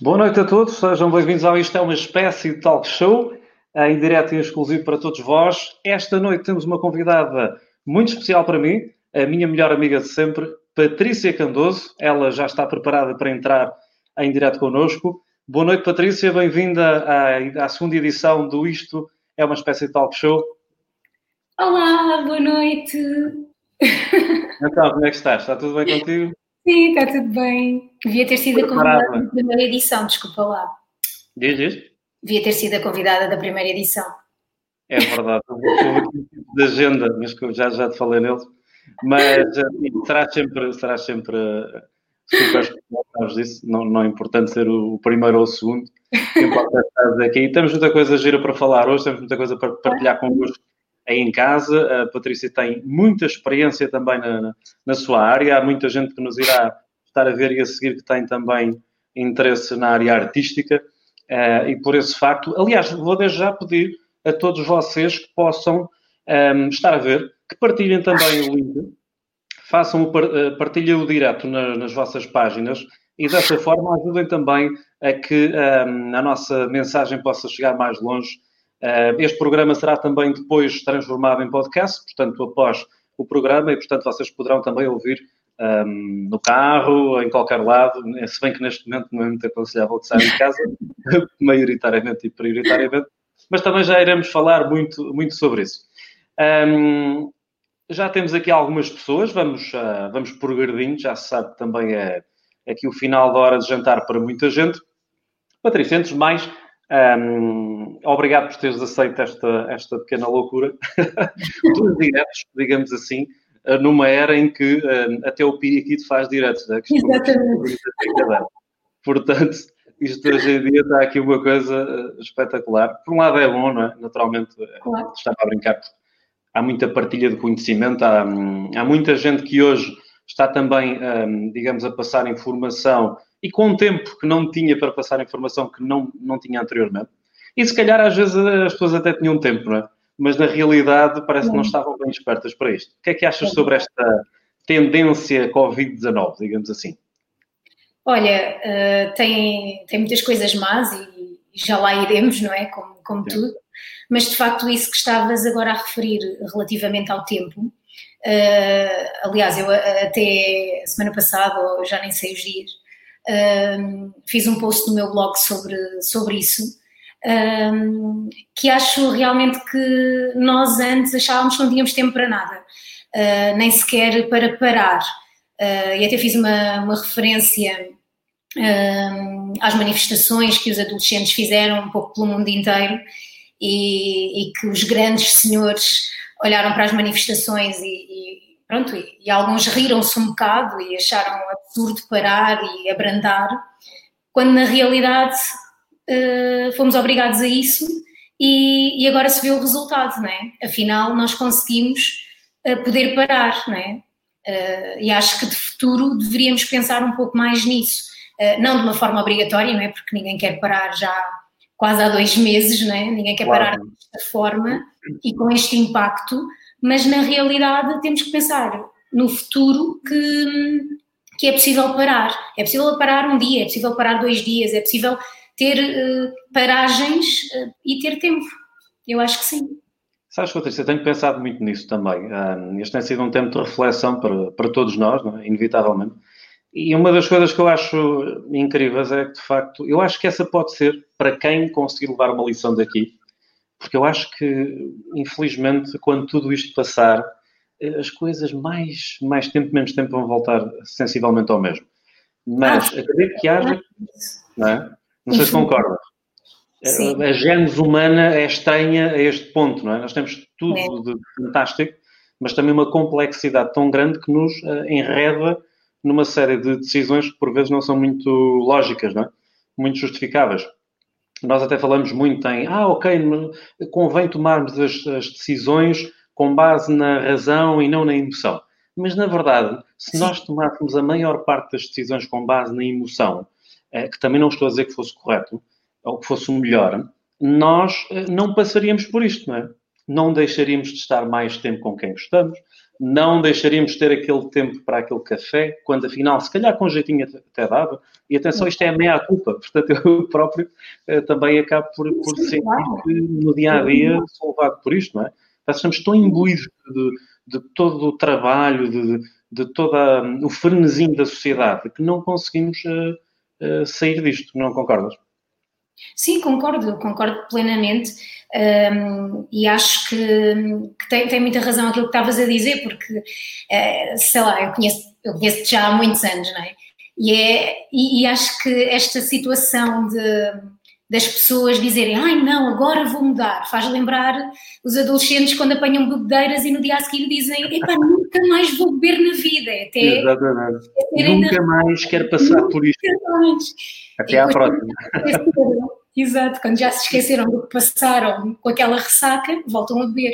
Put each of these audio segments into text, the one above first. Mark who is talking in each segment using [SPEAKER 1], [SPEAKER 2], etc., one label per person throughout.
[SPEAKER 1] Boa noite a todos, sejam bem-vindos ao Isto é uma espécie de talk show, em direto e exclusivo para todos vós. Esta noite temos uma convidada muito especial para mim, a minha melhor amiga de sempre, Patrícia Candoso. Ela já está preparada para entrar em direto connosco. Boa noite, Patrícia, bem-vinda à, à segunda edição do Isto é uma espécie de talk show.
[SPEAKER 2] Olá, boa noite.
[SPEAKER 1] Então, como é que estás? Está tudo bem contigo?
[SPEAKER 2] Sim, está tudo bem. Devia ter sido a convidada da primeira edição, desculpa lá.
[SPEAKER 1] Diz, diz?
[SPEAKER 2] Devia ter sido a convidada da primeira edição.
[SPEAKER 1] É verdade, houve aqui de agenda, mas que eu já, já te falei nele. Mas será sempre, será sempre super especial, disso. Não, não é importante ser o primeiro ou o segundo. Importa é aqui. Temos muita coisa gira para falar hoje, temos muita coisa para partilhar convosco em casa. A Patrícia tem muita experiência também na, na, sua área. Há muita gente que nos irá estar a ver e a seguir que tem também interesse na área artística. Uh, e por esse facto, aliás, vou desde já pedir a todos vocês que possam um, ehm, estar a ver, que partilhem também o link, façam o, eh, partilhem o direto na, nas vossas páginas e dessa forma ajudem também a que um, ehm, a nossa mensagem possa chegar mais longe este programa será também depois transformado em podcast, portanto, após o programa, e portanto vocês poderão também ouvir um, ehm, no carro, em qualquer lado, se bem que neste momento não é muito aconselhável que saiam de casa, maioritariamente e prioritariamente, mas também já iremos falar muito, muito sobre isso. Um, ehm, já temos aqui algumas pessoas, vamos, uh, vamos por gardinho, já se sabe também é aqui o final da hora de jantar para muita gente. Patrícia, antes de mais, um, obrigado por teres aceito esta, esta pequena loucura dos diretos, digamos assim, eh, numa era em que um, até o Piriquito faz diretos, né?
[SPEAKER 2] Exatamente.
[SPEAKER 1] Portanto, isto hoje em dia está aqui uma coisa eh, espetacular. Por um lado é bom, não é? Naturalmente, eh, claro. estava a brincar, há muita partilha de conhecimento, há, hum, há muita gente que hoje está também, um, digamos, a passar informação e com um tempo que não tinha para passar informação que não, não tinha anteriormente. E se calhar às vezes as pessoas até tinham tempo, não é? Mas na realidade parece que não estavam bem espertas para isto. O que é que achas sobre esta tendência Covid-19, digamos assim?
[SPEAKER 2] Olha, uh, tem, tem muitas coisas más e já lá iremos, não é? Como, como tudo. Mas de facto, isso que estavas agora a referir relativamente ao tempo, uh, aliás, eu até semana passada, ou já nem sei os dias, um, fiz um post no meu blog sobre, sobre isso, um, que acho realmente que nós antes achávamos que não tínhamos tempo para nada, uh, nem sequer para parar. Uh, e até fiz uma, uma referência às manifestações que os adolescentes fizeram um pouco pelo mundo inteiro e, e que os grandes senhores olharam para as manifestações e, e pronto, e, e alguns riram-se um bocado e acharam absurdo parar e abrandar, quando na realidade uh, fomos obrigados a isso e, e, agora se vê o resultado, não é? Afinal, nós conseguimos uh, poder parar, não é? Uh, e acho que de futuro deveríamos pensar um pouco mais nisso. não de uma forma obrigatória, não é? Porque ninguém quer parar já quase há dois meses, não é? Ninguém quer claro. parar desta forma e com este impacto, mas na realidade temos que pensar no futuro que, que é possível parar. É possível parar um dia, é possível parar dois dias, é possível ter uh, paragens uh, e ter tempo. Eu acho que sim.
[SPEAKER 1] Sabes, Patrícia, eu tenho pensado muito nisso também. Um, este tem sido um tempo de reflexão para, para todos nós, é? inevitavelmente. E uma das coisas que eu acho incríveis é que, de facto, eu acho que essa pode ser, para quem conseguir levar uma lição daqui, porque eu acho que, infelizmente, quando tudo isto passar, eh, as coisas mais, mais tempo, menos tempo vão voltar sensivelmente ao mesmo. Mas ah, acredito que haja. Não, é? não sei se concorda. Sim. A gênese humana é estranha a este ponto, não é? Nós temos tudo é. de fantástico, mas também uma complexidade tão grande que nos uh, enreda numa série de decisões que por vezes não são muito lógicas, não é? Muito justificáveis nós até falamos muito em, ah, ok, convém tomarmos as, as decisões com base na razão e não na emoção. Mas, na verdade, se Sim. nós tomássemos a maior parte das decisões com base na emoção, eh, que também não estou a dizer que fosse correto, ou que fosse o melhor, nós eh, não passaríamos por isto, não é? Não deixaríamos de estar mais tempo com quem gostamos, não deixaríamos de ter aquele tempo para aquele café, quando afinal, se calhar com jeitinho até dava. E atenção, isto é a meia culpa, portanto eu próprio eh, também acabo por, por sentir que no dia a dia sou levado por isto, não é? Estamos tão imbuídos de, de todo o trabalho, de, de todo o frenesim da sociedade, que não conseguimos uh, uh, sair disto, não concordas?
[SPEAKER 2] Sim, concordo, concordo plenamente um, e acho que, que tem, tem, muita razão aquilo que estavas a dizer, porque, uh, sei lá, eu conheço, eu conheço já há muitos anos, não é? E, é, e, e acho que esta situação de das pessoas dizerem, ai não, agora vou mudar, faz lembrar os adolescentes quando apanham bebedeiras e no dia a seguir dizem, epá, nunca mais vou beber na vida. Até,
[SPEAKER 1] Exatamente. Nunca mais quero passar nunca por isto. Mais. Até à próxima.
[SPEAKER 2] Exato, quando já se esqueceram do que passaram com aquela ressaca, voltam a beber.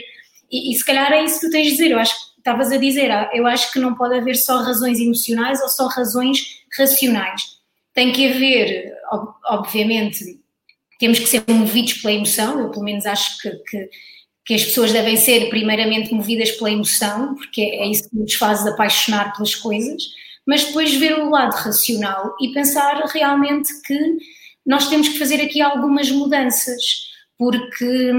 [SPEAKER 2] E, e se calhar é isso que tu tens de dizer, eu acho que estavas a dizer, ah, eu acho que não pode haver só razões emocionais ou só razões racionais. Tem que haver, obviamente, temos que ser movidos pela emoção, eu pelo menos acho que, que, que, as pessoas devem ser primeiramente movidas pela emoção, porque é isso que nos faz apaixonar pelas coisas, mas depois ver o lado racional e pensar realmente que nós temos que fazer aqui algumas mudanças, porque,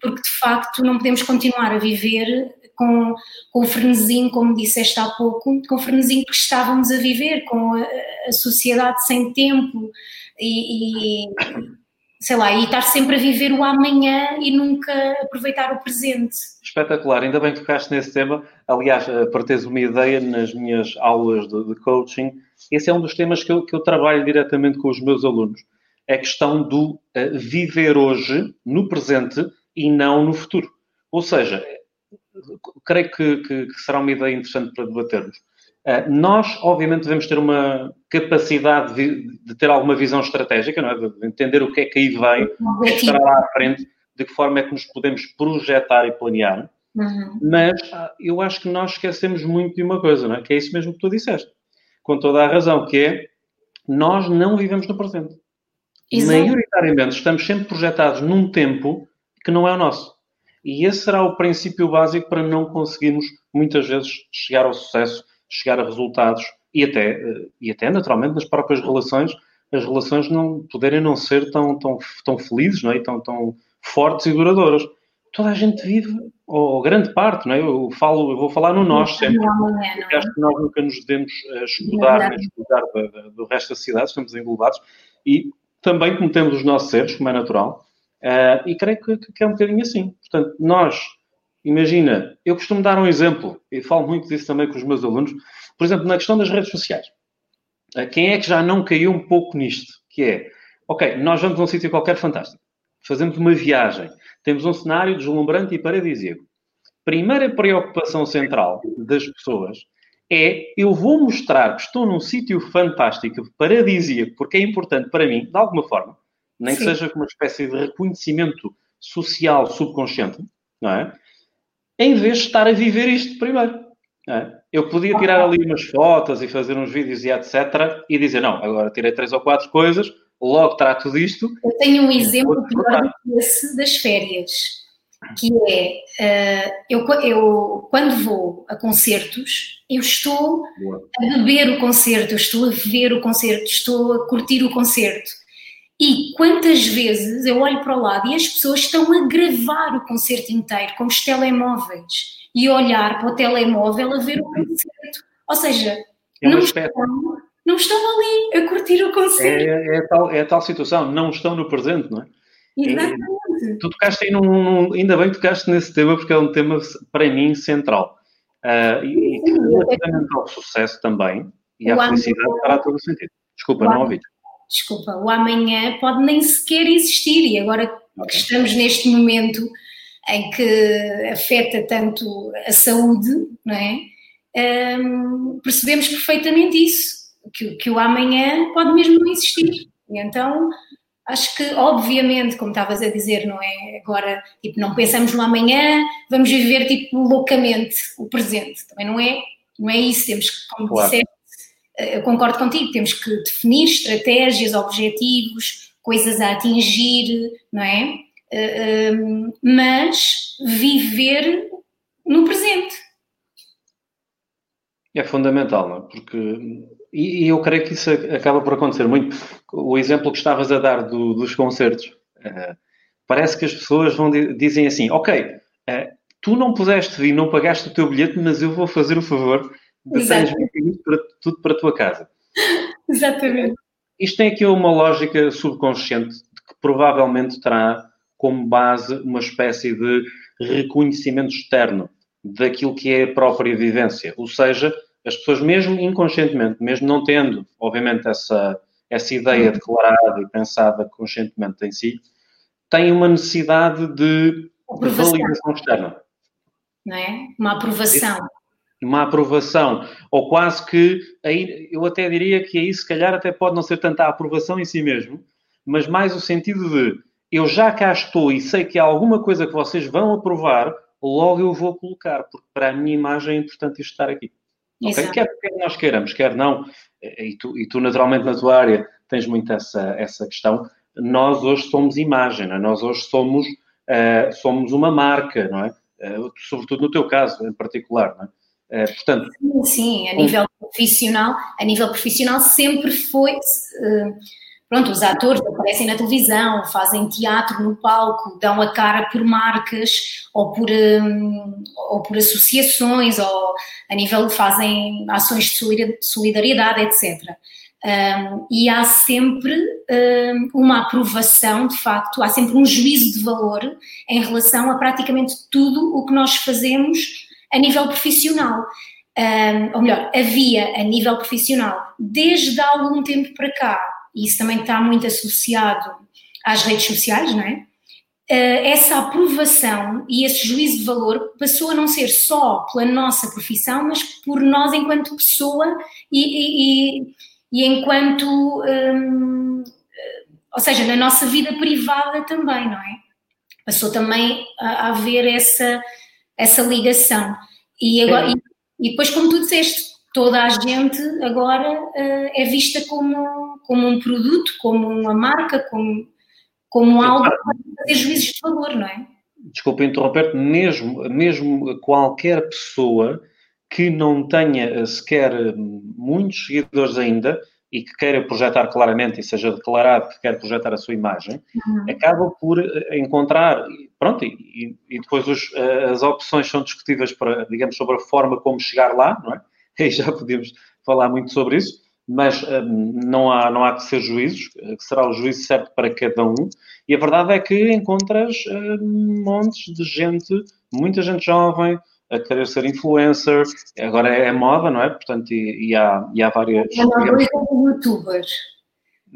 [SPEAKER 2] porque de facto não podemos continuar a viver com, com o frenesim, como disseste há pouco, com o frenesim que estávamos a viver, com a, a sociedade sem tempo e, e sei lá, e estar sempre a viver o amanhã e nunca aproveitar o presente.
[SPEAKER 1] Espetacular, ainda bem que tocaste nesse tema. Aliás, eh, para teres uma ideia, nas minhas aulas de, de coaching, esse é um dos temas que eu, que eu, trabalho diretamente com os meus alunos. É a questão do uh, viver hoje, no presente, e não no futuro. Ou seja, creio que, que, que será uma ideia interessante para debatermos. Uh, nós, obviamente, devemos ter uma capacidade de, de, ter alguma visão estratégica, não é? de entender o que é que aí vem, o que estará lá à frente, de que forma é que nos podemos projetar e planear. Uhum. Mas uh, eu acho que nós esquecemos muito de uma coisa, não é? que é isso mesmo que tu disseste, com toda a razão, que é nós não vivemos no presente. Exato. Maioritariamente estamos sempre projetados num tempo que não é o nosso. E esse será o princípio básico para não conseguirmos, muitas vezes, chegar ao sucesso chegar a resultados e até, eh, e até naturalmente nas próprias relações, as relações não poderem não ser tão, tão, tão felizes não é? tão, tão fortes e duradouras. Toda a gente vive, ou grande parte, não é? eu, falo, eu vou falar no nós sempre, porque acho que nós nunca nos devemos eh, escudar, nem escudar do, do resto da cidade, estamos englobados, e também cometemos os nossos erros, como é natural, uh, e creio que, que é um bocadinho assim. Portanto, nós Imagina, eu costumo dar um exemplo, e falo muito disso também com os meus alunos, por exemplo, na questão das redes sociais. Eh, quem é que já não caiu um pouco nisto? Que é, ok, nós vamos a um sítio qualquer fantástico, fazemos uma viagem, temos um cenário deslumbrante e paradisíaco. Primeira preocupação central das pessoas é eu vou mostrar que estou num sítio fantástico, paradisíaco, porque é importante para mim, de alguma forma, nem Sim. que seja com uma espécie de reconhecimento social subconsciente, não é? Em vez de estar a viver isto primeiro. É? Eu podia tirar ali umas fotos e fazer uns vídeos e etc. e dizer, não, agora tirei três ou quatro coisas, logo trato disto.
[SPEAKER 2] Eu tenho um exemplo pior do que esse das férias, que é, uh, eu, eu, quando vou a concertos, eu estou a beber o concerto, eu estou a ver o concerto, estou a curtir o concerto. E quantas vezes eu olho para o lado e as pessoas estão a gravar o concerto inteiro com os telemóveis e olhar para o telemóvel a ver o concerto. Ou seja, é não, estão, não, estão, ali a curtir o concerto.
[SPEAKER 1] É, é, a tal, é a tal situação, não estão no presente, não é?
[SPEAKER 2] Exatamente.
[SPEAKER 1] É, tu tocaste aí num, num, Ainda bem que tocaste nesse tema, porque é um tema, para mim, central. Uh, e, e relativamente ao sucesso também, e à felicidade, fará todo o sentido. Desculpa, não ouvi
[SPEAKER 2] desculpa, o amanhã pode nem sequer existir e agora okay. que estamos neste momento em que afeta tanto a saúde, não é? Um, percebemos perfeitamente isso, que, que o amanhã pode mesmo não existir. E então, acho que, obviamente, como estavas a dizer, não é? Agora, tipo, não pensamos no amanhã, vamos viver, tipo, loucamente o presente. Também não é, não é isso. Temos que, como claro. disseste, eu concordo contigo, temos que definir estratégias, objetivos, coisas a atingir, não é? Eh, ehm, mas viver no presente.
[SPEAKER 1] É fundamental, não é? Porque, e, eu creio que isso acaba por acontecer muito. O exemplo que estavas a dar do, dos concertos, uh, parece que as pessoas vão dizem assim, ok, tu não pudeste vir, não pagaste o teu bilhete, mas eu vou fazer o favor transmitir tudo para a tua casa.
[SPEAKER 2] Exatamente.
[SPEAKER 1] Isto tem aqui uma lógica subconsciente que provavelmente terá como base uma espécie de reconhecimento externo daquilo que é a própria vivência. Ou seja, as pessoas, mesmo inconscientemente, mesmo não tendo, obviamente, essa, essa ideia declarada e pensada conscientemente em si, têm uma necessidade de, de validação externa.
[SPEAKER 2] Não é? Uma aprovação.
[SPEAKER 1] Uma aprovação. Ou quase que, aí, eu até diria que aí, se calhar, até pode não ser tanta a aprovação em si mesmo, mas mais o sentido de eu já cá estou e sei que há alguma coisa que vocês vão aprovar, logo eu vou colocar, porque para a minha imagem é importante isto estar aqui. Okay? Quer, quer nós queiramos, quer não, e tu, e tu naturalmente na tua área tens muito essa, essa questão, nós hoje somos imagem, é? nós hoje somos, uh, somos uma marca, não é? Uh, sobretudo no teu caso em particular, não é? Uh, portanto,
[SPEAKER 2] sim, sim, a nível profissional, a nível profissional sempre foi pronto, os atores aparecem na televisão, fazem teatro no palco, dão a cara por marcas ou por, um, ou por associações ou a nível fazem ações de solidariedade, etc. Um, e há sempre um, uma aprovação, de facto, há sempre um juízo de valor em relação a praticamente tudo o que nós fazemos a nível profissional. Um, ou melhor, havia a nível profissional desde há algum tempo para cá e isso também está muito associado às redes sociais, não é? Eh, essa aprovação e esse juízo de valor passou a não ser só pela nossa profissão, mas por nós enquanto pessoa e, e, e enquanto. Hum, ou seja, na nossa vida privada também, não é? Passou também a, haver essa, essa ligação. E, agora, e, e depois, como tu disseste, toda a gente agora uh, é vista como, como um produto, como uma marca, como, como algo para fazer juízes de valor, não é?
[SPEAKER 1] Desculpa interromper mesmo, mesmo qualquer pessoa que não tenha eh, sequer eh, muitos seguidores ainda e que queira projetar claramente e seja declarado que quer projetar a sua imagem, uhum. acaba por encontrar, pronto, e, e depois os, as opções são discutíveis para, digamos, sobre a forma como chegar lá, não é? e já podemos falar muito sobre isso, mas um, não, há, não há que ser juízos, que será o juízo certo para cada um, e a verdade é que encontras um, montes de gente, muita gente jovem, a querer ser influencer, agora é, é moda, não é? Portanto, e, e, há, e há várias...
[SPEAKER 2] É digamos, youtubers.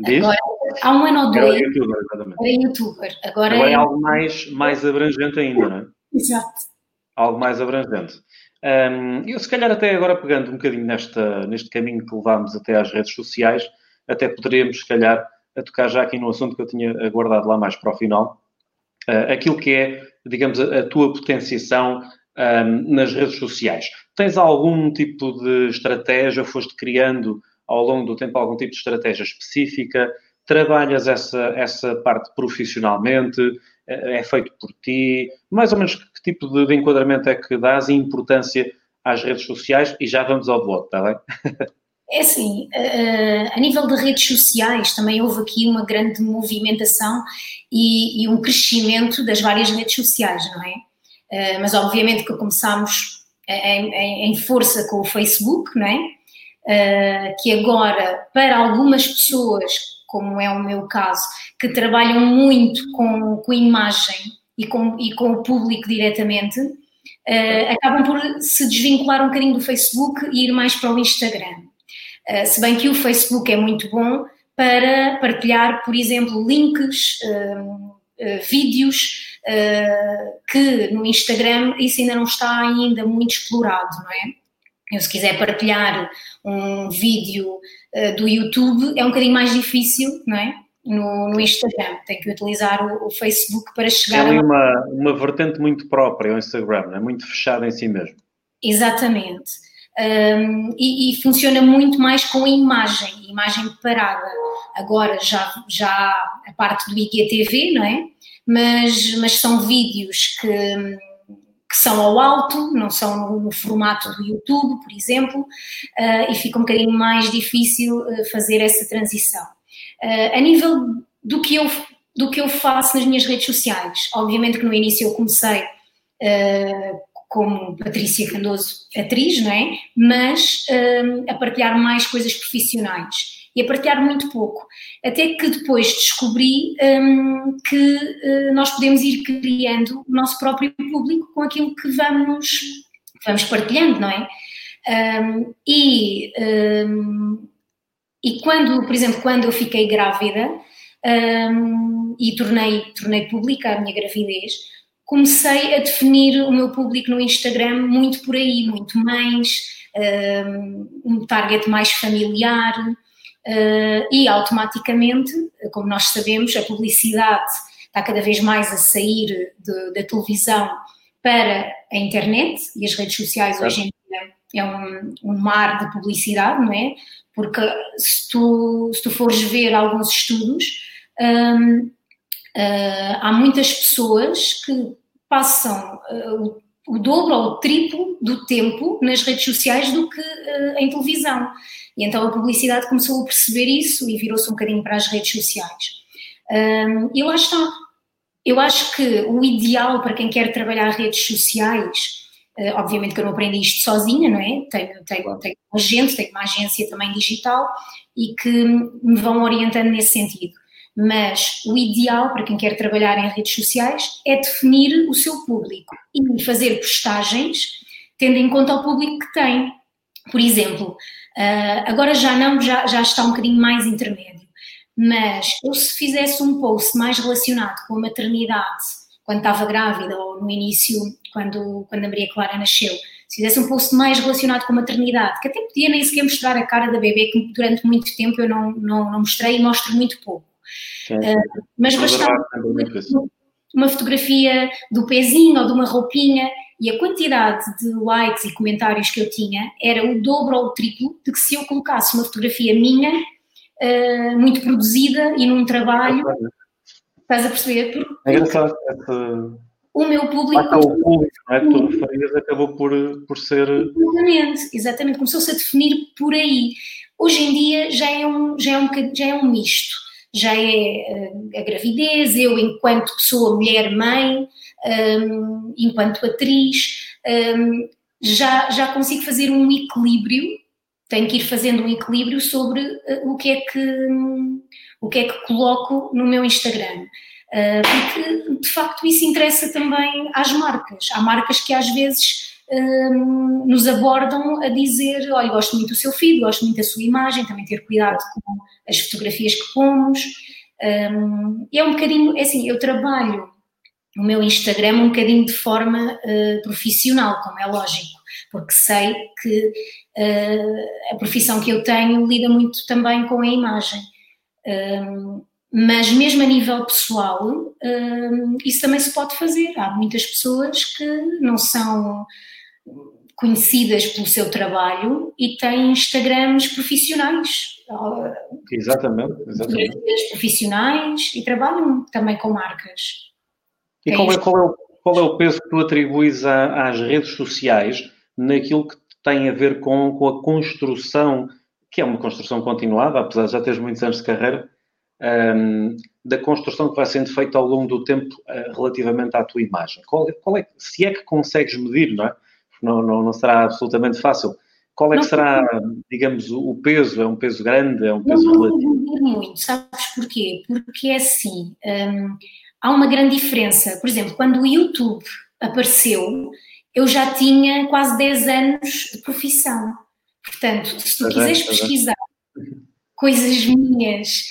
[SPEAKER 1] Agora,
[SPEAKER 2] há um ano ou dois.
[SPEAKER 1] Era youtuber, exatamente.
[SPEAKER 2] Era youtuber. Agora,
[SPEAKER 1] agora é... é algo mais, mais abrangente ainda, não é?
[SPEAKER 2] Exato.
[SPEAKER 1] Algo mais abrangente. Um, eu, se calhar, até agora, pegando um bocadinho nesta, neste caminho que levámos até às redes sociais, até poderíamos, se calhar, a tocar já aqui no assunto que eu tinha aguardado lá mais para o final, uh, aquilo que é, digamos, a, a tua potenciação um, nas redes sociais. Tens algum tipo de estratégia, foste criando ao longo do tempo algum tipo de estratégia específica? Trabalhas essa, essa parte profissionalmente? É, é feito por ti? Mais ou menos que tipo de, de enquadramento é que dás e importância às redes sociais? E já vamos ao voto, está bem?
[SPEAKER 2] É assim, a nível de redes sociais também houve aqui uma grande movimentação e, e um crescimento das várias redes sociais, não é? Mas obviamente que começámos em, em, em força com o Facebook, não é? Que agora, para algumas pessoas como é o meu caso, que trabalham muito com, com imagem e com, e com o público diretamente, uh, acabam por se desvincular um bocadinho do Facebook e ir mais para o Instagram. Uh, se bem que o Facebook é muito bom para partilhar, por exemplo, links, uh, vídeos, que no Instagram isso ainda não está ainda muito explorado, não é? Eu, se quiser partilhar um vídeo uh, do YouTube, é um bocadinho mais difícil, não é? No, no Instagram, tem que utilizar o, o Facebook para chegar
[SPEAKER 1] é a. uma, uma vertente muito própria, o Instagram, é muito fechado em si mesmo.
[SPEAKER 2] Exatamente. Um, e, e, funciona muito mais com a imagem, imagem parada. Agora já, já a parte do IGTV, não é? Mas, mas são vídeos que que são ao alto, não são no, formato do YouTube, por exemplo, uh, e fica um bocadinho mais difícil uh, fazer essa transição. Uh, a nível do que, eu, do que eu faço nas minhas redes sociais, obviamente que no início eu comecei como Patrícia Candoso, atriz, não é? Mas a partilhar mais coisas profissionais e a partilhar muito pouco. Até que depois descobri um, que uh, nós podemos ir criando o nosso próprio público com aquilo que vamos, vamos partilhando, não é? Um, e, um, e quando, por exemplo, quando eu fiquei grávida hum, e tornei, tornei pública a minha gravidez, comecei a definir o meu público no Instagram muito por aí, muito mães, um target mais familiar, e automaticamente, como nós sabemos, a publicidade está cada vez mais a sair de, da televisão para a internet e as redes sociais hoje em dia é um, um, mar de publicidade, não é? Porque se tu, se tu fores ver alguns estudos, uh, há muitas pessoas que passam uh, o, o, dobro ou o triplo do tempo nas redes sociais do que uh, em televisão. E então a publicidade começou a perceber isso e virou-se um bocadinho para as redes sociais. Um, está. Eu acho que o ideal para quem quer trabalhar redes sociais, uh, obviamente que eu não aprendi isto sozinha, não é? Tenho, tenho, tenho um agente, tenho uma agência também digital e que me vão orientando nesse sentido. Mas o ideal para quem quer trabalhar em redes sociais é definir o seu público e fazer postagens tendo em conta o público que tem. Por exemplo, Uh, agora já não, já, já está um bocadinho mais intermédio. Mas eu se fizesse um post mais relacionado com a maternidade, quando estava grávida ou no início, quando, quando a Maria Clara nasceu, se fizesse um post mais relacionado com a maternidade, que até podia nem sequer mostrar a cara da bebê, que durante muito tempo eu não, não, não mostrei e mostro muito pouco. Uh, mas bastava uma fotografia do pezinho ou de uma roupinha e a quantidade de likes e comentários que eu tinha era o dobro ou o triplo de que se eu colocasse uma fotografia minha, uh, muito produzida e num trabalho. Estás a perceber? Porque,
[SPEAKER 1] é engraçado.
[SPEAKER 2] O meu público.
[SPEAKER 1] Ah, o público, não é? Tu referias, acabou por, por ser.
[SPEAKER 2] Exatamente, exatamente. Começou-se a definir por aí. Hoje em dia já é um, já é um, já é um misto. Já é uh, a gravidez, eu, enquanto pessoa, mulher, mãe, um, enquanto atriz, um, já, já consigo fazer um equilíbrio, tenho que ir fazendo um equilíbrio sobre uh, o, que é que, um, o que é que coloco no meu Instagram. Uh, porque de facto isso interessa também às marcas. Há marcas que às vezes um, nos abordam a dizer: olha, gosto muito do seu feed, gosto muito da sua imagem, também ter cuidado com as fotografias que pomos. Um, é um bocadinho, é assim, eu trabalho o meu Instagram um bocadinho de forma uh, profissional, como é lógico, porque sei que uh, a profissão que eu tenho lida muito também com a imagem. Um, mas mesmo a nível pessoal, um, isso também se pode fazer. Há muitas pessoas que não são conhecidas pelo seu trabalho e têm Instagrams profissionais.
[SPEAKER 1] Exatamente, exatamente.
[SPEAKER 2] Profissionais e trabalham também com marcas.
[SPEAKER 1] E qual é, qual, é o, qual é o peso que tu atribuis a, às redes sociais naquilo que tem a ver com, com a construção, que é uma construção continuada, apesar de já teres muitos anos de carreira, um, da construção que vai sendo feita ao longo do tempo uh, relativamente à tua imagem? Qual, qual, é, se é que consegues medir, não é? Não, não, não será absolutamente fácil. Qual é que será, digamos, o peso? É um peso grande? É um peso
[SPEAKER 2] não relativo? Não muito, sabes porquê? Porque é assim, um, há uma grande diferença. Por exemplo, quando o YouTube apareceu, eu já tinha quase 10 anos de profissão. Portanto, se tu quiseres pesquisar coisas minhas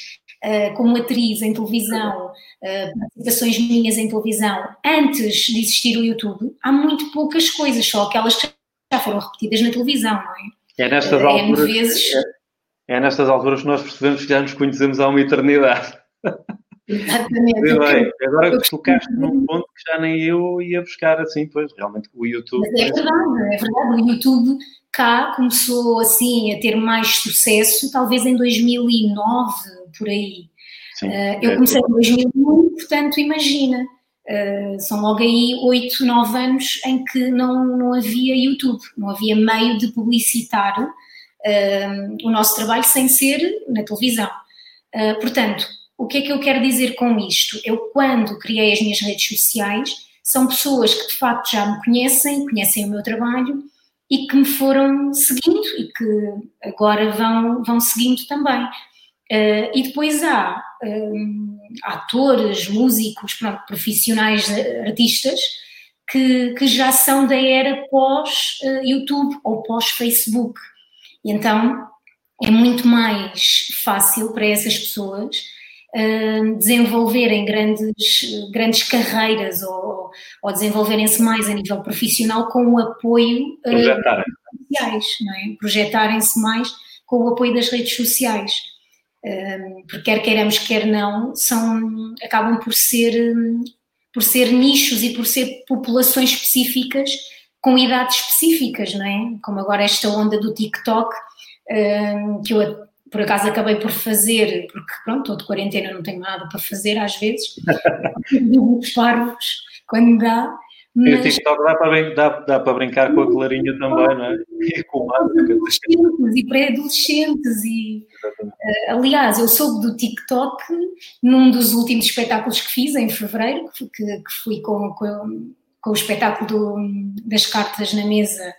[SPEAKER 2] uh, como atriz em televisão, uh, participações minhas em televisão, antes de existir o YouTube, há muito poucas coisas, só aquelas que já foram repetidas na televisão, não é?
[SPEAKER 1] É nestas, uh, alturas, vezes... é, é nestas alturas que nós percebemos que já nos conhecemos há uma eternidade.
[SPEAKER 2] Exatamente.
[SPEAKER 1] Bem, agora eu tocaste num ponto que já nem eu ia buscar assim, pois realmente o YouTube.
[SPEAKER 2] Mas é verdade, é verdade. O YouTube cá começou assim a ter mais sucesso, talvez em 2009, por aí. Sim, uh, eu é comecei em 2001, portanto, imagina. Uh, são logo aí 8, 9 anos em que não, não havia YouTube, não havia meio de publicitar uh, o nosso trabalho sem ser na televisão. Portanto, o que é que eu quero dizer com isto? Eu, quando criei as minhas redes sociais, são pessoas que de facto já me conhecem, conhecem o meu trabalho e que me foram seguindo e que agora vão, vão seguindo também. Uh, e depois há um, atores, músicos, pronto, profissionais, artistas que, que, já são da era pós-YouTube uh, ou pós-Facebook. Então é muito mais fácil para essas pessoas uh, desenvolverem grandes, grandes carreiras ou, ou desenvolverem-se mais a nível profissional com o apoio
[SPEAKER 1] Projetarem.
[SPEAKER 2] sociais, não é? projetarem-se mais com o apoio das redes sociais porque quer queiramos, quer não, são, acabam por ser, por ser nichos e por ser populações específicas com idades específicas, não é? Como agora esta onda do TikTok, que eu por acaso acabei por fazer, porque pronto, estou de quarentena, não tenho nada para fazer às vezes, os parvos, quando dá,
[SPEAKER 1] mas... E o TikTok dá para, dá, dá para brincar com a clarinha também, não é? E com o
[SPEAKER 2] Adolescentes e pré-adolescentes. E, uh, aliás, eu soube do TikTok num dos últimos espetáculos que fiz, em fevereiro, que, que fui com, com, com o espetáculo do, das cartas na mesa,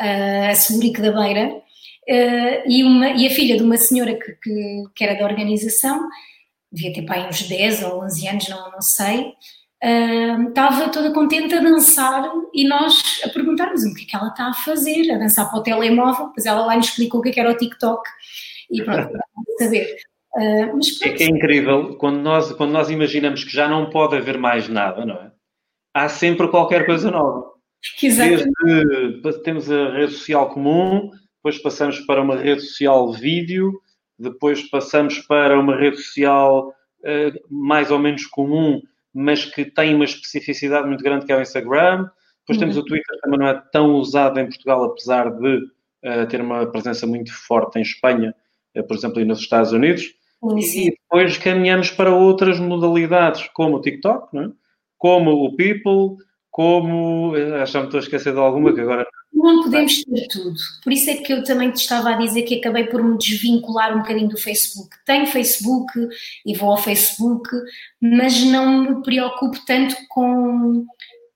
[SPEAKER 2] uh, a Celurique da Beira, uh, e, uma, e a filha de uma senhora que, que, que era da organização, devia ter pai uns 10 ou 11 anos, não, não sei, estava toda contente a dançar e nós a perguntarmos o que é que ela está a fazer, a dançar para o telemóvel, depois ela lá nos explicou o que, é que era o TikTok e pronto, saber. Uh,
[SPEAKER 1] mas é que é incrível, quando nós, quando nós imaginamos que já não pode haver mais nada, não é? Há sempre qualquer coisa nova.
[SPEAKER 2] Exatamente.
[SPEAKER 1] Desde, temos a rede social comum, depois passamos para uma rede social vídeo, depois passamos para uma rede social uh, mais ou menos comum, mas que tem uma especificidade muito grande que é o Instagram. Depois uhum. temos o Twitter, que também não é tão usado em Portugal, apesar de uh, ter uma presença muito forte em Espanha, uh, por exemplo, e nos Estados Unidos. Uhum. E depois caminhamos para outras modalidades, como o TikTok, é? como o People, como. Acho que estou a esquecer de alguma que agora
[SPEAKER 2] não podemos ter tudo. Por isso é que eu também te estava a dizer que acabei por me desvincular um bocadinho do Facebook. Tenho Facebook e vou ao Facebook, mas não me preocupo tanto com,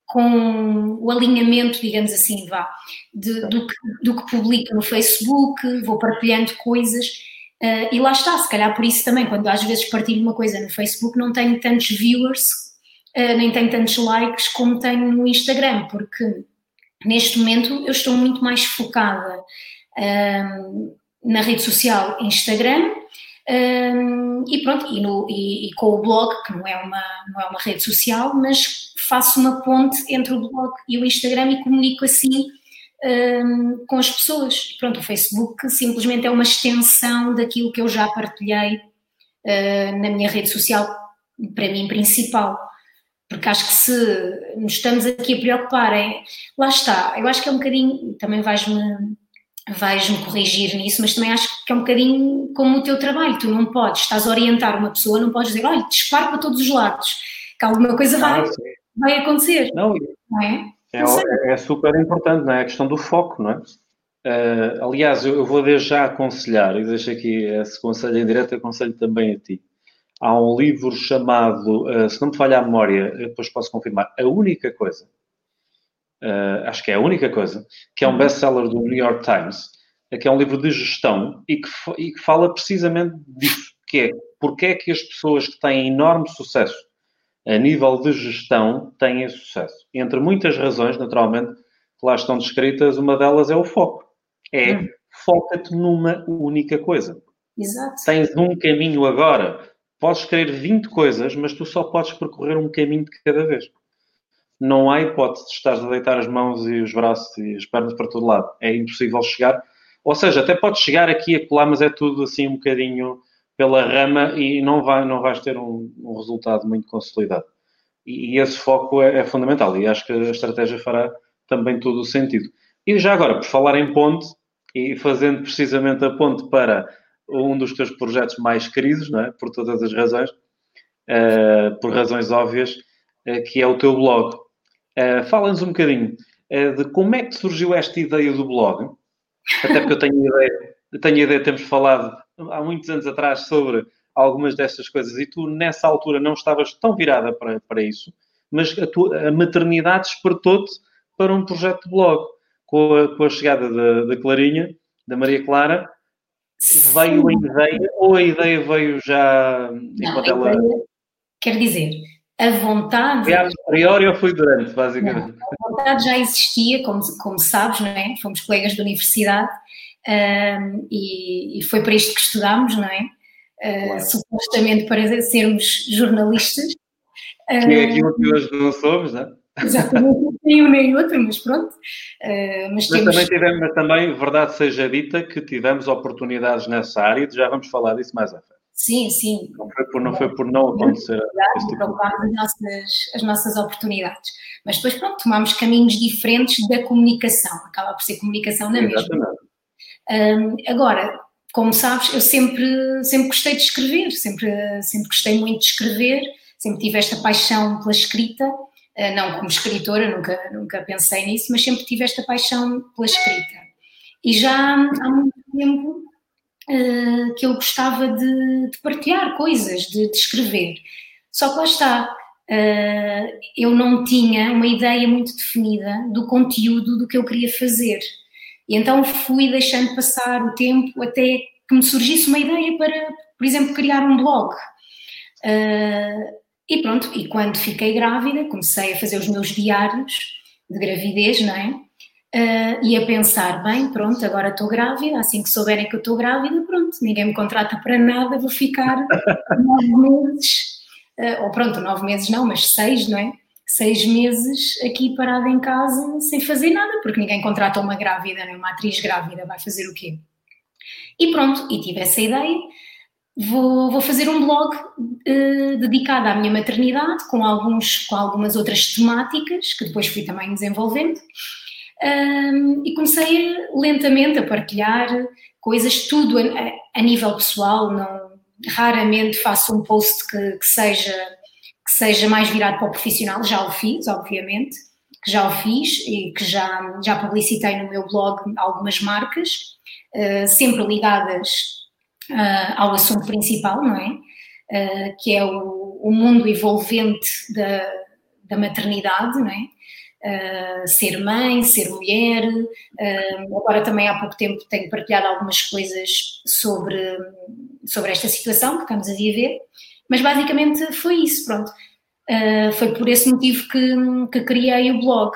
[SPEAKER 2] com o alinhamento, digamos assim, vá, de, do, que, do que publico no Facebook, vou partilhando coisas. Uh, e lá está, se calhar por isso também, quando às vezes partilho uma coisa no Facebook, não tenho tantos viewers, uh, nem tenho tantos likes como tenho no Instagram, porque neste momento eu estou muito mais focada um, na rede social Instagram um, e pronto, e, no, e, e, com o blog, que não é, uma, não é uma rede social, mas faço uma ponte entre o blog e o Instagram e comunico assim um, com as pessoas. Pronto, o Facebook simplesmente é uma extensão daquilo que eu já partilhei uh, na minha rede social, para mim principal. Porque acho que se nos estamos aqui a preocupar em. Lá está, eu acho que é um bocadinho. Também vais-me vais-me corrigir nisso, mas também acho que é um bocadinho como o teu trabalho. Tu não podes, estás a orientar uma pessoa, não podes dizer, olha, dispara para todos os lados, que alguma coisa vai, vai acontecer.
[SPEAKER 1] Não, não é? É, é, super importante, não é? A questão do foco, não é? Uh, aliás, eu, eu vou desde já aconselhar, e deixo aqui esse conselho em direto, aconselho também a ti há um livro chamado, uh, se não me falha a memória, depois posso confirmar, A Única Coisa, uh, acho que é a única coisa, que é um uhum. best-seller do New York Times, que é um livro de gestão e que, e que fala precisamente disso, que é porque é que as pessoas que têm enorme sucesso a nível de gestão têm sucesso. Entre muitas razões, naturalmente, que lá estão descritas, uma delas é o foco. É hum. foca-te numa única coisa.
[SPEAKER 2] Exato.
[SPEAKER 1] Tens um caminho agora podes querer 20 coisas, mas tu só podes percorrer um caminho de cada vez. Não há hipótese de estás a deitar as mãos e os braços e as pernas para todo lado. É impossível chegar. Ou seja, até podes chegar aqui e colar, mas é tudo assim um bocadinho pela rama e não, vai, não vais ter um, um resultado muito consolidado. E, e esse foco é, é, fundamental e acho que a estratégia fará também todo o sentido. E já agora, por falar em ponte, e fazendo precisamente a ponte para um dos teus projetos mais queridos, não é? por todas as razões, uh, por razões óbvias, que é o teu blog. Fala-nos um bocadinho de como é que surgiu esta ideia do blog. Até porque eu tenho ideia, tenho ideia, temos falado há muitos anos atrás sobre algumas destas coisas e tu nessa altura não estavas tão virada para, para isso, mas a, tua, a maternidade despertou-te para um projeto de blog. Com a, com a chegada da, da Clarinha, da Maria Clara, veio a ideia ou a ideia veio já enquanto não, ela. Ideia,
[SPEAKER 2] quer dizer, a vontade.
[SPEAKER 1] Foi a priori ou foi durante, basicamente? Não,
[SPEAKER 2] a vontade já existia, como, como sabes, não é? Fomos colegas de universidade um, e, e, foi para isto que estudámos, não é? Uh, claro. Supostamente para sermos jornalistas.
[SPEAKER 1] Que é aquilo que hoje não somos, não é?
[SPEAKER 2] Exatamente, nem um nem outro, mas pronto. Uh,
[SPEAKER 1] mas, mas temos... também tivemos, mas também, verdade seja dita, que tivemos oportunidades nessa área e já vamos falar disso mais à frente.
[SPEAKER 2] Sim, sim.
[SPEAKER 1] Não foi por não, foi por não acontecer.
[SPEAKER 2] Tipo as, nossas, as nossas oportunidades. Mas depois, pronto, tomámos caminhos diferentes da comunicação. Acaba por ser comunicação na mesma. Um, agora, como sabes, eu sempre, sempre gostei de escrever, sempre, sempre gostei muito de escrever, sempre tive esta paixão pela escrita não como escritora, nunca, nunca pensei nisso, mas sempre tive esta paixão pela escrita. E já há muito tempo uh, que eu gostava de, de partilhar coisas, de, de, escrever. Só que lá está, uh, eu não tinha uma ideia muito definida do conteúdo do que eu queria fazer. E então fui deixando passar o tempo até que me surgisse uma ideia para, por exemplo, criar um blog. Uh, e pronto, e quando fiquei grávida, comecei a fazer os meus diários de gravidez, não é? Uh, e a pensar, bem, pronto, agora estou grávida, assim que souberem que eu estou grávida, pronto, ninguém me contrata para nada, vou ficar nove meses, uh, ou pronto, nove meses não, mas seis, não é? Seis meses aqui parada em casa sem fazer nada, porque ninguém contrata uma grávida, não é? Uma atriz grávida vai fazer o quê? E pronto, e tive essa ideia, vou, vou fazer um blog uh, dedicado à minha maternidade, com, alguns, com algumas outras temáticas, que depois fui também desenvolvendo. Um, e comecei lentamente a partilhar coisas, tudo a, a, nível pessoal, não, raramente faço um post que, que, seja, que seja mais virado para o profissional, já o fiz, obviamente, que já o fiz e que já, já publicitei no meu blog algumas marcas, uh, sempre ligadas uh, ao assunto principal, não é? Uh, que é o, o, mundo envolvente da, da maternidade, não é? Uh, ser mãe, ser mulher. Uh, agora também há pouco tempo tenho partilhado algumas coisas sobre, sobre esta situação que estamos a viver, mas basicamente foi isso, pronto. Uh, foi por esse motivo que, que criei o blog.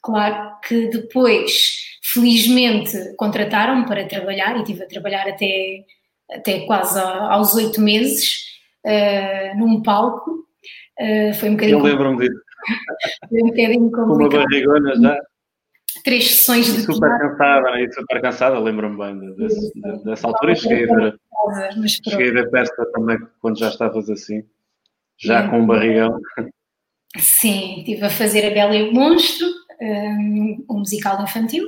[SPEAKER 2] Claro que depois, felizmente, contrataram-me para trabalhar e estive a trabalhar até até quase aos oito meses, uh, num palco. Uh, foi um bocadinho.
[SPEAKER 1] Eu lembro-me disso.
[SPEAKER 2] Foi um bocadinho
[SPEAKER 1] complicado. Com uma barrigona já.
[SPEAKER 2] Três sessões de.
[SPEAKER 1] Super cansada, né? super cansada, lembro-me bem desse, dessa altura. E cheguei a ver, cheguei a ver peça também quando já estavas assim, já é. com um barrigão.
[SPEAKER 2] Sim, estive a fazer A Bela e o Monstro, um, um musical infantil.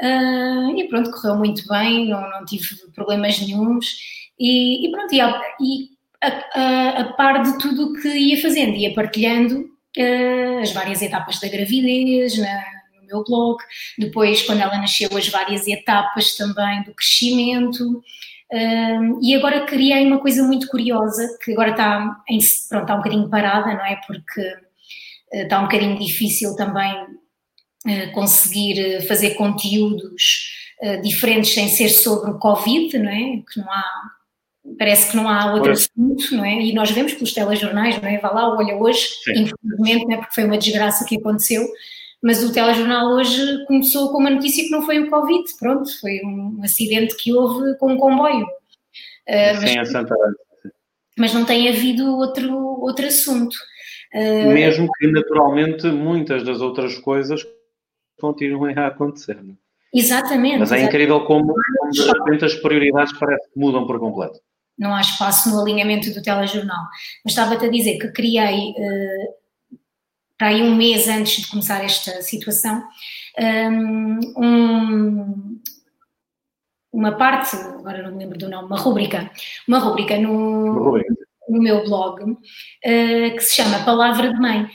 [SPEAKER 2] Uh, e pronto, correu muito bem, não, não tive problemas nenhums. E, e pronto, e, a, e a, a, a, par de tudo o que ia fazendo, ia partilhando uh, as várias etapas da gravidez na, no meu blog, depois, quando ela nasceu, as várias etapas também do crescimento. Uh, e agora criei uma coisa muito curiosa, que agora está, em, pronto, está um bocadinho parada, não é? Porque está um bocadinho difícil também conseguir eh, fazer conteúdos eh, diferentes sem ser sobre o Covid, não é? Que não há, parece que não há outro pois. assunto, não é? E nós vemos pelos telejornais, não é? Vá lá, olha hoje, Sim. infelizmente, não é? Porque foi uma desgraça que aconteceu, mas o telejornal hoje começou com uma notícia que não foi o Covid, pronto, foi um acidente que houve com um comboio.
[SPEAKER 1] Sim, mas, é
[SPEAKER 2] mas não tem havido outro, outro assunto.
[SPEAKER 1] Mesmo que naturalmente muitas das outras coisas continuem a acontecer. Não?
[SPEAKER 2] É? Exatamente.
[SPEAKER 1] Mas é incrível como, como de repente as prioridades parece que mudam por completo.
[SPEAKER 2] Não há espaço no alinhamento do telejornal. Mas estava-te a dizer que criei, uh, para aí um mês antes de começar esta situação, ehm, um, uma parte, agora não me lembro do nome, uma rubrica, uma rubrica no, uma rubrica. no meu blog, uh, que se chama Palavra de Mãe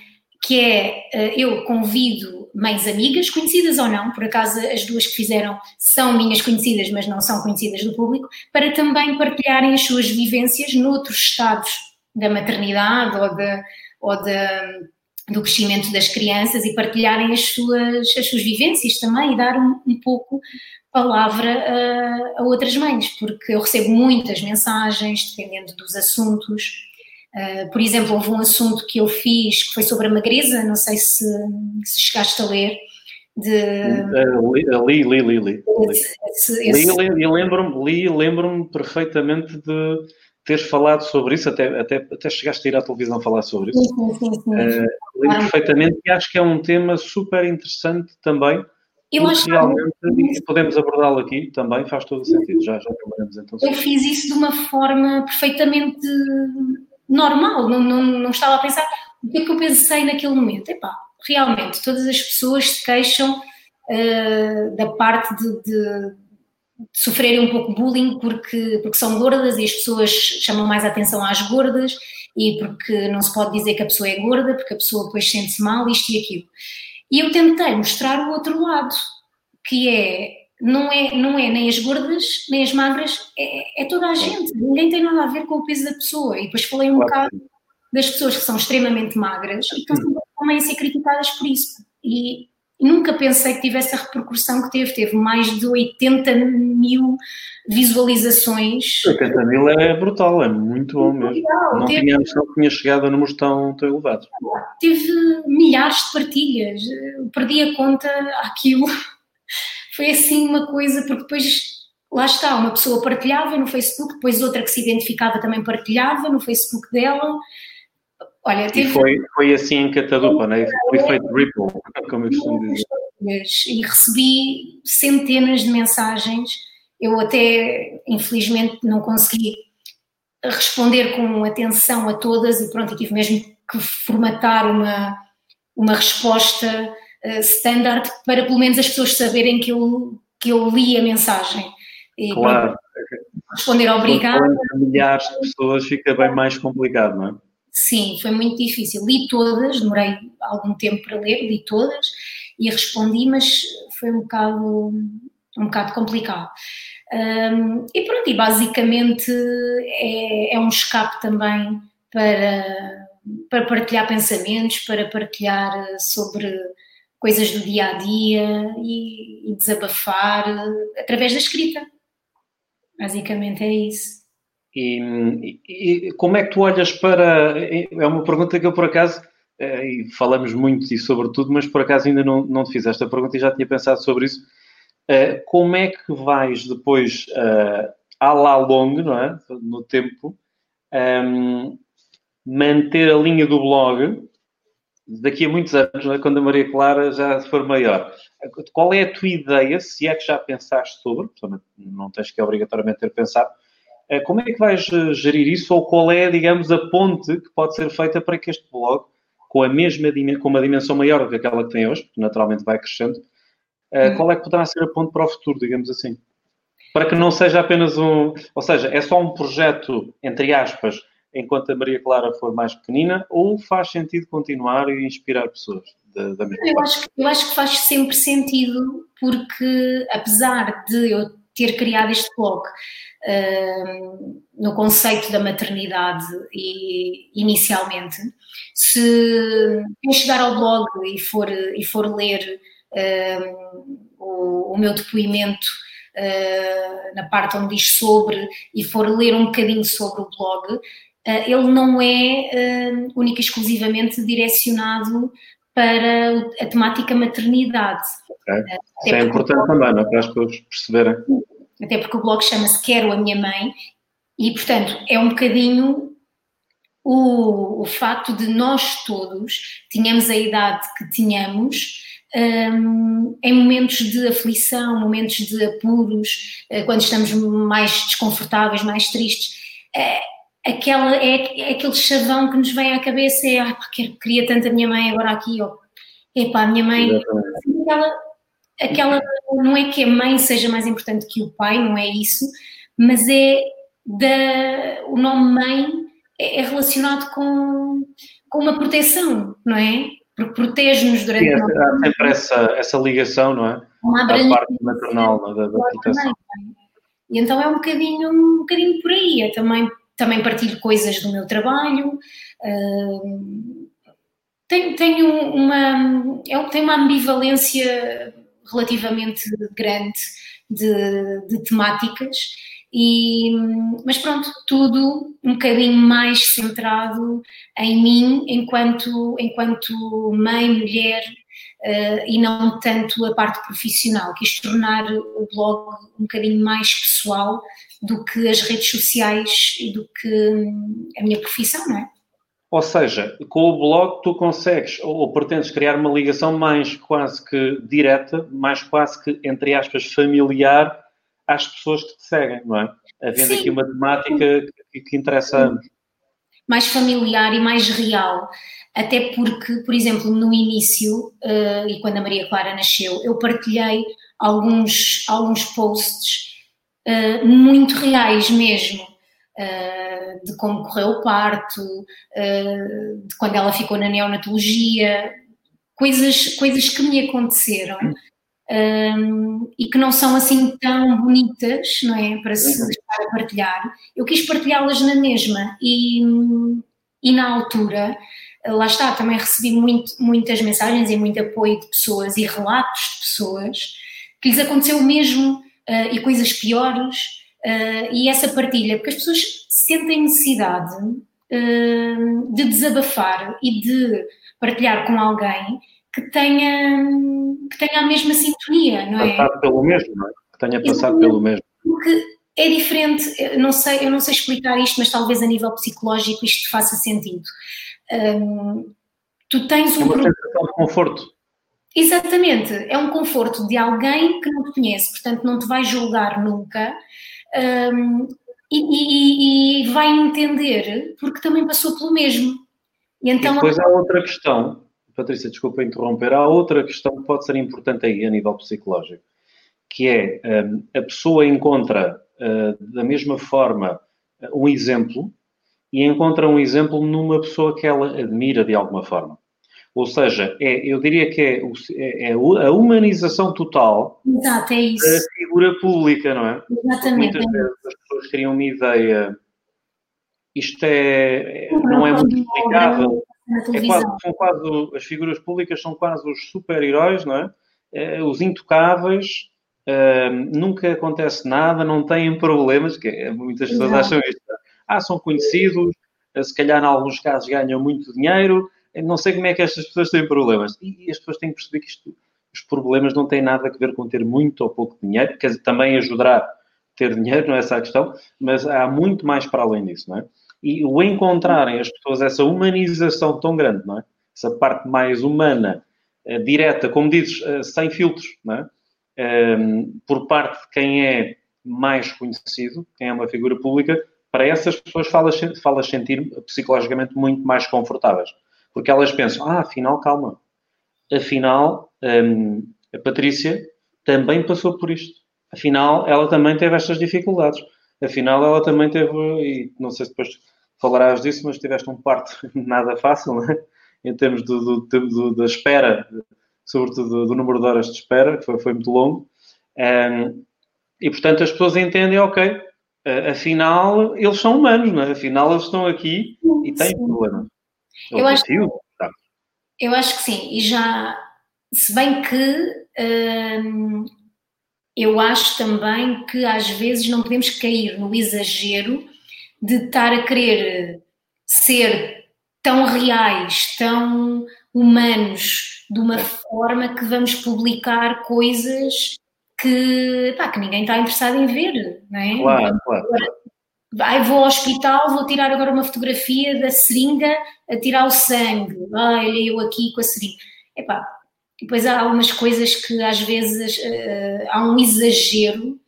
[SPEAKER 2] que é eu convido mães amigas, conhecidas ou não, por acaso as duas que fizeram são minhas conhecidas, mas não são conhecidas do público, para também partilharem as suas vivências noutros estados da maternidade ou, de, ou de, do crescimento das crianças e partilharem as suas, as suas vivências também e dar um, um pouco palavra a, a, outras mães, porque eu recebo muitas mensagens, dependendo dos assuntos. Uh, por exemplo, houve um assunto que eu fiz que foi sobre a magreza, não sei se, se chegaste a ler. De...
[SPEAKER 1] Uh, li, li, li, li. Esse, esse... li, li, lembro-me lembro perfeitamente de teres falado sobre isso, até, até, até chegaste a ir à televisão falar sobre isso. Sim, sim, sim. Uh, lembro perfeitamente e acho que é um tema super interessante também eu acho realmente que... podemos abordá-lo aqui também, faz todo o sentido. Já, já trabalhamos então.
[SPEAKER 2] Eu fiz isso de uma forma perfeitamente normal, não, não, não estava a pensar. O que é que eu pensei naquele momento? Epá, realmente, todas as pessoas se queixam uh, da parte de, de, de, sofrerem um pouco bullying porque, porque são gordas e as pessoas chamam mais atenção às gordas e porque não se pode dizer que a pessoa é gorda porque a pessoa depois sente-se mal, isto e aquilo. E eu tentei mostrar o outro lado, que é não é, não é nem as gordas, nem as magras, é, é, toda a gente. Ninguém tem nada a ver com o peso da pessoa. E depois falei um bocado das pessoas que são extremamente magras e que estão também a ser criticadas por isso. E nunca pensei que tivesse a repercussão que teve. Teve mais de 80 mil visualizações.
[SPEAKER 1] 80 mil é brutal, é muito bom mesmo. Legal. Não teve, tinha que tinha chegado a números tão, tão elevados.
[SPEAKER 2] Teve milhares de partilhas, perdi a conta àquilo. Foi assim uma coisa, porque depois lá está, uma pessoa partilhava no Facebook, depois outra que se identificava também partilhava no Facebook dela.
[SPEAKER 1] Olha, teve... E foi, foi assim em catadupa, né? Foi feito ripple, como eu costumo dizer.
[SPEAKER 2] E recebi centenas de mensagens eu até, infelizmente, não consegui responder com atenção a todas e pronto, eu tive mesmo que formatar uma, uma resposta uh, standard para pelo menos as pessoas saberem que eu, que eu li a mensagem.
[SPEAKER 1] E, claro. Pronto,
[SPEAKER 2] responder obrigada.
[SPEAKER 1] milhares de pessoas fica bem mais complicado, não é?
[SPEAKER 2] Sim, foi muito difícil. Li todas, demorei algum tempo para ler, li todas e respondi, mas foi um bocado um bocado complicado. Um, e pronto, e basicamente é, é, um escape também para, para partilhar pensamentos, para partilhar sobre coisas do dia a dia e, e desabafar através da escrita. Basicamente é isso.
[SPEAKER 1] E, e, como é que tu olhas para. É uma pergunta que eu, por acaso, eh, e falamos muito e sobre tudo, mas por acaso ainda não, não te fiz esta pergunta e já tinha pensado sobre isso. Como é que vais depois, à la longue, não é? no tempo, ehm, manter a linha do blog daqui a muitos anos, é? quando a Maria Clara já for maior? Qual é a tua ideia, se é que já pensaste sobre, não tens que obrigatoriamente ter pensado, uh, como é que vais gerir isso ou qual é, digamos, a ponte que pode ser feita para que este blog, com a mesma com uma dimensão maior do que aquela que tem hoje, porque naturalmente vai crescendo, eh, qual é que poderá ser a ponto para o futuro, digamos assim? Para que não seja apenas um. Ou seja, é só um projeto, entre aspas, enquanto a Maria Clara for mais pequenina, ou faz sentido continuar e inspirar pessoas da, da mesma
[SPEAKER 2] eu acho, eu acho que faz sempre sentido, porque apesar de eu ter criado este blog uh, no conceito da maternidade e inicialmente, se quem chegar ao blog e for, e for ler o, o, meu depoimento uh, na parte onde diz sobre e for ler um bocadinho sobre o blog, ele não é uh, única e exclusivamente direcionado para a temática maternidade.
[SPEAKER 1] Okay. Isso é importante blog, também, não é? Para as pessoas perceberem.
[SPEAKER 2] Até porque o blog chama-se Quero a Minha Mãe e, portanto, é um bocadinho o, o facto de nós todos tínhamos a idade que tínhamos um, em momentos de aflição, momentos de apuros, quando estamos mais desconfortáveis, mais tristes, uh, aquela, é, é, aquele chavão que nos vem à cabeça, é, ah, queria tanto a minha mãe agora aqui, ou, epá, a minha mãe, aquela, aquela, não é que a mãe seja mais importante que o pai, não é isso, mas é da, o nome mãe é, é relacionado com, com uma proteção, não é? porque protege-nos durante... Sim,
[SPEAKER 1] há sempre essa, essa ligação, não é? Uma a parte maternal da, da proteção.
[SPEAKER 2] E então é um bocadinho, um bocadinho por aí, é também, também partilho coisas do meu trabalho, tenho, tenho, uma, é tenho uma ambivalência relativamente grande de, de temáticas, e, mas pronto, tudo um bocadinho mais centrado em mim enquanto, enquanto mãe, mulher uh, e não tanto a parte profissional. Quis tornar o blog um bocadinho mais pessoal do que as redes sociais e do que a minha profissão, não é?
[SPEAKER 1] Ou seja, com o blog tu consegues ou pretendes criar uma ligação mais quase que direta, mais quase que, entre aspas, familiar às pessoas que te seguem, não é? Havendo Sim. aqui uma temática que, que interessa a ambos.
[SPEAKER 2] Mais familiar e mais real. Até porque, por exemplo, no início, uh, e quando a Maria Clara nasceu, eu partilhei alguns, alguns posts uh, muito reais mesmo uh, de como correu o parto, de quando ela ficou na neonatologia, coisas, coisas que me aconteceram um, e que não são assim tão bonitas, não é? Para se uhum. estar a partilhar. Eu quis partilhá-las na mesma e, e na altura lá está, também recebi muito, muitas mensagens e muito apoio de pessoas e relatos de pessoas que lhes aconteceu o mesmo uh, e coisas piores Uh, e essa partilha, porque as pessoas sentem necessidade uh, de desabafar e de partilhar com alguém que tenha, que tenha a mesma sintonia, não é?
[SPEAKER 1] Passado pelo mesmo, não é? Que tenha passado pelo mesmo.
[SPEAKER 2] Porque é diferente, eu não sei, eu não sei explicar isto, mas talvez a nível psicológico isto faça sentido. Um, tu tens
[SPEAKER 1] um. É uma sensação de conforto.
[SPEAKER 2] Exatamente, é um conforto de alguém que não te conhece, portanto não te vai julgar nunca, um, e, e, e, vai entender porque também passou pelo mesmo.
[SPEAKER 1] E, então, e depois há outra questão, Patrícia, desculpa interromper, há outra questão que pode ser importante aí a nível psicológico, que é um, a pessoa encontra uh, da mesma forma um exemplo e encontra um exemplo numa pessoa que ela admira de alguma forma. Ou seja, é, eu diria que é, é, é, a humanização total
[SPEAKER 2] Exato, é
[SPEAKER 1] da figura pública, não é?
[SPEAKER 2] Exatamente.
[SPEAKER 1] muitas vezes as pessoas criam uma ideia, isto é, não é muito explicável. É quase, são quase, as figuras públicas são quase os super-heróis, não é? é os intocáveis, uh, nunca acontece nada, não têm problemas, que é, muitas pessoas Exato. acham isto. Ah, são conhecidos, se calhar em alguns casos ganham muito dinheiro, não sei como é que estas pessoas têm problemas. E, as pessoas têm que perceber que isto, os problemas não têm nada a ver com ter muito ou pouco dinheiro, dizer, também ajudará ter dinheiro, não é essa a questão, mas há muito mais para além disso, não é? E o encontrarem as pessoas essa humanização tão grande, não é? Essa parte mais humana, uh, direta, como dizes, uh, sem filtros, não é? Um, por parte de quem é mais conhecido, quem é uma figura pública, para essas pessoas falas, falas sentir psicologicamente muito mais confortáveis. Porque elas pensam, ah, afinal, calma. Afinal, um, a Patrícia também passou por isto. Afinal, ela também teve estas dificuldades. Afinal, ela também teve, e não sei se depois falarás disso, mas tiveste um parto nada fácil, é? em termos do, do, do, da espera, sobretudo do, número de horas de espera, que foi, foi muito longo. Um, e, portanto, as pessoas entendem, ok, afinal, eles são humanos, não é? afinal, eles estão aqui e têm problemas.
[SPEAKER 2] Eu acho, tá. eu acho que sim, e já, se bem que hum, eu acho também que às vezes não podemos cair no exagero de estar a querer ser tão reais, tão humanos, de uma forma que vamos publicar coisas que, pá, que ninguém está interessado em ver, não é?
[SPEAKER 1] Claro, claro.
[SPEAKER 2] Ai, vou ao hospital, vou tirar agora uma fotografia da seringa a tirar o sangue. Olha, eu aqui com a seringa. Epá, depois há algumas coisas que às vezes uh, há um exagero.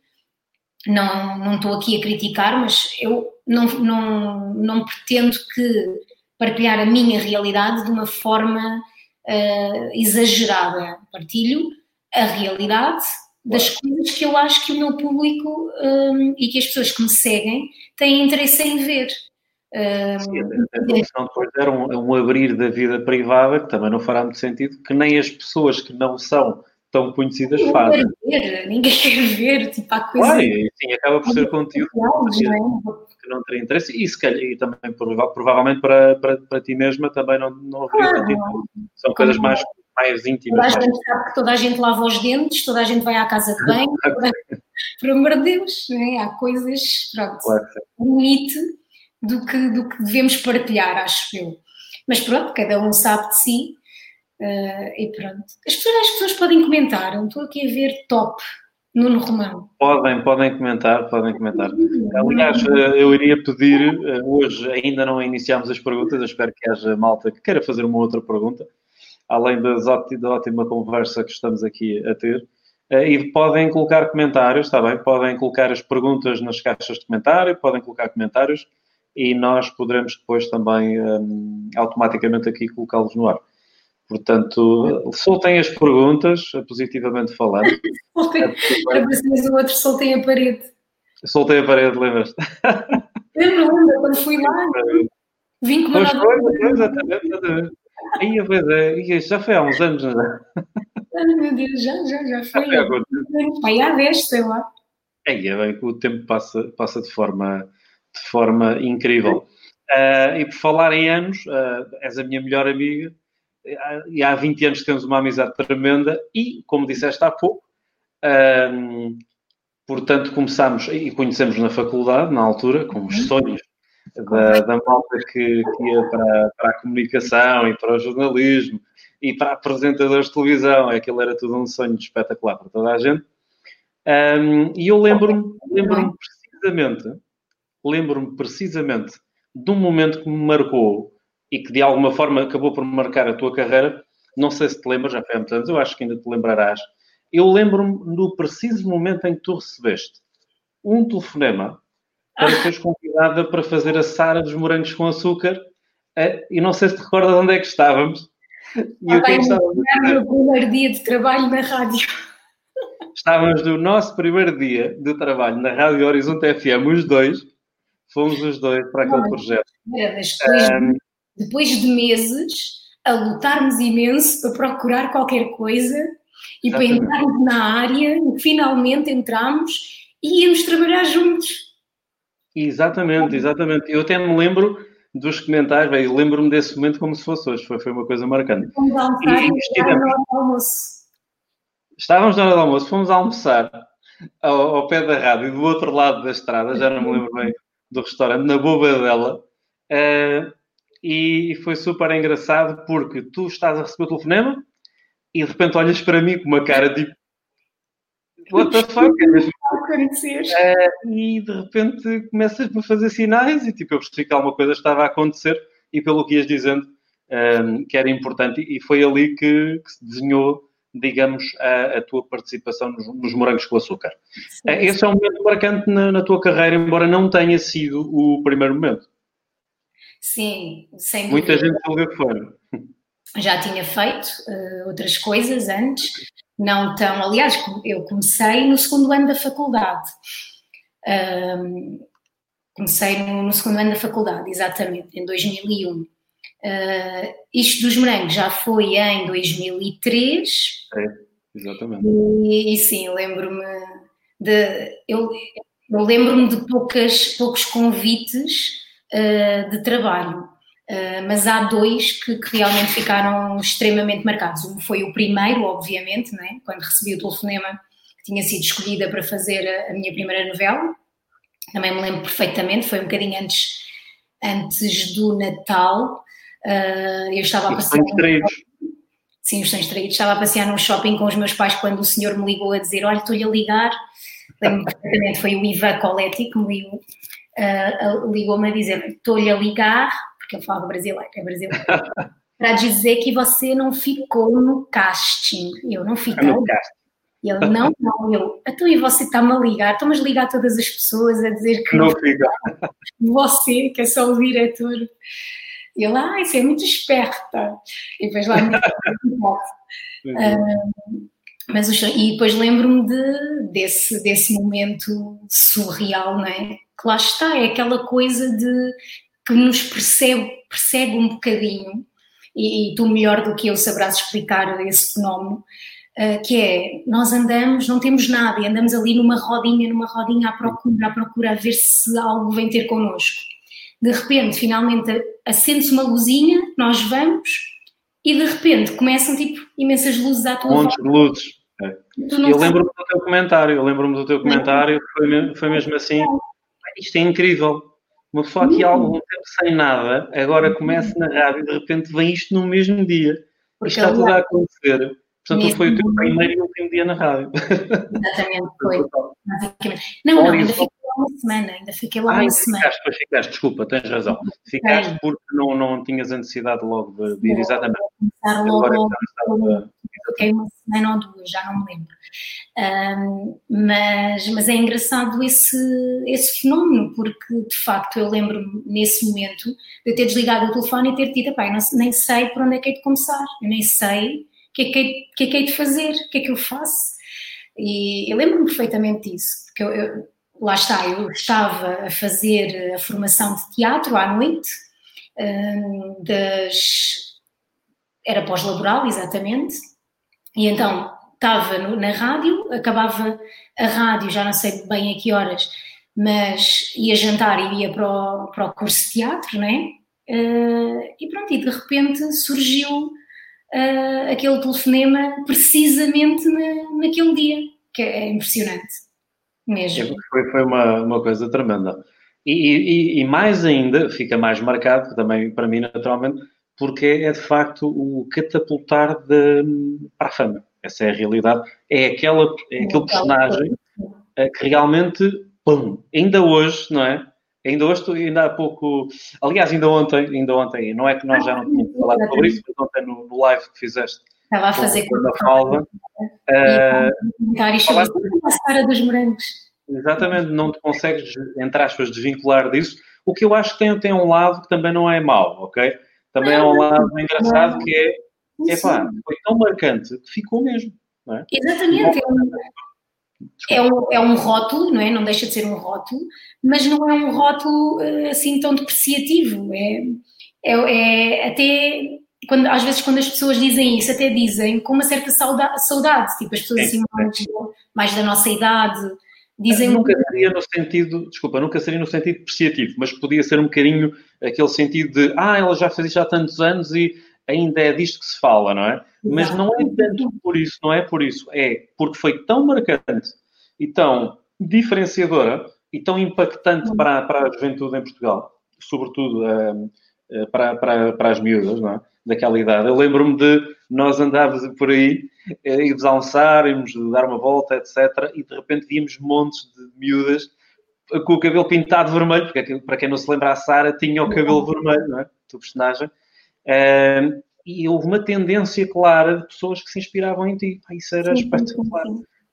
[SPEAKER 2] Não, não estou aqui a criticar, mas eu não, não, não pretendo que partilhar a minha realidade de uma forma uh, exagerada. Partilho a realidade das coisas que eu acho que o meu público um, e que as pessoas que me seguem têm interesse em ver.
[SPEAKER 1] Sim, a função depois era um, um, abrir da vida privada que também não fará muito sentido, que nem as pessoas que não são tão conhecidas
[SPEAKER 2] ninguém
[SPEAKER 1] fazem.
[SPEAKER 2] Quer ver, ninguém quer ver, tipo, há coisas...
[SPEAKER 1] Claro, e, sim, acaba por ser conteúdo que, não é? que não teria interesse e, se calhar, e também provavelmente para, para, para ti mesma também não, não haveria claro. tanto São coisas mais, mais íntimas.
[SPEAKER 2] Toda a gente sabe que toda a gente lava os dentes, toda a gente vai à casa de banho, toda... por amor de Deus, não é? há coisas, pronto, claro limite do que, do que devemos partilhar, acho eu. Mas pronto, cada um sabe de si uh, e pronto. As pessoas, as pessoas podem comentar, eu estou aqui a ver top. Nuno Romão.
[SPEAKER 1] Podem, podem comentar, podem comentar. Aliás, eh, eu iria pedir, eh, hoje ainda não iniciámos as perguntas, eu espero que haja malta que queira fazer uma outra pergunta, além das, da ótima conversa que estamos aqui a ter. E podem colocar comentários, está bem? Podem colocar as perguntas nas caixas de comentário, podem colocar comentários e nós poderemos depois também automaticamente aqui colocá-los no ar. Portanto, soltem as perguntas, positivamente falando.
[SPEAKER 2] soltem, é, o outro soltem a parede.
[SPEAKER 1] Soltei a parede, lembras-te?
[SPEAKER 2] Lembro, lembro, quando fui lá, vim com uma
[SPEAKER 1] nova... Foi, exatamente, exatamente. Aí, pois é, já foi há uns anos, não é?
[SPEAKER 2] Ai, meu Deus, já, já, já foi. Já foi Pai, há 10, sei lá.
[SPEAKER 1] É, é bem que o tempo passa, passa de forma de forma incrível. Uh, e por falar em anos, uh, és a minha melhor amiga e há 20 anos temos uma amizade tremenda e, como disseste há pouco, um, portanto começámos e conhecemos na faculdade, na altura, com os sonhos da, da malta que, que ia para, para, a comunicação e para o jornalismo e para apresentadores de televisão. Aquilo era tudo um sonho espetacular para toda a gente. Um, e eu lembro-me lembro precisamente lembro-me precisamente de um momento que me marcou e que de alguma forma acabou por marcar a tua carreira. Não sei se te lembras, já foi há muitos anos, eu acho que ainda te lembrarás. Eu lembro-me do preciso momento em que tu recebeste um telefonema para seres convidada para fazer a Sara dos morangos com açúcar. E não sei se te recordas onde é que estávamos.
[SPEAKER 2] E que estávamos o meu primeiro dia de trabalho na rádio.
[SPEAKER 1] Estávamos no nosso primeiro dia de trabalho na Rádio Horizonte FM, os dois, Fomos os dois para aquele Não, projeto.
[SPEAKER 2] depois, um, depois de meses a lutarmos imenso para procurar qualquer coisa e para entrarmos na área, finalmente entramos e íamos trabalhar juntos.
[SPEAKER 1] Exatamente, exatamente. Eu até me lembro dos comentários, bem, lembro-me desse momento como se fosse hoje, foi, foi uma coisa marcante.
[SPEAKER 2] Fomos almoçar e, e na hora do almoço.
[SPEAKER 1] Estávamos na hora do almoço, fomos almoçar ao, ao pé da rádio, do outro lado da estrada, já não me lembro bem do restaurante, na boba dela. Uh, e foi super engraçado porque tu estás a receber o telefonema e de repente olhas para mim com uma cara tipo What the fuck? uh, e de repente começas a fazer sinais e tipo eu percebi que alguma coisa estava a acontecer e pelo que ias dizendo um, que era importante e foi ali que, que se desenhou digamos, a, a tua participação nos, nos, morangos com açúcar. Sim, sim. Esse é um momento marcante na, na, tua carreira, embora não tenha sido o primeiro momento.
[SPEAKER 2] Sim, sem
[SPEAKER 1] Muita dúvida. gente que foi.
[SPEAKER 2] Já tinha feito uh, outras coisas antes, não tão. Aliás, eu comecei no segundo ano da faculdade. Um, comecei no, no, segundo ano da faculdade, exatamente, em 2001. Uh, isto dos morangos já foi em 2003.
[SPEAKER 1] É, exatamente.
[SPEAKER 2] E, e sim, lembro-me de. Eu, eu lembro-me de poucas, poucos convites uh, de trabalho, uh, mas há dois que, que, realmente ficaram extremamente marcados. Um foi o primeiro, obviamente, não é? quando recebi o telefonema que tinha sido escolhida para fazer a, a minha primeira novela. Também me lembro perfeitamente, foi um bocadinho antes, antes do Natal. Uh, eu estava a passear. Sim, os sonhos traídos. Estava a passear num shopping com os meus pais quando o senhor me ligou a dizer: Olha, estou-lhe a ligar. Lembro-me perfeitamente, foi o Ivan Coletti que me ligou. Uh, ligou-me a dizer: Estou-lhe a ligar, porque ele falava brasileiro, é brasileiro, para dizer que você não ficou no casting. Eu não fiquei. E ele, não, não, eu, então e você está-me a ligar, estamos a ligar todas as pessoas a dizer que
[SPEAKER 1] não fica.
[SPEAKER 2] Você, que é só o diretor. E ele, ah, isso é muito esperta. E depois lá me uh, mas E depois lembro-me de, desse, desse momento surreal, não é? Que lá está, é aquela coisa de que nos percebe, persegue um bocadinho, e, e tu melhor do que eu sabrás explicar esse fenómeno, uh, que é, nós andamos, não temos nada, e andamos ali numa rodinha, numa rodinha à procura, à procura, a ver se algo vem ter connosco. De repente, finalmente, acende-se uma luzinha, nós vamos, e de repente começam, tipo, imensas luzes à tua
[SPEAKER 1] Montes de luzes. É. Eu lembro-me do teu comentário, eu lembro-me do teu comentário, foi, foi mesmo assim, isto é incrível, uma pessoa aqui há algum tempo sem nada, agora começa na rádio e de repente vem isto no mesmo dia. Isto está tudo a acontecer. Portanto, foi o teu primeiro e último dia na rádio.
[SPEAKER 2] Exatamente, foi. Não, não, ainda fiquei lá uma semana, ainda fiquei lá ah, uma semana.
[SPEAKER 1] Ficaste, pois ficaste, desculpa, tens razão. Ficaste porque não, não tinhas a necessidade logo de, de ir exatamente.
[SPEAKER 2] Começar logo, Agora, fiquei uma semana ou duas, já não me lembro. Um, mas, mas é engraçado esse, esse fenómeno, porque de facto eu lembro-me nesse momento de eu ter desligado o telefone e ter dito, pai, nem sei por onde é que é de começar, eu nem sei o que é que, é, que, é que de fazer, o que é que eu faço. E eu lembro-me perfeitamente disso, porque eu, eu, lá está, eu estava a fazer a formação de teatro à noite, um, das era pós-laboral, exatamente, e então estava na rádio, acabava a rádio, já não sei bem a que horas, mas ia jantar e ia para o, para o curso de teatro, né? Uh, e pronto, e de repente surgiu uh, aquele telefonema precisamente na, naquele dia, que é impressionante mesmo.
[SPEAKER 1] Foi, foi uma, uma coisa tremenda. E, e, e mais ainda, fica mais marcado, também para mim naturalmente, porque é de facto o catapultar de, para a fama. Essa é a realidade. É, aquela, é aquele personagem eh, que realmente, pum, ainda hoje, não é? Ainda hoje, ainda há pouco, aliás, ainda ontem, ainda ontem, não é que nós já não tínhamos falado sobre isso, mas ontem no, no live que fizeste
[SPEAKER 2] Estava a fazer
[SPEAKER 1] com a Falva.
[SPEAKER 2] Comentários sobre a dos morangos.
[SPEAKER 1] Exatamente, não te consegues, entre aspas, desvincular disso. O que eu acho que tem, tem um lado que também não é mau, ok? Também há um lado engraçado que é, epá, foi tão marcante que ficou mesmo. É?
[SPEAKER 2] Exatamente. É um, é, um, é um rótulo, não é? Não deixa de ser um rótulo, mas não é um rótulo eh, assim tão depreciativo. É, é, é até quando, às vezes quando as pessoas dizem isso, até dizem com uma certa saudade, saudade tipo as pessoas assim mais, mais da nossa idade, Dizem
[SPEAKER 1] nunca seria no sentido, desculpa, nunca seria no sentido depreciativo, mas podia ser um bocadinho aquele sentido de ah, ela já fez isto há tantos anos e ainda é disto que se fala, não é? Mas não é tanto por isso, não é por isso, é porque foi tão marcante e tão diferenciadora e tão impactante para, para a juventude em Portugal, sobretudo uh, uh, para, para, para as miúdas, não é? Daquela idade. Eu lembro-me de nós andávamos por aí eh, íamos almoçar, íamos dar uma volta, etc. E de repente víamos montes de miúdas com o cabelo pintado vermelho, porque para quem não se lembra, a Sara tinha o cabelo vermelho, não é? Do personagem. e houve uma tendência clara de pessoas que se inspiravam em ti. isso era sim, espetacular.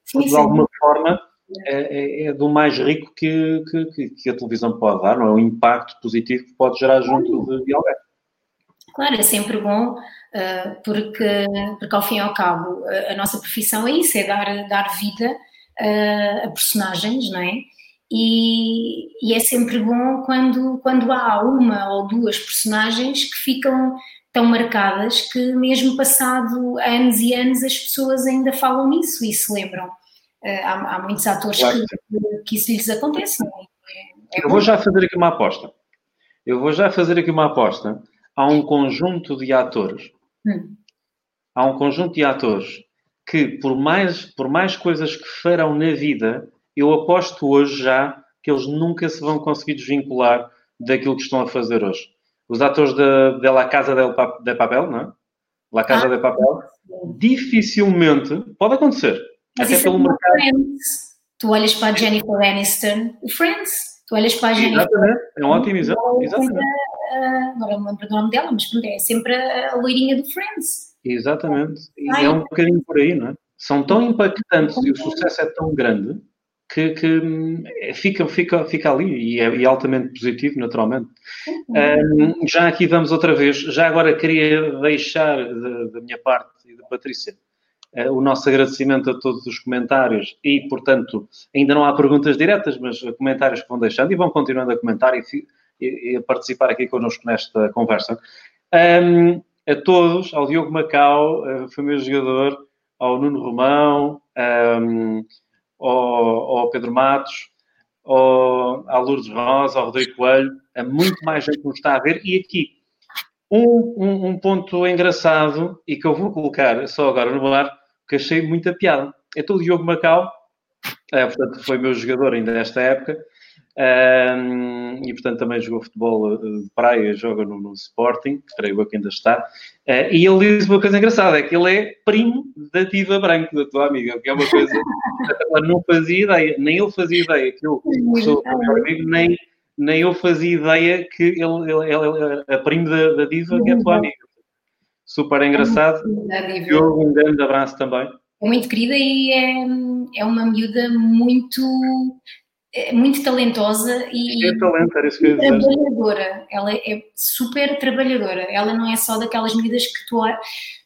[SPEAKER 1] Sim, sim. De alguma forma, é, é, é, do mais rico que, que, que, a televisão pode dar, não é? O impacto positivo que pode gerar junto de, de alguém.
[SPEAKER 2] Claro, é sempre bom ah, porque, porque ao fim e ao cabo a nossa profissão é isso, é dar, dar vida a personagens, não é? E, e, é sempre bom quando, quando há uma ou duas personagens que ficam tão marcadas que mesmo passado anos e anos as pessoas ainda falam nisso e se lembram. Há, há muitos atores claro. que, que, isso lhes acontece, não
[SPEAKER 1] é? é Eu vou já fazer aqui uma aposta. Eu vou já fazer aqui uma aposta. Há um conjunto de atores Hum. Há um conjunto de atores que, por mais, por mais coisas que farão na vida, eu aposto hoje já que eles nunca se vão conseguir desvincular daquilo que estão a fazer hoje. Os atores de, de La Casa del de Papel, não é? La Casa ah, de Papel, dificilmente pode acontecer.
[SPEAKER 2] Mas até pelo é mercado. Friends. Tu olhas para a Jennifer Aniston, Friends, tu olhas para a Jennifer.
[SPEAKER 1] Exatamente, é um ótimo exemplo. Exatamente
[SPEAKER 2] agora não lembro do nome dela, mas é sempre a loirinha do Friends.
[SPEAKER 1] Exatamente. E Ai, é um bocadinho por aí, não é? São tão impactantes e o sucesso é tão grande que, que hum, fica, fica, fica ali e é, e altamente positivo, naturalmente. Uhum. Um, já aqui vamos outra vez. Já agora queria deixar da, minha parte e da Patrícia o nosso agradecimento a todos os comentários e, portanto, ainda não há perguntas diretas, mas comentários que vão deixando e vão continuando a comentar e e, a participar aqui connosco nesta conversa. Um, a todos, ao Diogo Macau, foi meu jogador, ao Nuno Romão, um, ao, ao, Pedro Matos, ao, à Lourdes Rosa, ao Rodrigo Coelho, a muito mais gente que nos está a ver. E aqui, um, um, um, ponto engraçado e que eu vou colocar só agora no ar, que achei muita piada. É todo o Diogo Macau, é, portanto, foi meu jogador ainda nesta época, um, e portanto também jogou futebol eh, de praia, joga no, no Sporting, creio eu que ainda está. Uh, e ele diz uma coisa engraçada: é que ele é primo da Diva Branco, da tua amiga, que é uma coisa ela não fazia ideia, nem ele fazia ideia que eu sou o meu amigo, nem, nem eu fazia ideia que ele, ele, ele é a primo da, da Diva, que é a tua amiga. Super engraçado. um grande abraço também.
[SPEAKER 2] É muito querida e é, é uma miúda muito é muito talentosa e
[SPEAKER 1] é talento, era isso que eu
[SPEAKER 2] trabalhadora. Ela é super trabalhadora. Ela não é só daquelas medidas que tu,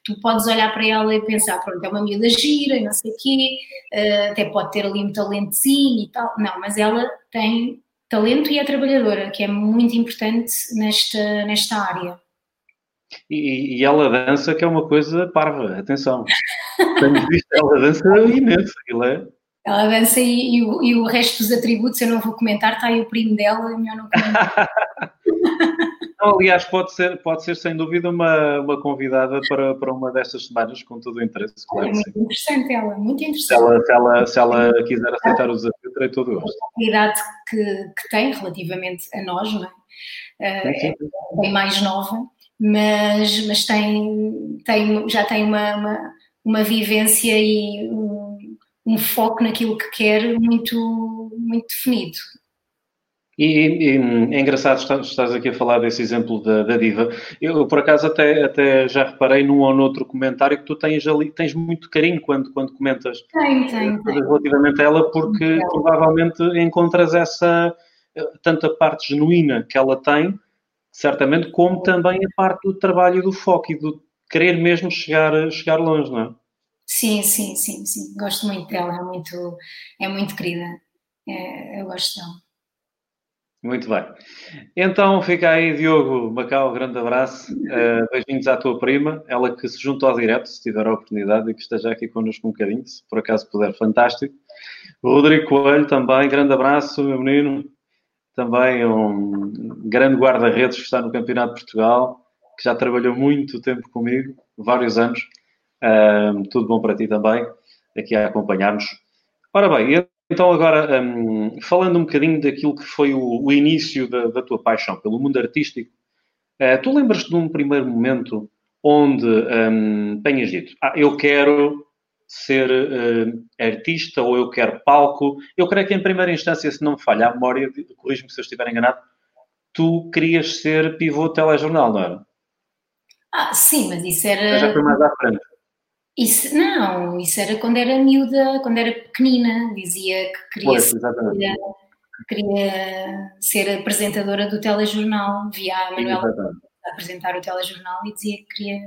[SPEAKER 2] tu podes olhar para ela e pensar, pronto, é uma miúda gira e não sei o quê, uh, até pode ter ali um talentozinho e tal. Não, mas ela tem talento e é trabalhadora, que é muito importante nesta, nesta área.
[SPEAKER 1] E, e ela dança que é uma coisa parva, atenção. Tenho visto ela dança imenso, aquilo é
[SPEAKER 2] ela dança e, e, o, e, o, resto dos atributos eu não vou comentar, está aí o primo dela, é melhor não comentar.
[SPEAKER 1] não, aliás, pode ser, pode ser sem dúvida uma, uma convidada para, para uma destas semanas, com todo o interesse.
[SPEAKER 2] Claro é muito sim. interessante ela, muito interessante. Se
[SPEAKER 1] ela, se ela, se ela quiser aceitar o desafio, terei todo o gosto.
[SPEAKER 2] A idade que, que tem relativamente a nós, não é? Uh, é bem mais nova, mas, mas tem, tem, já tem uma, uma, uma vivência e um, um foco naquilo que quer muito, muito definido.
[SPEAKER 1] E, e, é engraçado, estás, aqui a falar desse exemplo da, da, diva. Eu, por acaso, até, até já reparei num ou noutro comentário que tu tens ali, tens muito carinho quando, quando comentas
[SPEAKER 2] tem, tem,
[SPEAKER 1] tem. relativamente a ela, porque provavelmente encontras essa, tanto a parte genuína que ela tem, certamente, como também a parte do trabalho e do foco e do querer mesmo chegar, chegar longe, não é?
[SPEAKER 2] Sim, sim, sim, sim. Gosto muito dela, é muito, é muito querida. É, eu gosto dela.
[SPEAKER 1] Muito bem. Então fica aí, Diogo Macau, grande abraço. Uh, beijinhos à tua prima, ela que se juntou ao direto, se tiver a oportunidade, e que esteja aqui connosco um bocadinho, se por acaso puder, fantástico. Rodrigo Coelho também, grande abraço, meu menino. Também um grande guarda-redes que está no Campeonato de Portugal, que já trabalhou muito tempo comigo, vários anos. Tudo bom para ti também, aqui a acompanharmos. Ora bem, então agora, um, falando um bocadinho daquilo que foi o, o início da, da, tua paixão pelo mundo artístico, uh, tu lembras-te de um primeiro momento onde um, tenhas dito, ah, eu quero ser uh, artista ou eu quero palco. Eu creio que em primeira instância, se não me falha a memória, corrijo-me se eu estiver enganado, tu querias ser pivô telejornal, não era?
[SPEAKER 2] Ah, sim, mas isso era...
[SPEAKER 1] Já foi mais à frente.
[SPEAKER 2] Isso, não, isso era quando era miúda, quando era pequenina, dizia que queria, pois, ser, queria ser apresentadora do telejornal, via a Manuela apresentar o telejornal e dizia que queria,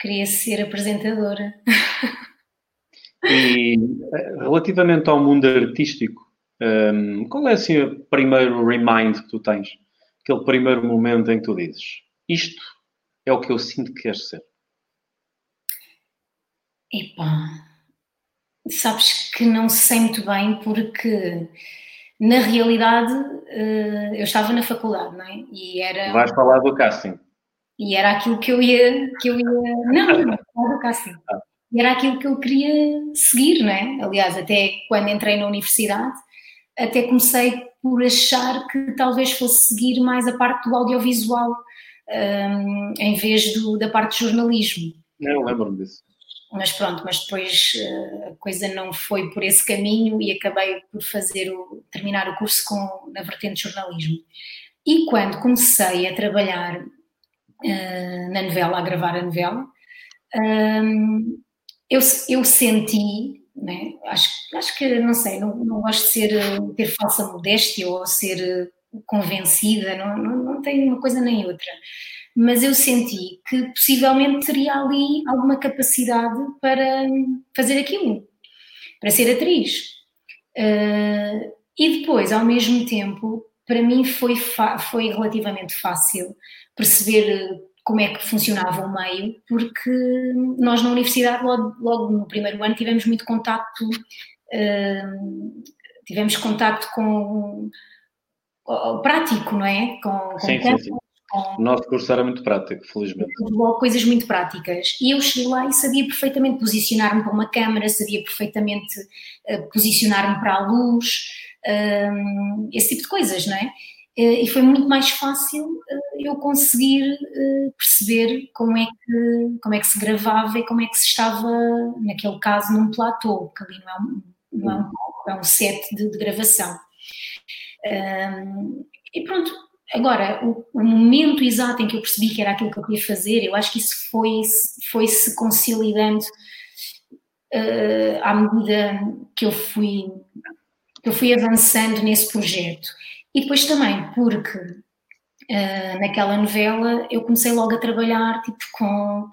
[SPEAKER 2] queria ser apresentadora.
[SPEAKER 1] E relativamente ao mundo artístico, um, qual é assim o primeiro remind que tu tens? Aquele primeiro momento em que tu dizes isto é o que eu sinto que queres ser?
[SPEAKER 2] Epá, sabes que não sei muito bem porque na realidade eh, eu estava na faculdade, não é? E era.
[SPEAKER 1] Vais falar do casting.
[SPEAKER 2] E era aquilo que eu ia. Que eu ia não, não, não. Ah. E era aquilo que eu queria seguir, não é? Aliás, até quando entrei na universidade, até comecei por achar que talvez fosse seguir mais a parte do audiovisual um, em vez do, da parte de jornalismo.
[SPEAKER 1] Não, lembro-me disso
[SPEAKER 2] mas pronto, mas depois eh, a coisa não foi por esse caminho e acabei por fazer o, terminar o curso com, na vertente de jornalismo. E quando comecei a trabalhar uh, na novela, a gravar a novela, um, eu, eu senti, né, acho, acho que, não sei, não, não gosto de ser, ter falsa modéstia ou ser convencida, não, não, não tenho uma coisa nem outra mas eu senti que possivelmente teria ali alguma capacidade para fazer aquilo, para ser atriz. Uh, e depois, ao mesmo tempo, para mim foi, foi relativamente fácil perceber como é que funcionava o meio, porque nós na universidade, logo, logo no primeiro ano, tivemos muito contacto, uh, tivemos contacto com o prático, não é? Com, com
[SPEAKER 1] sim, sim, sim. O nosso curso era muito prático, felizmente.
[SPEAKER 2] Coisas muito práticas. E eu cheguei lá e sabia perfeitamente posicionar-me para uma câmara, sabia perfeitamente uh, posicionar-me para a luz, uh, esse tipo de coisas, não é? Uh, e foi muito mais fácil eu conseguir perceber como é, que, como é que se gravava e como é que se estava, naquele caso, num platô, porque ali não é um, não é um, é um set de, de gravação. e pronto, Agora, o, o, momento exato em que eu percebi que era aquilo que eu queria fazer, eu acho que isso foi, foi se consolidando uh, à medida que eu fui que eu fui avançando nesse projeto. E depois também porque uh, naquela novela eu comecei logo a trabalhar tipo com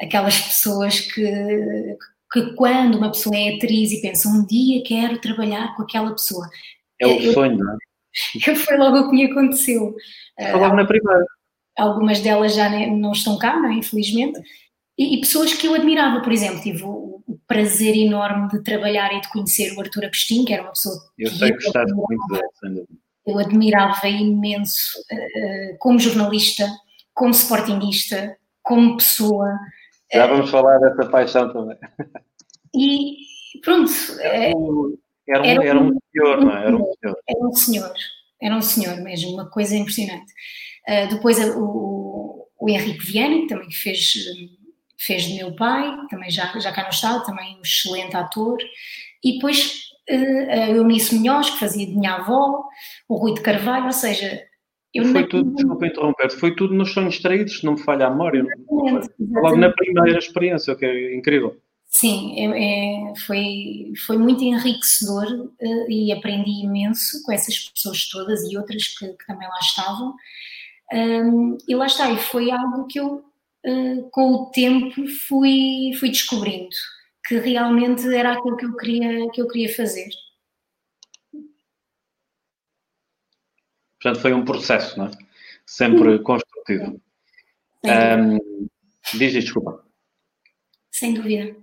[SPEAKER 2] aquelas pessoas que, que quando uma pessoa é atriz e pensa um dia quero trabalhar com aquela pessoa.
[SPEAKER 1] É o eu, sonho, não é?
[SPEAKER 2] que foi logo o que me aconteceu.
[SPEAKER 1] Foi logo na primeira.
[SPEAKER 2] Algumas delas já não estão cá, não é? infelizmente. E, e, pessoas que eu admirava, por exemplo, tive o, o, prazer enorme de trabalhar e de conhecer o Arthur Agostinho, que era uma pessoa
[SPEAKER 1] eu sei que gostaste muito dele,
[SPEAKER 2] Eu admirava imenso uh, como jornalista, como sportinguista, como pessoa.
[SPEAKER 1] Já vamos uh, falar dessa paixão também.
[SPEAKER 2] E pronto.
[SPEAKER 1] Era um, era um, era um senhor, não é? Era um senhor.
[SPEAKER 2] Era um senhor, era um senhor mesmo, uma coisa impressionante. Uh, depois o, o Henrique Viana, que também fez, fez de meu pai, também já, já cá no estado, também um excelente ator. E depois uh, a Eunice Munhoz, que fazia de minha avó, o Rui de Carvalho, ou seja,
[SPEAKER 1] eu foi tudo, desculpa interromper, foi tudo nos sonhos traídos, não me falha a memória. Exatamente, exatamente. Logo na primeira experiência, o que é incrível.
[SPEAKER 2] Sim, é, é, foi, foi muito enriquecedor uh, e aprendi imenso com essas pessoas todas e outras que, que também lá estavam. Um, e lá está, e foi algo que eu, com o tempo, fui, fui descobrindo que realmente era aquilo que eu queria, que eu queria fazer.
[SPEAKER 1] Portanto, foi um processo, não é? Sempre Sim. construtivo. Um, diz, desculpa.
[SPEAKER 2] Sem dúvida.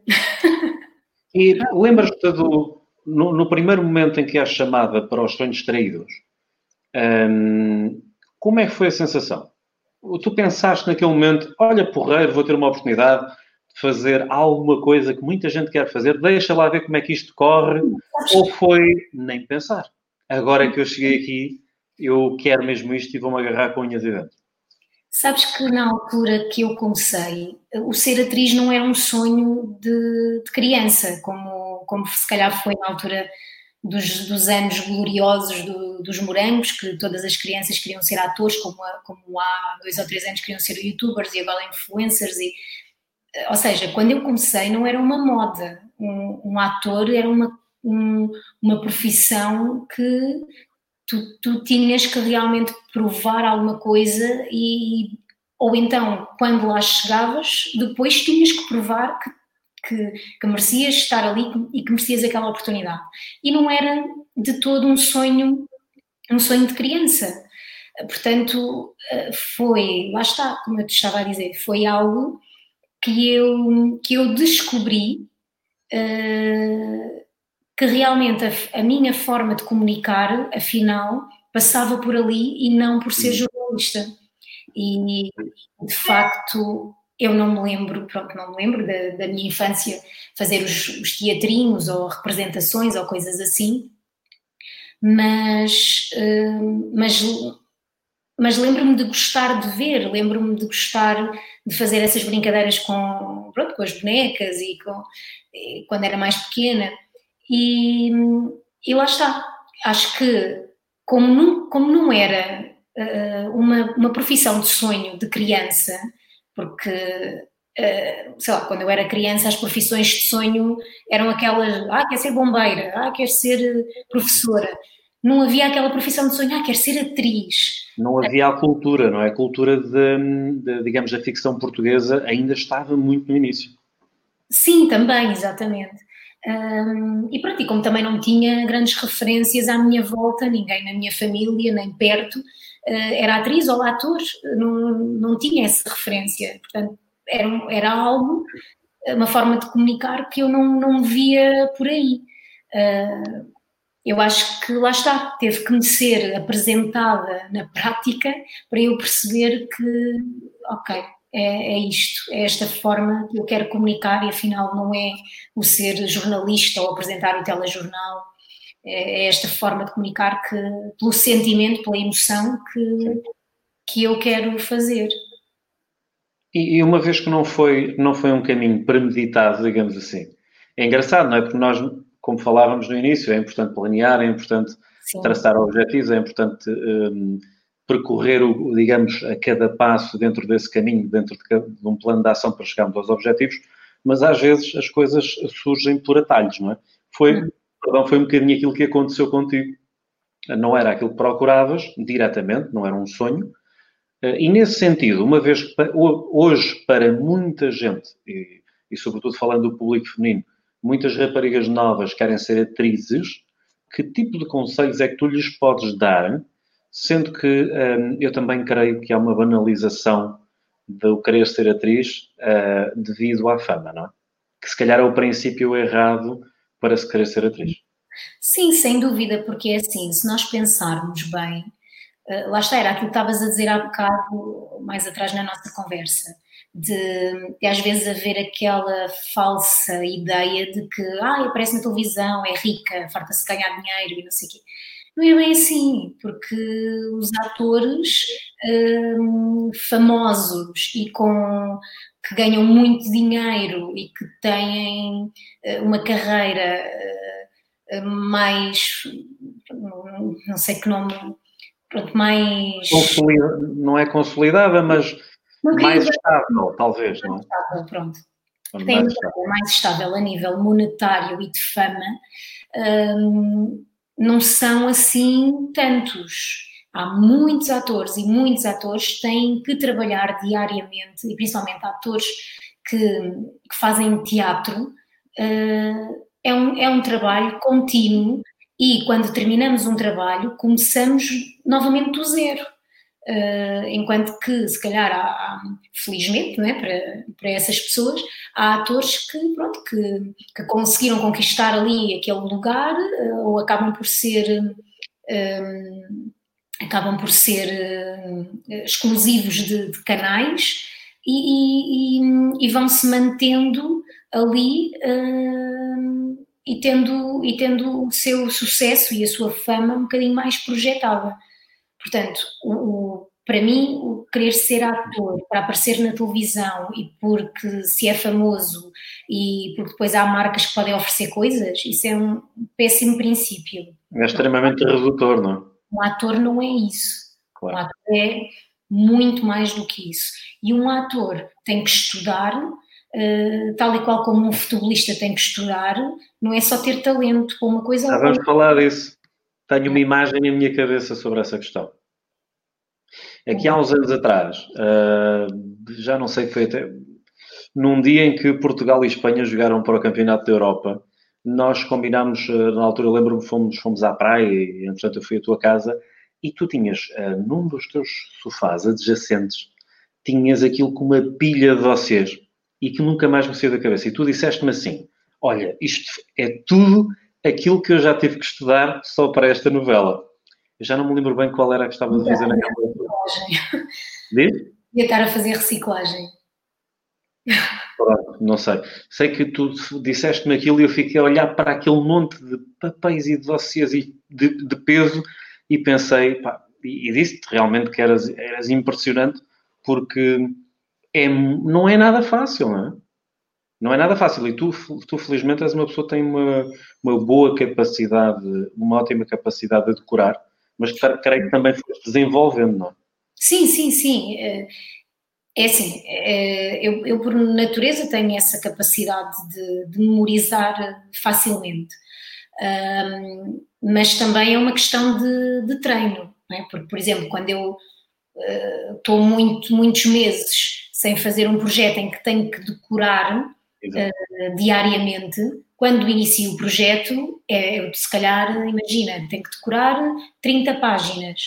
[SPEAKER 1] E lembras-te do. No, no, primeiro momento em que és chamada para os sonhos traídos, hum, como é que foi a sensação? Tu pensaste naquele momento, olha, porreiro, vou ter uma oportunidade de fazer alguma coisa que muita gente quer fazer, deixa lá ver como é que isto corre, ou foi nem pensar? Agora é que eu cheguei aqui, eu quero mesmo isto e vou-me agarrar com unhas e dentes.
[SPEAKER 2] Sabes que na altura que eu comecei, o ser atriz não era um sonho de, de criança, como, como se calhar foi na altura dos, dos anos gloriosos do, dos morangos, que todas as crianças queriam ser atores, como, como há dois ou três anos queriam ser youtubers e agora influencers. E, ou seja, quando eu comecei não era uma moda, um, um ator era uma, um, uma profissão que tu, tu tinhas que realmente provar alguma coisa e ou então quando lá chegavas depois tinhas que provar que, que, que, merecias estar ali e que merecias aquela oportunidade. E não era de todo um sonho um sonho de criança. Portanto foi lá está como eu te estava a dizer foi algo que eu que eu descobri uh, que realmente a, a, minha forma de comunicar, afinal, passava por ali e não por ser jornalista. E, de facto, eu não me lembro, pronto, não me lembro da, da minha infância fazer os, os, teatrinhos ou representações ou coisas assim, mas, uh, mas, mas lembro-me de gostar de ver, lembro-me de gostar de fazer essas brincadeiras com, pronto, com as bonecas e, com, e quando era mais pequena. E, e lá está. Acho que, como não, como não era uh, uma, uma profissão de sonho de criança, porque, uh, sei lá, quando eu era criança, as profissões de sonho eram aquelas: ah, quer ser bombeira, ah, quer ser professora. Não havia aquela profissão de sonho, ah, quer ser atriz.
[SPEAKER 1] Não havia a cultura, não é? A cultura de, de digamos, a ficção portuguesa ainda estava muito no início.
[SPEAKER 2] Sim, também, exatamente. E pronto, e como também não tinha grandes referências à minha volta, ninguém na minha família, nem perto, era atriz ou ator, não, não tinha essa referência. Portanto, era, era algo, uma forma de comunicar que eu não, não via por aí. Eu acho que lá está, teve que me ser apresentada na prática para eu perceber que, ok, é, é, isto, é esta forma que eu quero comunicar e afinal não é o ser jornalista ou apresentar o telejornal, é, é esta forma de comunicar que, pelo sentimento, pela emoção que, que eu quero fazer.
[SPEAKER 1] E, e, uma vez que não foi, não foi um caminho premeditado, digamos assim, é engraçado, não é? Porque nós, como falávamos no início, é importante planear, é importante Sim. traçar objetivos, é importante um, percorrer, o, digamos, a cada passo dentro desse caminho, dentro de, de, um plano de ação para chegarmos aos objetivos, mas às vezes as coisas surgem por atalhos, não é? Foi, hum. Perdão, foi um bocadinho aquilo que aconteceu contigo. Não era aquilo que procuravas diretamente, não era um sonho, eh, e nesse sentido, uma vez que hoje, para muita gente, e, e sobretudo falando do público feminino, muitas raparigas novas querem ser atrizes, que tipo de conselhos é que tu lhes podes dar Sendo que um, eu também creio que há uma banalização do querer ser atriz uh, devido à fama, não é? Que se calhar é o princípio errado para se querer ser atriz.
[SPEAKER 2] Sim, sem dúvida, porque é assim, se nós pensarmos bem, uh, lá está, era aquilo que estavas a dizer há bocado, mais atrás na nossa conversa, de, de, às vezes haver aquela falsa ideia de que ah, aparece na televisão, é rica, farta-se ganhar dinheiro e não sei o quê. Não é bem assim, porque os atores um, famosos e com que ganham muito dinheiro e que têm uh, uma carreira uh, mais não sei que nome pronto, mais
[SPEAKER 1] Consolida, não é consolidada, mas mais estável, talvez, não é?
[SPEAKER 2] Estável, pronto. Tem mais, estável. mais estável a nível monetário e de fama. Um, não são assim tantos. Há muitos atores e muitos atores têm que trabalhar diariamente, e principalmente atores que, que fazem teatro, uh, é, um, é um trabalho contínuo e quando terminamos um trabalho começamos novamente do zero. Uh, enquanto que, se calhar, há, felizmente, não é, para, para essas pessoas, há atores que, pronto, que, que conseguiram conquistar ali aquele lugar uh, ou acabam por ser. Acabam por ser uh, exclusivos de, de canais e, e, e, vão se mantendo ali e, tendo, e tendo o seu sucesso e a sua fama um bocadinho mais projetada. Portanto, o, o, para mim, o querer ser ator para aparecer na televisão e porque se é famoso e porque depois há marcas que podem oferecer coisas, isso é um péssimo princípio.
[SPEAKER 1] É extremamente redutor, não é?
[SPEAKER 2] Um ator não é isso. Claro. Um ator é muito mais do que isso. E um ator tem que estudar, uh, tal e qual como um futebolista tem que estudar, não é só ter talento para uma coisa
[SPEAKER 1] ah, Vamos falar disso. Tenho uma imagem na minha cabeça sobre essa questão. Aqui há uns anos atrás, uh, já não sei, foi até num dia em que Portugal e Espanha jogaram para o Campeonato da Europa, nós combinámos, uh, na altura, lembro-me, fomos, fomos à praia e, entretanto, eu fui à tua casa e tu tinhas, uh, num dos teus sofás adjacentes, tinhas aquilo com uma pilha de vocês e que nunca mais me saiu da cabeça. E tu disseste-me assim: Olha, isto é tudo aquilo que eu já tive que estudar só para esta novela. Eu já não me lembro bem qual era a que estava a fazer naquela
[SPEAKER 2] altura. Diz? Ia estar a fazer reciclagem.
[SPEAKER 1] Não sei. Sei que tu disseste-me aquilo e eu fiquei a olhar para aquele monte de papéis e de dossiês e de, de peso e pensei, pá, e, e disse-te realmente que eras, eras impressionante porque é, não é nada fácil, não é? Não é nada fácil e tu, tu felizmente és uma pessoa que tem uma, uma boa capacidade, uma ótima capacidade de decorar, mas creio que também foste desenvolvendo, não é?
[SPEAKER 2] Sim, sim, sim. É, assim, é, eu, eu por natureza tenho essa capacidade de, de memorizar facilmente, um, mas também é uma questão de, de treino, é? Porque, por exemplo, quando eu uh, estou muito, muitos meses sem fazer um projeto em que tenho que decorar uh, diariamente, quando inicio o projeto, é, eu, se calhar, imagina, tenho que decorar 30 páginas.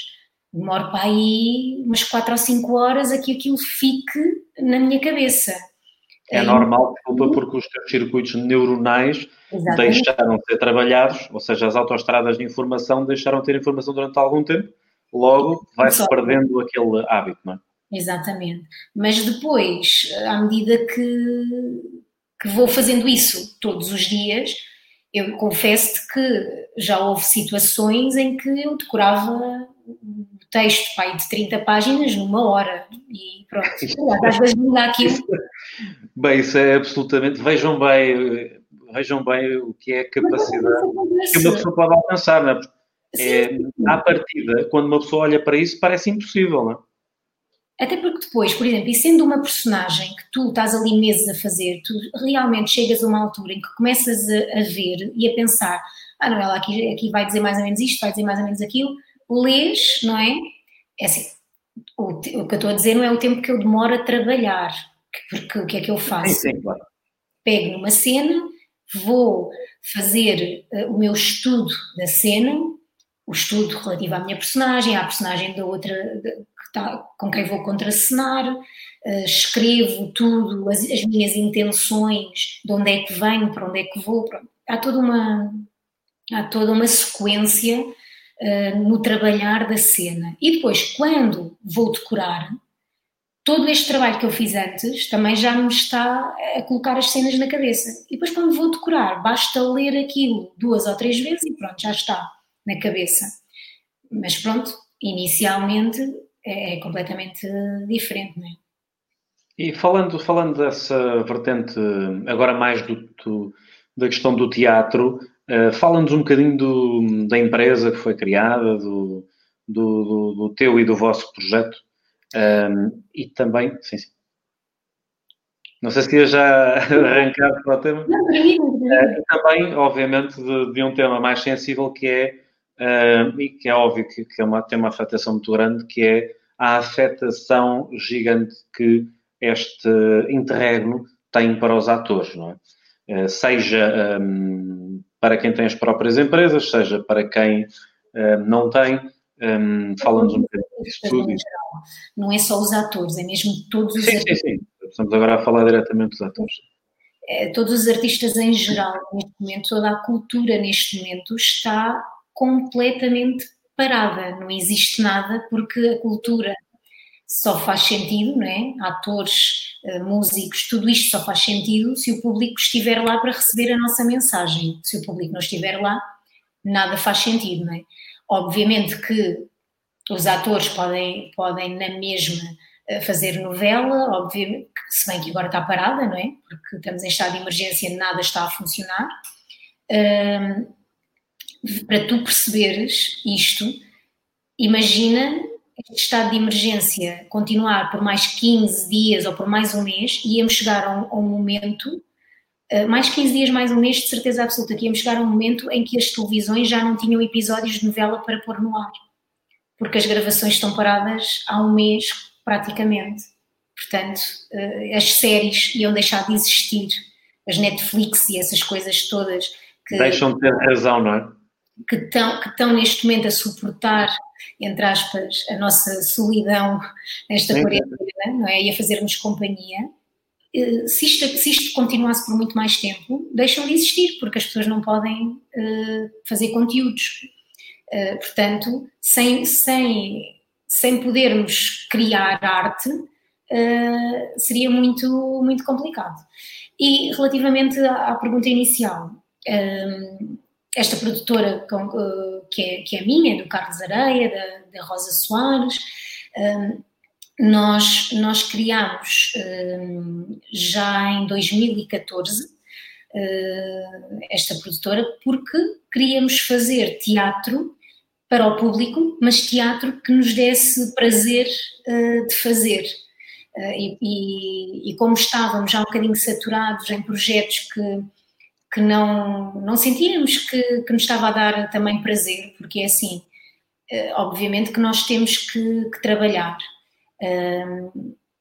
[SPEAKER 2] Demoro para aí umas 4 ou 5 horas a que aquilo fique na minha cabeça.
[SPEAKER 1] É, normal, desculpa, porque os teus circuitos neuronais Exatamente. deixaram de ser trabalhados, ou seja, as autoestradas de informação deixaram de ter informação durante algum tempo, logo vai-se perdendo aquele hábito, não é?
[SPEAKER 2] Exatamente. Mas depois, à medida que, que vou fazendo isso todos os dias, eu confesso-te que já houve situações em que eu decorava o texto pai, de 30 páginas numa hora e pronto, às vezes me aquilo.
[SPEAKER 1] Bem, isso é absolutamente. Vejam bem, vejam bem o que é a capacidade que uma pessoa pode alcançar, não é? é à partida, quando uma pessoa olha para isso, parece impossível, não é?
[SPEAKER 2] Até porque depois, por exemplo, e sendo uma personagem que tu estás ali meses a fazer, tu realmente chegas a uma altura em que começas a, a ver e a pensar, ah não, ela aqui, aqui vai dizer mais ou menos isto, vai dizer mais ou menos aquilo, lês, não é? É assim, o, o que eu estou a dizer não é o tempo que eu demoro a trabalhar, porque o que é que eu faço?
[SPEAKER 1] Sim, sim, claro.
[SPEAKER 2] Pego numa cena, vou fazer uh, o meu estudo da cena, o estudo relativo à minha personagem, à personagem da outra de, que tá, com quem vou contracenar, uh, escrevo tudo, as, as, minhas intenções, de onde é que venho, para onde é que vou, pronto. há toda uma há toda uma sequência uh, no trabalhar da cena. E depois, quando vou decorar, todo este trabalho que eu fiz antes também já me está a colocar as cenas na cabeça. E depois, quando vou decorar, basta ler aquilo duas ou três vezes e pronto, já está na cabeça. Mas pronto, inicialmente é, é completamente diferente, não é?
[SPEAKER 1] E falando, falando dessa vertente, agora mais do, do da questão do teatro, uh, fala-nos um bocadinho do, da empresa que foi criada, do, do, do, teu e do vosso projeto, um, ehm, e também, sim, sim. Não sei se ia já arrancar para o tema. Não, uh, também, obviamente, de, de, um tema mais sensível que é uh, e que é óbvio que, que é uma, tem uma afetação muito grande, que é a afetação gigante que este interregno tem para os atores, não é? Uh, seja um, para quem tem as próprias empresas, seja para quem uh, não tem, um, falamos um bocadinho disso tudo.
[SPEAKER 2] Não é só os atores, é mesmo todos os
[SPEAKER 1] sim, artistas. Sim, sim, estamos agora a falar diretamente dos atores.
[SPEAKER 2] É, todos os artistas em geral, neste momento, toda a cultura neste momento está completamente parada, não existe nada, porque a cultura só faz sentido, não é? Atores, eh, músicos, tudo isto só faz sentido se o público estiver lá para receber a nossa mensagem. Se o público não estiver lá, nada faz sentido, não é? Obviamente que os atores podem, podem na mesma eh, fazer novela, obviamente, se bem que agora está parada, não é? Porque estamos em estado de emergência, nada está a funcionar para tu perceberes isto, imagina este estado de emergência continuar por mais 15 dias ou por mais um mês, íamos chegar a um, a um momento, uh, mais 15 dias, mais um mês, de certeza absoluta, que íamos chegar a um momento em que as televisões já não tinham episódios de novela para pôr no ar, porque as gravações estão paradas há um mês praticamente. Portanto, uh, as séries iam deixar de existir, as Netflix e essas coisas todas.
[SPEAKER 1] Que, Deixam de ter razão, não é?
[SPEAKER 2] que estão, que estão neste momento a suportar, entre aspas, a nossa solidão nesta quarentena, não é? E a fazermos companhia. Eh, se isto, se isto continuasse por muito mais tempo, deixam de existir, porque as pessoas não podem uh, fazer conteúdos. Uh, portanto, sem, sem, sem podermos criar arte, seria muito, muito complicado. E relativamente à, pergunta inicial, esta produtora eh, que é, que é minha, do Carlos Areia, da, da Rosa Soares, um, nós, nós criámos um, já em 2014 uh, eh, esta produtora porque queríamos fazer teatro para o público, mas teatro que nos desse prazer uh, de fazer. Uh, e, e, e, como estávamos já um bocadinho saturados em projetos que que não, não sentíamos que, que nos estava a dar também prazer, porque é assim, eh, obviamente que nós temos que, que trabalhar,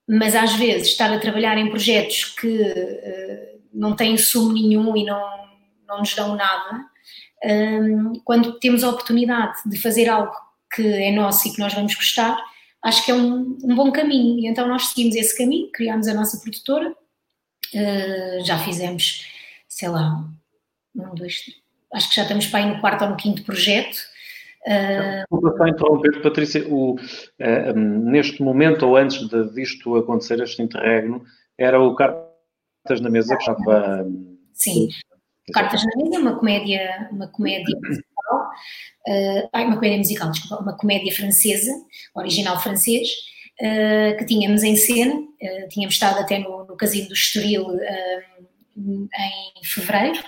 [SPEAKER 2] mas às vezes estar a trabalhar em projetos que eh, não têm sumo nenhum e não, não nos dão nada, quando temos a oportunidade de fazer algo que é nosso e que nós vamos gostar, acho que é um, um bom caminho. E então nós seguimos esse caminho, criámos a nossa produtora, uh, já fizemos, sei lá, um, dois, acho que já estamos para aí no quarto ou no quinto projeto.
[SPEAKER 1] Desculpa uh, só interromper, Patrícia, o, uh, neste momento ou antes de, disto acontecer, este interregno, era o Cartas na Mesa que estava...
[SPEAKER 2] Sim, Cartas na Mesa, uma comédia, uma comédia musical, uh, uma comédia musical, desculpa, uma comédia francesa, original francês, uh, que tínhamos em cena, tínhamos estado até no, no Casino do Estoril em fevereiro,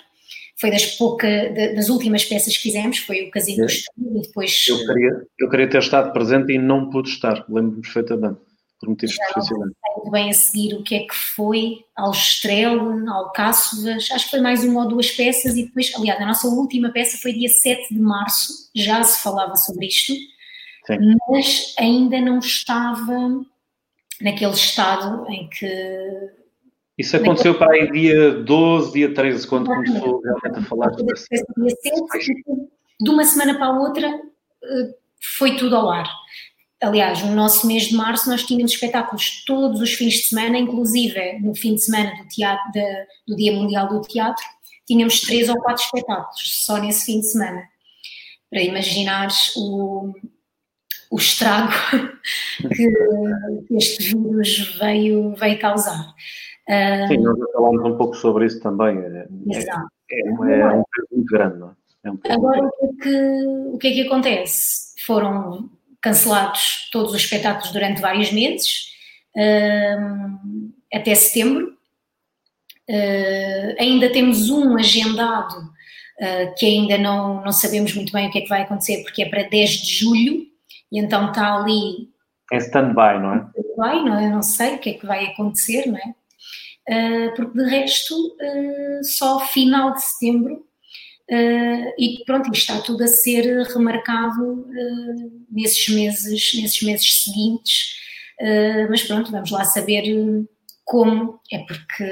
[SPEAKER 2] foi das poucas, das últimas peças que fizemos, foi o Casino do e depois...
[SPEAKER 1] Eu queria, eu queria ter estado presente e não pude estar, lembro-me perfeitamente por motivos profissionais.
[SPEAKER 2] Não sei bem a seguir o que é que foi, ao Estrela, ao Cássovas, acho que foi mais uma ou duas peças e depois, aliás, a nossa última peça foi dia 7 de março, já se falava sobre isto, Sim. mas ainda não estava naquele estado em que...
[SPEAKER 1] Isso aconteceu para aí dia 12, dia 13, quando começou realmente a falar sobre isso. Dia 7,
[SPEAKER 2] de uma semana para a outra eh, foi tudo ao ar. Aliás, no nosso mês de março nós tínhamos espetáculos todos os fins de semana, inclusive no fim de semana do, teatro, do Dia Mundial do Teatro, tínhamos três ou quatro espetáculos só nesse fim de semana. Para imaginares o, o estrago que este vírus veio, veio causar.
[SPEAKER 1] Sim, nós já falámos um pouco sobre isso também. É, é Exato. É, é, é um peso muito grande, não é?
[SPEAKER 2] é um Agora, o que, é que, o que é que acontece? Foram cancelados todos os espetáculos durante vários meses, até setembro. Uh, ainda temos um agendado uh, que ainda não, não sabemos muito bem o que é que vai acontecer, porque é para 10 de julho, e então está ali.
[SPEAKER 1] É stand-by, não é?
[SPEAKER 2] Stand-by, não, é? não sei o que é que vai acontecer, não é? Uh, porque de resto, só final de setembro Uh, e pronto, está tudo a ser remarcado uh, nesses meses, nesses meses seguintes, uh, mas pronto, vamos lá saber como, é porque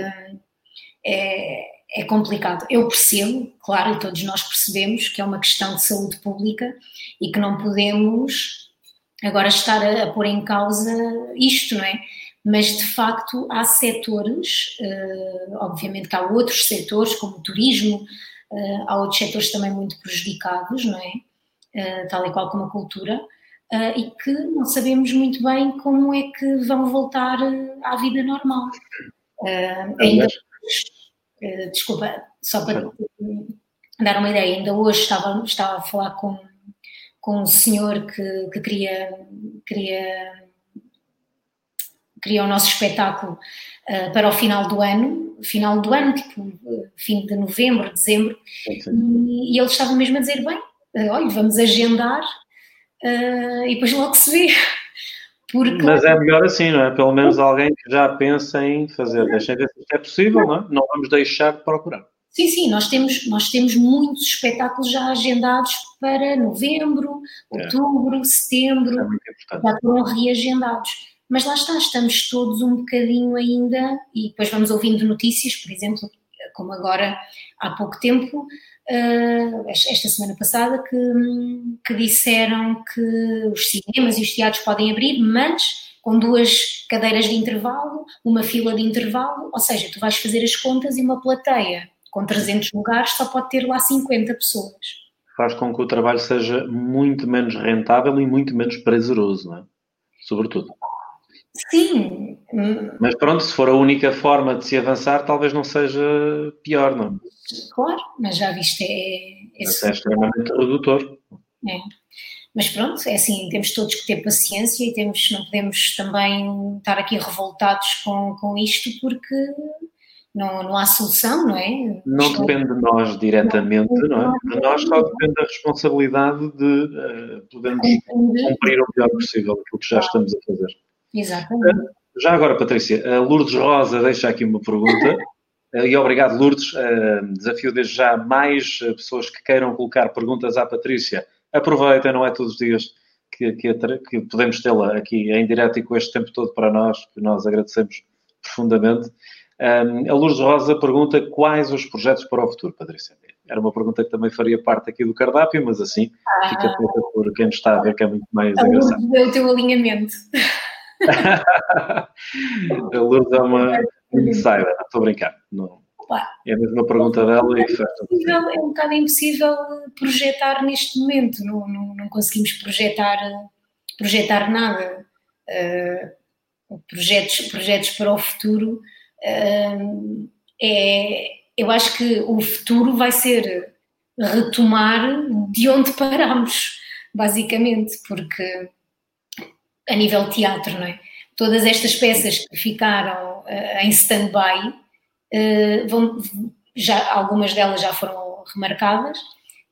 [SPEAKER 2] é, é complicado. Eu percebo, claro, e todos nós percebemos que é uma questão de saúde pública e que não podemos agora estar a, a pôr em causa isto, não é? Mas de facto há setores, obviamente que há outros setores, como o turismo, uh, há outros setores também muito prejudicados, não é? Uh, tal e qual como a cultura, e que não sabemos muito bem como é que vão voltar à vida normal. ainda desculpa, só para dar uma ideia, ainda hoje estava, estava a falar com, com um senhor que, que queria, queria, queria o nosso espetáculo uh, para o final do ano, final do ano, tipo fim de novembro, dezembro, e, e, ele estava mesmo a dizer, bem, eh, olha, vamos agendar uh, e depois logo se vê.
[SPEAKER 1] Porque... Mas é melhor assim, não é? Pelo menos alguém que já pensa em fazer. Deixem ver se isto é possível, não é? Não vamos deixar de procurar.
[SPEAKER 2] Sim, sim, nós temos, nós temos muitos espetáculos já agendados para novembro, é. outubro, é. setembro, é já foram reagendados. Mas lá está, estamos todos um bocadinho ainda, e depois vamos ouvindo notícias, por exemplo, como agora há pouco tempo, uh, esta semana passada, que, que disseram que os cinemas e os teatros podem abrir, mas com duas cadeiras de intervalo, uma fila de intervalo, ou seja, tu vais fazer as contas e uma plateia com 300 lugares só pode ter lá 50 pessoas.
[SPEAKER 1] Faz com que o trabalho seja muito menos rentável e muito menos prazeroso, não é? Sobretudo.
[SPEAKER 2] Sim.
[SPEAKER 1] Mas pronto, se for a única forma de se avançar, talvez não seja pior, não é?
[SPEAKER 2] Claro, mas já viste, é.
[SPEAKER 1] é, é extremamente redutor.
[SPEAKER 2] É. Mas pronto, é assim, temos todos que ter paciência e temos, não podemos também estar aqui revoltados com, com isto porque não, não há solução, não é?
[SPEAKER 1] Não Estou... depende de nós diretamente, não, não é? De nós só depende da responsabilidade de uh, podermos cumprir o melhor possível aquilo que já estamos a fazer.
[SPEAKER 2] Exatamente. Uh,
[SPEAKER 1] já agora, Patrícia, a Lourdes Rosa deixa aqui uma pergunta. Uh, e obrigado, Lourdes. desafio desde já mais pessoas que queiram colocar perguntas à Patrícia. Aproveitem, não é todos os dias que, que, que podemos tê-la aqui em direto e com este tempo todo para nós, que nós agradecemos profundamente. A Lourdes Rosa pergunta quais os projetos para o futuro, Patrícia? era uma pergunta que também faria parte aqui do cardápio, mas assim ah, fica feita por quem está a ver, que é muito mais engraçado.
[SPEAKER 2] o teu alinhamento.
[SPEAKER 1] a Lourdes é uma insider, estou a brincar. Não, é a mesma pergunta dela e
[SPEAKER 2] é, é um bocado impossível projetar neste momento, não, não, não conseguimos projetar, projetar nada. Uh, projetos, projetos para o futuro, uh, é, eu acho que o futuro vai ser retomar de onde paramos, basicamente, porque a nível teatro, não é? Todas estas peças que ficaram uh, em stand-by, uh, vão, já, algumas delas já foram remarcadas,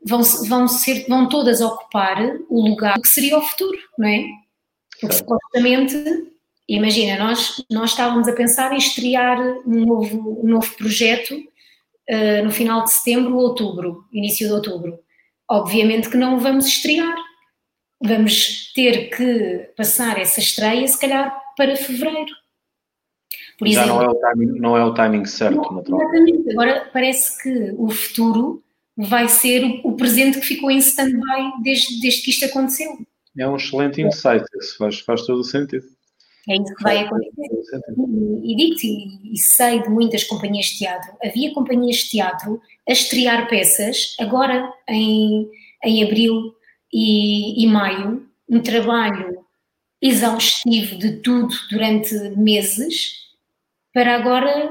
[SPEAKER 2] vão, vão, ser, vão todas ocupar o lugar que seria o futuro, não é? Porque supostamente, imagina, nós, nós estávamos a pensar em estrear um novo, um novo projeto uh, no final de setembro ou outubro, início de outubro. Obviamente que não vamos estrear, vamos ter que passar essa estreia, se calhar, para fevereiro.
[SPEAKER 1] Por Já exemplo, não, é o timing, não é o timing certo, naturalmente.
[SPEAKER 2] Exatamente. Agora parece que o futuro vai ser o, o presente que ficou em stand-by desde, desde que isto aconteceu.
[SPEAKER 1] É um excelente insight, isso faz, faz todo o sentido.
[SPEAKER 2] É isso que vai acontecer. E, e digo-te, e, e sei de muitas companhias de teatro, havia companhias de teatro a estrear peças agora em, em abril e, e maio, um trabalho exaustivo de tudo durante meses, para agora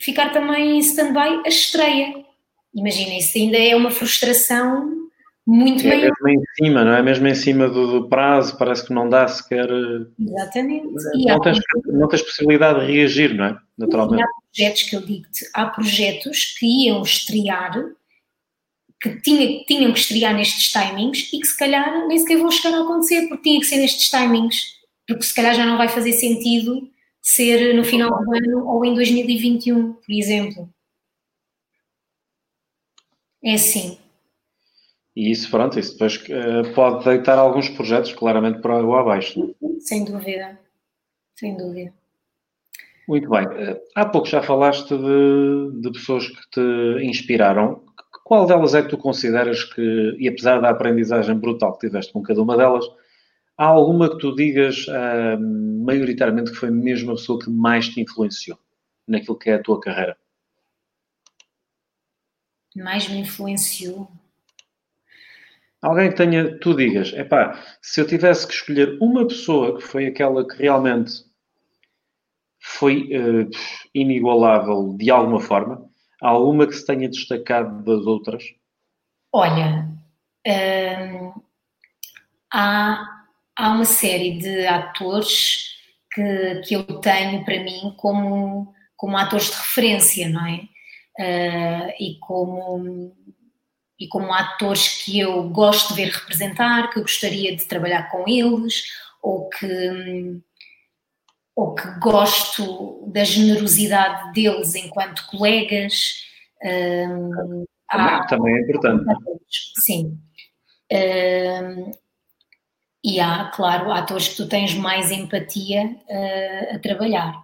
[SPEAKER 2] ficar também em stand-by a estreia. Imagina, isso ainda é uma frustração muito
[SPEAKER 1] é maior. mesmo em cima, não é? Mesmo em cima do, do prazo, parece que não dá sequer.
[SPEAKER 2] Exatamente.
[SPEAKER 1] Não, tens, não tens possibilidade de reagir, não é? Naturalmente.
[SPEAKER 2] E há projetos que eu digo-te, há projetos que iam estrear que tinha, tinham que estrear nestes timings e que se calhar nem sequer vão chegar a acontecer porque tinha que ser nestes timings, porque se calhar já não vai fazer sentido ser no final do ano ou em 2021, por exemplo. É assim.
[SPEAKER 1] E isso, pronto, isso depois uh, pode deitar alguns projetos claramente para água abaixo.
[SPEAKER 2] É? Sem dúvida, sem dúvida.
[SPEAKER 1] Muito bem. Uh, há pouco já falaste de, de pessoas que te inspiraram. Qual delas é que tu consideras que, e apesar da aprendizagem brutal que tiveste com cada uma delas, há alguma que tu digas uh, maioritariamente que foi mesmo a pessoa que mais te influenciou naquilo que é a tua carreira?
[SPEAKER 2] Mais me influenciou?
[SPEAKER 1] Alguém que tenha, tu digas, epá, se eu tivesse que escolher uma pessoa que foi aquela que realmente foi uh, inigualável de alguma forma, alguma que se tenha destacado das outras?
[SPEAKER 2] Olha, hum, há, há uma série de atores que, que eu tenho para mim como, como atores de referência, não é? Uh, e como e como atores que eu gosto de ver representar, que eu gostaria de trabalhar com eles, ou que, hum, ou que gosto da generosidade deles enquanto colegas.
[SPEAKER 1] Um, há, também é importante.
[SPEAKER 2] Sim. Um, e há, claro, atores que tu tens mais empatia uh, a trabalhar.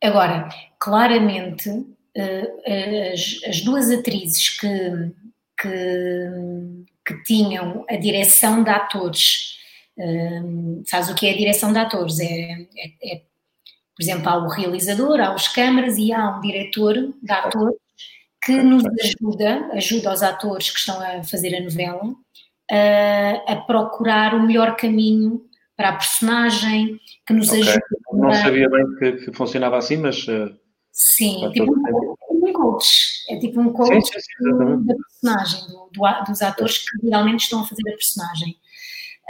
[SPEAKER 2] Agora, claramente, uh, as, as, duas atrizes que, que, que tinham a direção de atores um, sabes o que é a direção de atores? É, é, é, por exemplo, há o realizador, há os câmaras e há um diretor de atores que nos ajuda, ajuda os atores que estão a fazer a novela a, a procurar o melhor caminho para a personagem, que nos okay. ajuda.
[SPEAKER 1] Não sabia bem que, que funcionava assim, mas. Uh,
[SPEAKER 2] sim, é tipo um, um, coach. É tipo um coach sim, sim, sim, da personagem, do, do, dos atores que realmente estão a fazer a personagem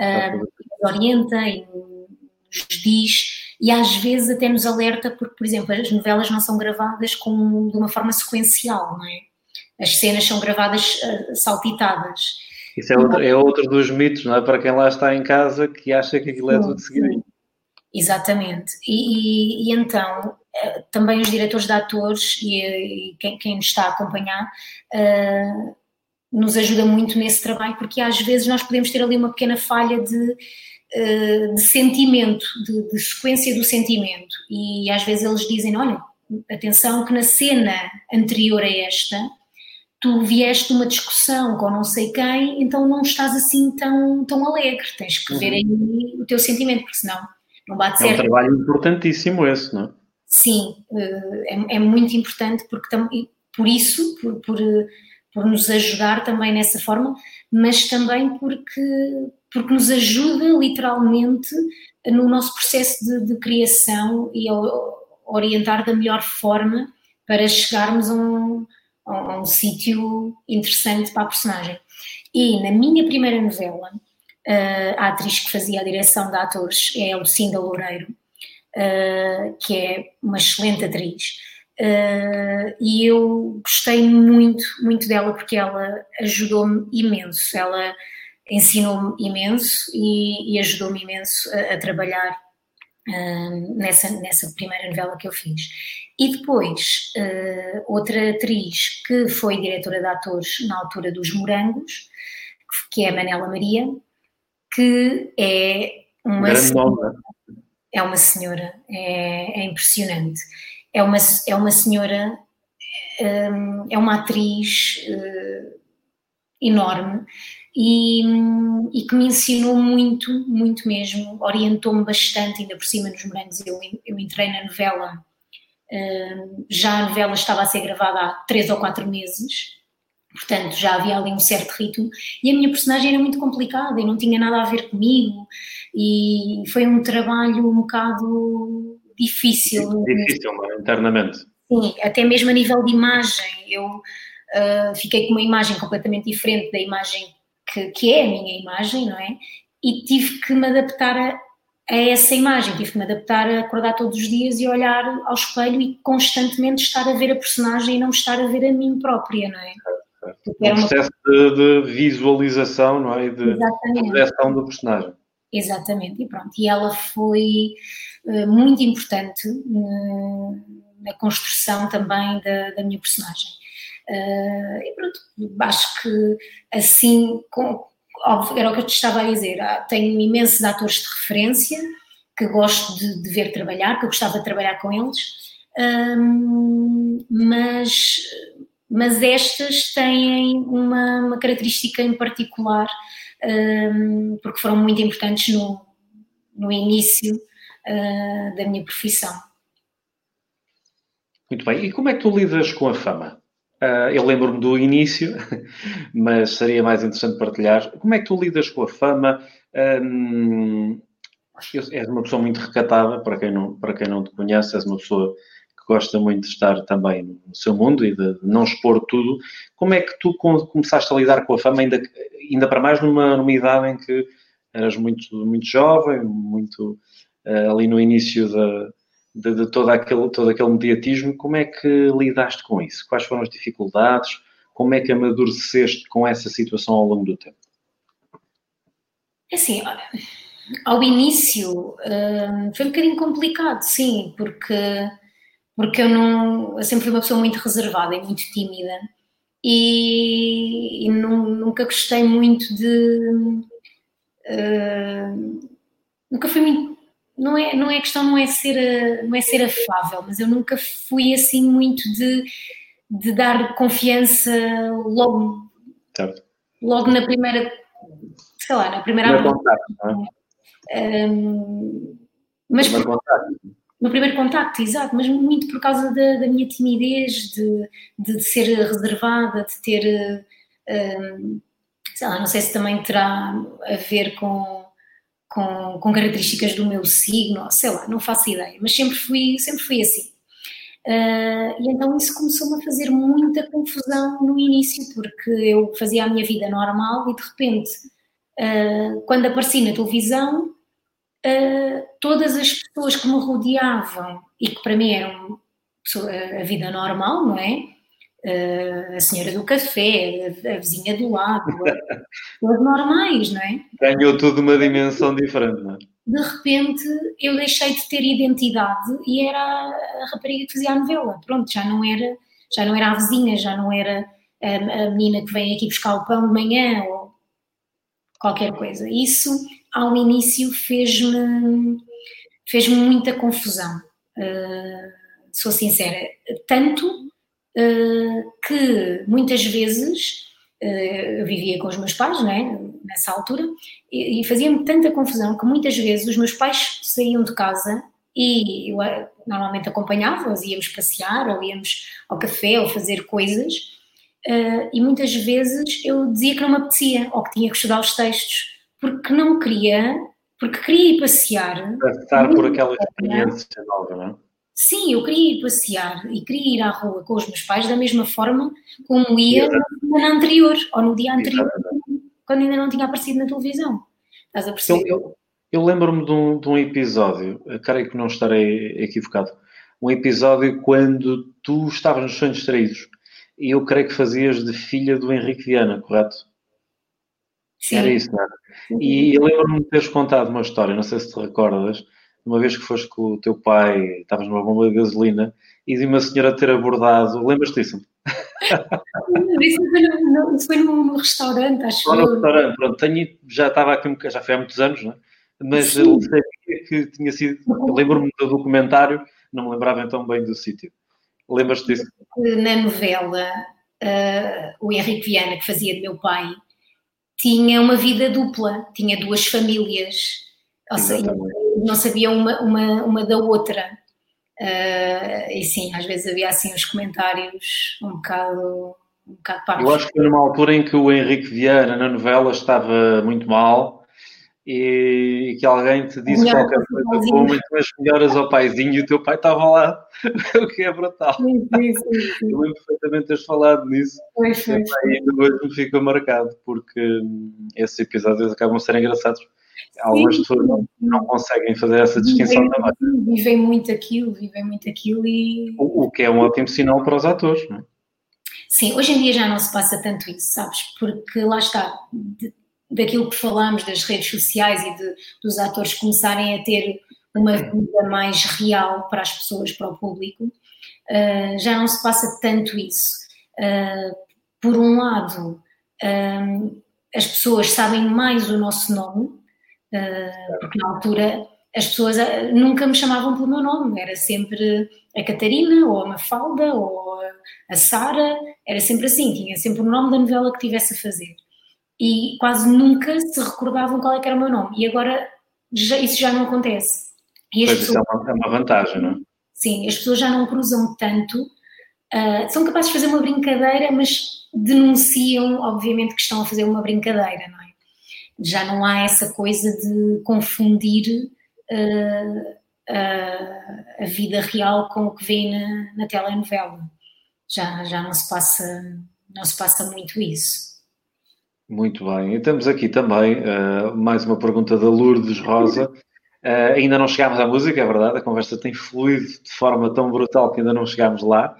[SPEAKER 2] uh, orienta e nos diz e às vezes até nos alerta porque, por exemplo, as novelas não são gravadas com, de uma forma sequencial, não é? As cenas são gravadas uh, saltitadas.
[SPEAKER 1] Isso é outro, é outro dos mitos, não é? Para quem lá está em casa que acha que aquilo é tudo seguidinho.
[SPEAKER 2] Exatamente. E, e, e, então, eh, também os diretores de atores e, e quem, quem, nos está a acompanhar uh, nos ajuda muito nesse trabalho, porque às vezes nós podemos ter ali uma pequena falha de, eh, de sentimento, de, de sequência do sentimento. E às vezes eles dizem: olha, atenção, que na cena anterior a esta tu vieste uma discussão com não sei quem, então não estás assim tão, tão alegre. Tens que ver uhum. aí o teu sentimento, porque senão não bate certo.
[SPEAKER 1] É um trabalho importantíssimo esse, não é?
[SPEAKER 2] Sim, eh, é, é muito importante porque por isso, por, por, por, nos ajudar também nessa forma, mas também porque, porque nos ajuda literalmente no nosso processo de, de criação e a orientar da melhor forma para chegarmos a um, a um sítio interessante para a personagem. E na minha primeira novela, a atriz que fazia a direção de atores é Lucinda Loureiro, que é uma excelente atriz. E eu gostei muito, muito dela porque ela ajudou-me imenso. Ela ensinou-me imenso e, e ajudou-me imenso a, a trabalhar nessa, nessa primeira novela que eu fiz. E depois, uh, outra atriz que foi diretora de atores na altura dos Morangos, que é a Manela Maria, que é uma senhora, é uma senhora, é, é, impressionante. É uma, é uma senhora, um, é uma atriz uh, enorme e, e, que me ensinou muito, muito mesmo, orientou-me bastante, ainda por cima nos morangos. Eu, eu entrei na novela já a novela estava a ser gravada há três ou quatro meses, portanto já havia ali um certo ritmo, e a minha personagem era muito complicada e não tinha nada a ver comigo, e foi um trabalho um bocado difícil.
[SPEAKER 1] Difícil, não, é? internamente.
[SPEAKER 2] Sim, até mesmo a nível de imagem, eu uh, fiquei com uma imagem completamente diferente da imagem que, que é a minha imagem, não é? E tive que me adaptar a, a essa imagem. Tive que me adaptar a acordar todos os dias e olhar ao espelho e constantemente estar a ver a personagem e não estar a ver a mim própria, não é?
[SPEAKER 1] Um processo uma... de, de, visualização, não é? E de projeção do personagem.
[SPEAKER 2] Exatamente, e pronto. E ela foi muito importante uh, na construção também da, da minha personagem. Uh, e pronto, acho que assim, com, óbvio, era o que eu te estava a dizer, ah, tenho imensos atores de referência que gosto de, de ver trabalhar, que eu gostava de trabalhar com eles, um, mas, mas estas têm uma, uma característica em particular, um, porque foram muito importantes no, no início uh, da minha profissão.
[SPEAKER 1] Muito bem, e como é que tu lidas com a fama? Uh, eu lembro-me do início, mas seria mais interessante partilhar. Como é que tu lidas com a fama? Um, és uma pessoa muito recatada, para quem, não, para quem não te conhece, és uma pessoa que gosta muito de estar também no seu mundo e de não expor tudo. Como é que tu começaste a lidar com a fama, ainda, ainda para mais numa, numa idade em que eras muito, muito jovem, muito ali no início da de, de todo, aquele, todo aquele mediatismo, como é que lidaste com isso? Quais foram as dificuldades? Como é que amadureceste com essa situação ao longo do tempo?
[SPEAKER 2] É assim, ao início hum, foi um bocadinho complicado, sim, porque, porque eu não. Eu sempre fui uma pessoa muito reservada e muito tímida e, e nunca gostei muito de. Uh, nunca fui muito não é, não é questão, não é, ser, não é ser afável, mas eu nunca fui assim muito de, de dar confiança logo, certo. logo na primeira, sei lá, na primeira contacto, não é? Um, mas primeiro por, contacto. no primeiro contacto, exato, mas muito por causa da, da minha timidez, de, de ser reservada, de ter, um, sei lá, não sei se também terá a ver com com, com características do meu signo, sei lá, não faço ideia, mas sempre fui, sempre fui assim. Uh, e então isso começou-me a fazer muita confusão no início, porque eu fazia a minha vida normal e de repente, uh, quando apareci na televisão, uh, todas as pessoas que me rodeavam e que para mim eram a vida normal, não é? Uh, a senhora do café, a, a vizinha do lado, as normais, não é?
[SPEAKER 1] Ganhou tudo uma dimensão diferente, não é?
[SPEAKER 2] De repente eu deixei de ter identidade e era a rapariga que fazia a novela. Pronto, já não era, já não era a vizinha, já não era a, a menina que vem aqui buscar o pão de manhã ou qualquer coisa. Isso ao início fez-me fez-me muita confusão. Uh, sou sincera, tanto que muitas vezes eu vivia com os meus pais, não é? nessa altura, e, fazia-me tanta confusão que muitas vezes os meus pais saíam de casa e eu normalmente acompanhava-os, íamos passear, ou íamos ao café, ou fazer coisas, e muitas vezes eu dizia que não me apetecia, ou que tinha que estudar os textos, porque não queria, porque queria ir passear.
[SPEAKER 1] Passar por aquela experiência nova, não é?
[SPEAKER 2] Sim, eu queria ir passear e queria ir à rua com os meus pais da mesma forma como ia no ano anterior ou no dia anterior, quando ainda não tinha aparecido na televisão. Estás a perceber?
[SPEAKER 1] Eu, eu, eu lembro-me de, um, de um, episódio, creio que não estarei equivocado, um episódio quando tu estavas nos sonhos distraídos e eu creio que fazias de filha do Henrique Viana, correto? Sim. Era isso, não é? E eu lembro-me de teres contado uma história, não sei se te recordas, uma vez que foste com o teu pai, estavas numa bomba de gasolina e de uma senhora ter abordado, lembras disso?
[SPEAKER 2] isso foi, no, foi no, restaurante, acho
[SPEAKER 1] que. no restaurante, pronto, tenho, já estava aqui já foi há muitos anos, não é? mas Sim. eu sabia que tinha sido, lembro-me do documentário, não me lembrava então bem do sítio. Lembras-te disso?
[SPEAKER 2] Na novela, uh, o Henrique Viana, que fazia de meu pai, tinha uma vida dupla, tinha duas famílias, ou seja, não sabiam uma, uma, uma da outra. Uh, e sim, às vezes havia assim uns comentários um bocado, um bocado parvos.
[SPEAKER 1] Eu acho que foi numa altura em que o Henrique Vieira na novela estava muito mal e, que alguém te disse Melhor, qualquer coisa como então as melhoras ao paizinho e o teu pai estava lá, o que é brutal. Sim, sim, sim, Eu lembro perfeitamente teres falado nisso. Foi, foi. E hoje me fica marcado porque esses episódios acabam de ser engraçados Algumas sim, pessoas não, não, conseguem fazer essa distinção
[SPEAKER 2] vivem, também. Vivem muito aquilo, vivem muito aquilo e.
[SPEAKER 1] O, o que é um ótimo sinal para os atores, não é?
[SPEAKER 2] Sim, hoje em dia já não se passa tanto isso, sabes? Porque lá está, de, daquilo que falamos das redes sociais e de, dos atores começarem a ter uma vida mais real para as pessoas, para o público, uh, já não se passa tanto isso. Uh, por um lado, uh, as pessoas sabem mais o nosso nome, porque na altura as pessoas ah, nunca me chamavam pelo meu nome, era sempre a Catarina, ou a Mafalda, ou a Sara, era sempre assim, tinha sempre o nome da novela que tivesse a fazer. E quase nunca se recordavam qual é era o meu nome. E agora já, isso já não acontece.
[SPEAKER 1] E pois pessoas, isso é uma, é uma, vantagem, não é?
[SPEAKER 2] Sim, as pessoas já não cruzam tanto, uh, são capazes de fazer uma brincadeira, mas denunciam, obviamente, que estão a fazer uma brincadeira, não é? Já não há essa coisa de confundir uh, uh, a vida real com o que vem na, na telenovela. Já, já não se passa não se passa muito isso.
[SPEAKER 1] Muito bem. E temos aqui também uh, mais uma pergunta da Lourdes Rosa. Uh, ainda não chegámos à música, é verdade, a conversa tem fluído de forma tão brutal que ainda não chegámos lá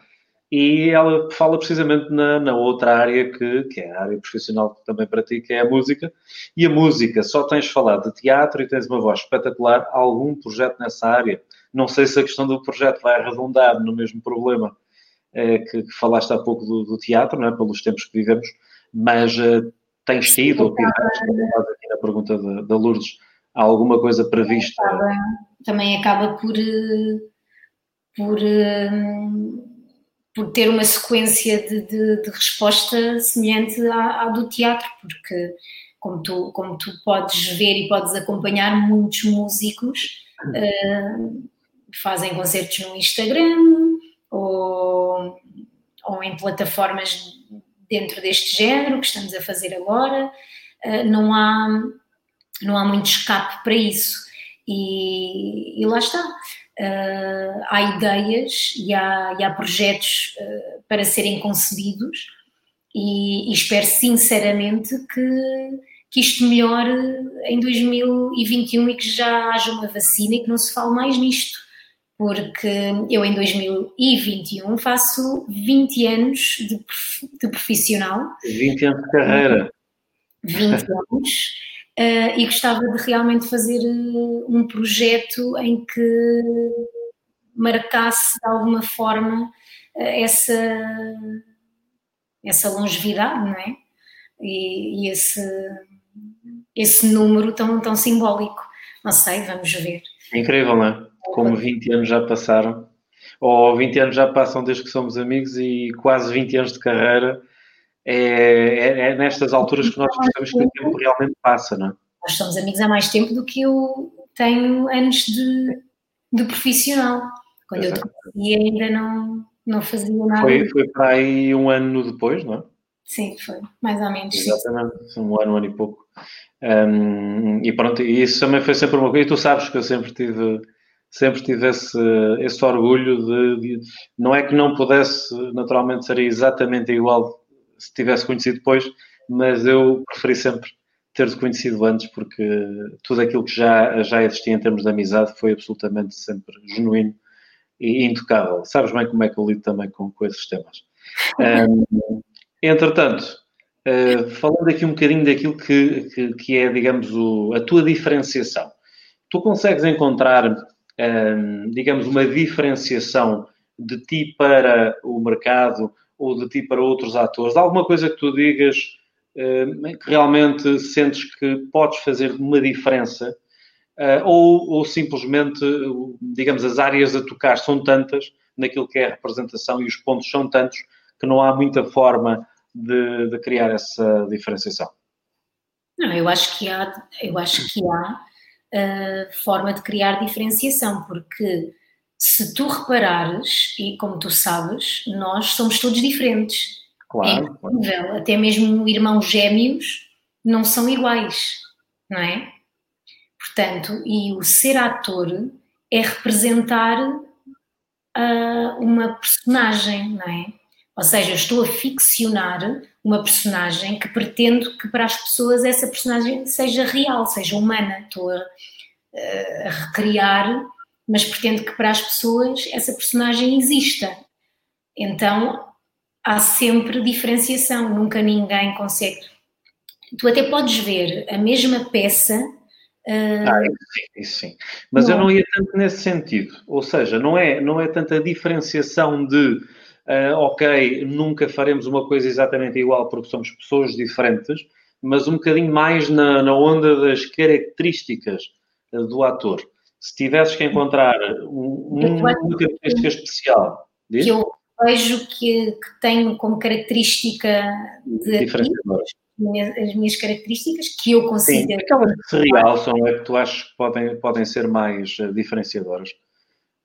[SPEAKER 1] e ela fala precisamente na, na, outra área que, que é a área profissional também para ti, que é a música. E a música, só tens falado de teatro e tens uma voz espetacular. Há algum projeto nessa área? Não sei se a questão do projeto vai arredondar no mesmo problema é, que, que, falaste há pouco do, do, teatro, não é? pelos tempos que vivemos, mas uh, tens tido, ou aqui na pergunta da, da Lourdes, há alguma coisa prevista?
[SPEAKER 2] Também acaba por, eh, por por ter uma sequência de, de, de resposta semelhante à, à, do teatro, porque como tu, como tu podes ver e podes acompanhar, muitos músicos uh, fazem concertos no Instagram ou, ou em plataformas dentro deste género que estamos a fazer agora. Uh, não, há, não há muito escape para isso. E, e lá está uh, há ideias e há, e há projetos uh, para serem concebidos e, e, espero sinceramente que, que isto melhore em 2021 e que já haja uma vacina e que não se fale mais nisto, porque eu em 2021 faço 20 anos de, de profissional.
[SPEAKER 1] 20 anos de carreira.
[SPEAKER 2] 20 anos uh, e gostava de realmente fazer uh, um projeto em que marcasse de alguma forma uh, essa, essa longevidade, não é? E, e, esse, esse número tão, tão simbólico. Não sei, vamos ver.
[SPEAKER 1] incrível, não é? Como 20 anos já passaram. ou 20 anos já passam desde que somos amigos e quase 20 anos de carreira. É, é, é nestas alturas que nós percebemos que o tempo realmente passa, não é?
[SPEAKER 2] Nós somos amigos há mais tempo do que eu tenho anos de, de profissional. Quando Exato. eu te conhecia ainda não, não fazia nada.
[SPEAKER 1] Foi, foi para aí um ano depois, não é?
[SPEAKER 2] Sim, foi, mais ou menos.
[SPEAKER 1] Exatamente, sim. um ano, um ano e pouco. Um, e pronto, e isso também foi sempre uma coisa, e tu sabes que eu sempre tive, sempre tive esse, esse orgulho de, de, não é que não pudesse naturalmente ser exatamente igual se tivesse conhecido depois, mas eu preferi sempre ter-te conhecido antes, porque tudo aquilo que já, já existia em termos de amizade foi absolutamente sempre genuíno e intocável. Sabes bem como é que eu lido também com, com esses temas. Um, entretanto, uh, falando aqui um bocadinho daquilo que, que, que é, digamos, o, a tua diferenciação. Tu consegues encontrar, um, digamos, uma diferenciação de ti para o mercado ou de ti para outros atores? Alguma coisa que tu digas uh, que realmente sentes que podes fazer uma diferença? Uh, ou, ou, simplesmente, digamos, as áreas a tocar são tantas naquilo que é a representação e os pontos são tantos que não há muita forma de, de criar essa diferenciação?
[SPEAKER 2] Não, eu acho que há, eu acho que há uh, forma de criar diferenciação, porque se tu reparares, e como tu sabes, nós somos todos diferentes.
[SPEAKER 1] Claro.
[SPEAKER 2] É até mesmo irmãos gêmeos não são iguais, não é? Portanto, e o ser ator é representar uh, uma personagem, não é? Ou seja, eu estou a ficcionar uma personagem que pretendo que para as pessoas essa personagem seja real, seja humana. Estou a, a recriar, mas pretendo que para as pessoas essa personagem exista. Então há sempre diferenciação, nunca ninguém consegue. Tu até podes ver a mesma peça
[SPEAKER 1] Uh, ah, isso sim, isso sim. Mas não. eu não ia tanto nesse sentido. Ou seja, não é, não é tanto a diferenciação de uh, ok, nunca faremos uma coisa exatamente igual porque somos pessoas diferentes, mas um bocadinho mais na, na onda das características uh, do ator. Se tivesses que encontrar um, uma característica especial,
[SPEAKER 2] diz? que eu vejo que, que tenho como característica de as minhas características que eu considero. Sim,
[SPEAKER 1] aquelas que se realçam é que tu achas que podem, podem ser mais uh, diferenciadoras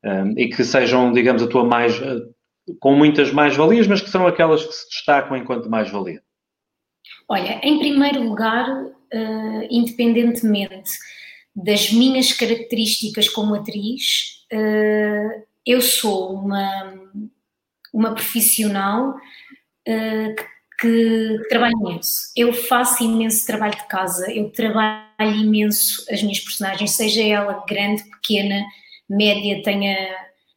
[SPEAKER 1] um, e que sejam, digamos, a tua mais, uh, com muitas mais-valias, mas que são aquelas que se destacam enquanto mais-valia?
[SPEAKER 2] Olha, em primeiro lugar, uh, independentemente das minhas características como atriz, uh, eu sou uma, uma profissional que, que, trabalha imenso. Eu faço imenso trabalho de casa, eu trabalho imenso as minhas personagens, seja ela grande, pequena, média, tenha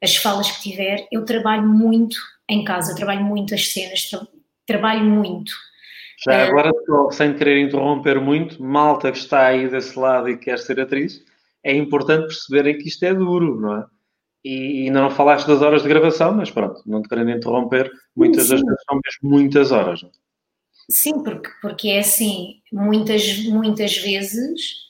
[SPEAKER 2] as falas que tiver, eu trabalho muito em casa, trabalho muito as cenas, tra trabalho muito.
[SPEAKER 1] Já uh, agora, sem querer interromper muito, malta que está aí desse lado e quer ser atriz, é importante perceberem que isto é duro, não é? E ainda não falaste das horas de gravação, mas pronto, não te querendo interromper, muitas sim, sim. das vezes são mesmo muitas horas. Não? É?
[SPEAKER 2] Sim, porque, porque é assim, muitas, muitas vezes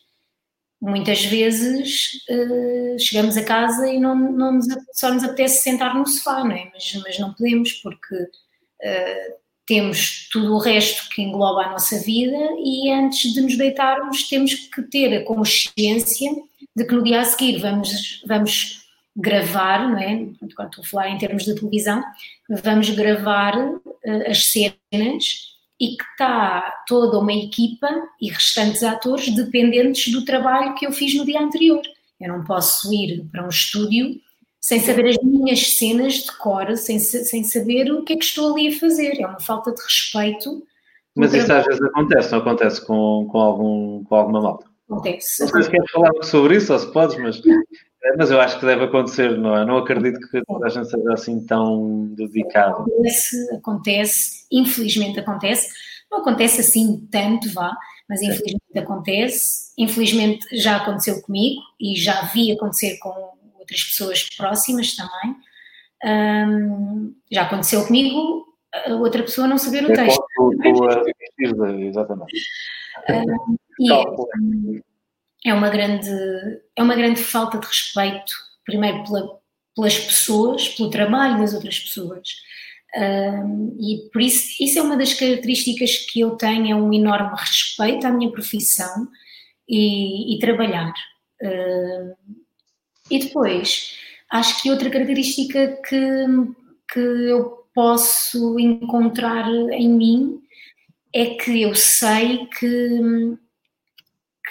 [SPEAKER 2] muitas vezes uh, chegamos a casa e não, não nos, só nos apetece sentar no sofá, não é? Mas, mas não podemos porque uh, temos tudo o resto que engloba a nossa vida e antes de nos deitarmos temos que ter a consciência de que no dia a seguir vamos, vamos gravar, não é? Quando estou a falar em termos de televisão, vamos gravar uh, as cenas e que está toda uma equipa e restantes atores dependentes do trabalho que eu fiz no dia anterior. Eu não posso ir para um estúdio sem saber as minhas cenas de cor, sem, sem saber o que é que estou ali a fazer. É uma falta de respeito.
[SPEAKER 1] Mas isso às vezes acontece, não acontece com, com, algum, com alguma malta?
[SPEAKER 2] Acontece.
[SPEAKER 1] Não sei se queres falar sobre isso ou se podes, mas, eh, mas eu acho que deve acontecer, não é? Não acredito que toda a gente seja assim tão dedicado.
[SPEAKER 2] Acontece, acontece, infelizmente acontece. Não acontece assim tanto, vá, mas infelizmente acontece. Infelizmente já aconteceu comigo e já vi acontecer com outras pessoas próximas também. Um, já aconteceu comigo a outra pessoa não saber o texto.
[SPEAKER 1] Exatamente.
[SPEAKER 2] Um, e é, é, uma grande, é uma grande falta de respeito, primeiro pela, pelas pessoas, pelo trabalho das outras pessoas. Um, e por isso, isso é uma das características que eu tenho, é um enorme respeito à minha profissão e, e trabalhar. Uh, e depois, acho que outra característica que, que eu posso encontrar em mim é que eu sei que,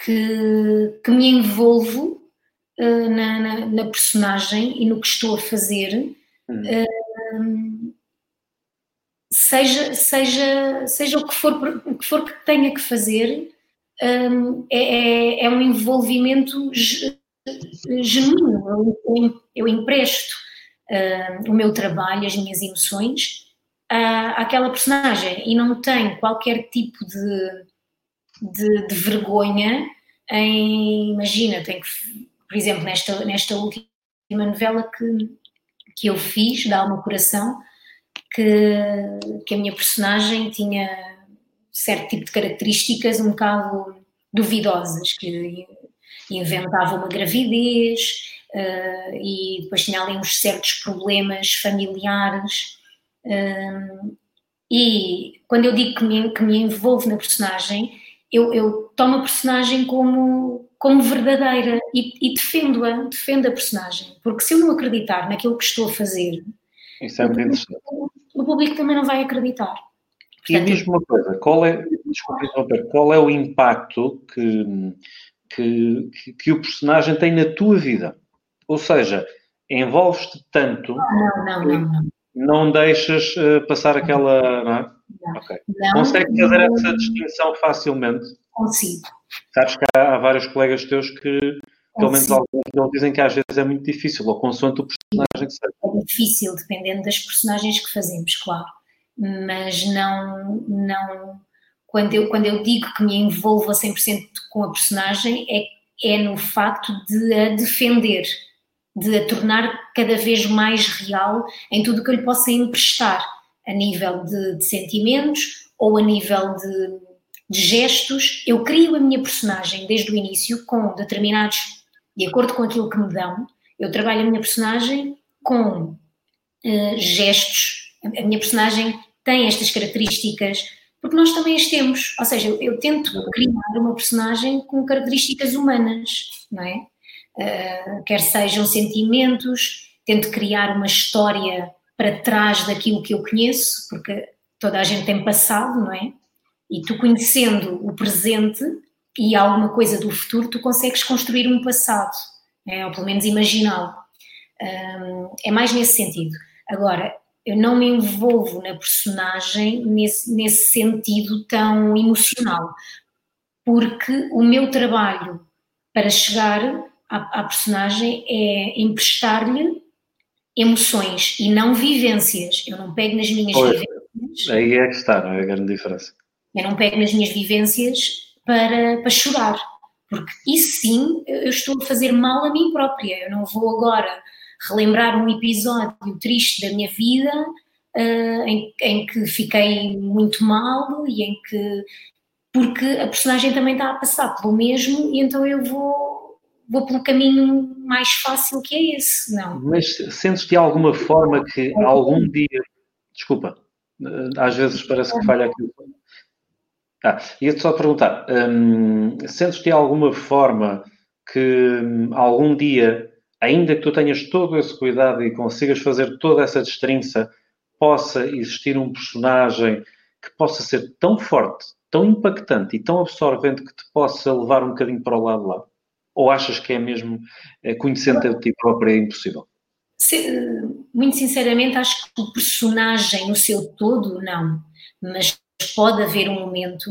[SPEAKER 2] que, que me envolvo uh, na, na, na, personagem e no que estou a fazer. Uh, seja, seja, seja o que for, o que for que tenha que fazer, um, é, é, é, um envolvimento genuíno. Eu, eu empresto uh, o meu trabalho, as minhas emoções à, àquela personagem e não tenho qualquer tipo de, de, de vergonha em. Imagina, tenho que, por exemplo, nesta, nesta última novela que, que eu fiz, da Alma Coração, que, que a minha personagem tinha certo tipo de características um bocado duvidosas, que inventava uma gravidez uh, e depois tinha ali uns certos problemas familiares. Uh, e quando eu digo que me, que me envolvo na personagem, eu, eu tomo a personagem como, como verdadeira e, e defendo-a, defendo a personagem. Porque se eu não acreditar naquilo que estou a fazer,
[SPEAKER 1] isso é muito interessante.
[SPEAKER 2] O público também não vai acreditar.
[SPEAKER 1] Portanto, e diz-me uma coisa, qual é, desculpe qual é o impacto que, que, que, o personagem tem na tua vida? Ou seja, envolves-te tanto
[SPEAKER 2] não, não, não, não,
[SPEAKER 1] não deixas uh, passar aquela. Não é? Não, okay. não, Consegue fazer essa distinção facilmente?
[SPEAKER 2] Consigo.
[SPEAKER 1] Sabes que há, há vários colegas teus que pelo menos alguns deles dizem que às vezes é muito difícil, ou consoante o personagem que seja.
[SPEAKER 2] É difícil, dependendo das personagens que fazemos, claro. Mas não, não quando, eu, quando eu digo que me envolvo a 100% com a personagem, é, é no facto de a defender, de a tornar cada vez mais real em tudo o que eu lhe possa emprestar, a nível de, de sentimentos ou a nível de, de gestos. Eu crio a minha personagem desde o início com determinados de acordo com aquilo que me dão, eu trabalho a minha personagem com uh, gestos. A minha personagem tem estas características, porque nós também as temos. Ou seja, eu, eu tento criar uma personagem com características humanas, não é? Uh, quer sejam sentimentos, tento criar uma história para trás daquilo que eu conheço, porque toda a gente tem passado, não é? E tu conhecendo o presente, e alguma coisa do futuro, tu consegues construir um passado, é, ou pelo menos imaginá-lo. Um, é mais nesse sentido. Agora, eu não me envolvo na personagem nesse, nesse sentido tão emocional, porque o meu trabalho para chegar à, à personagem é emprestar-lhe emoções e não vivências. Eu não pego nas minhas pois, vivências.
[SPEAKER 1] Aí é que está, não é a grande diferença.
[SPEAKER 2] Eu não pego nas minhas vivências para, para chorar, porque isso sim eu estou a fazer mal a mim própria. Eu não vou agora relembrar um episódio triste da minha vida uh, em, em, que fiquei muito mal e em que. porque a personagem também está a passar pelo mesmo e então eu vou, vou pelo caminho mais fácil que é esse, não.
[SPEAKER 1] Mas sentes de alguma forma que algum dia. Desculpa, às vezes parece que falha aqui ah, ia-te só perguntar, hum, sentes de alguma forma que hum, algum dia, ainda que tu tenhas todo esse cuidado e consigas fazer toda essa destrinça, possa existir um personagem que possa ser tão forte, tão impactante e tão absorvente que te possa levar um bocadinho para o lado lá? Ou achas que é mesmo, eh, conhecendo a ti próprio, é impossível?
[SPEAKER 2] Muito sinceramente, acho que o personagem no seu todo, não. Mas pode haver um momento,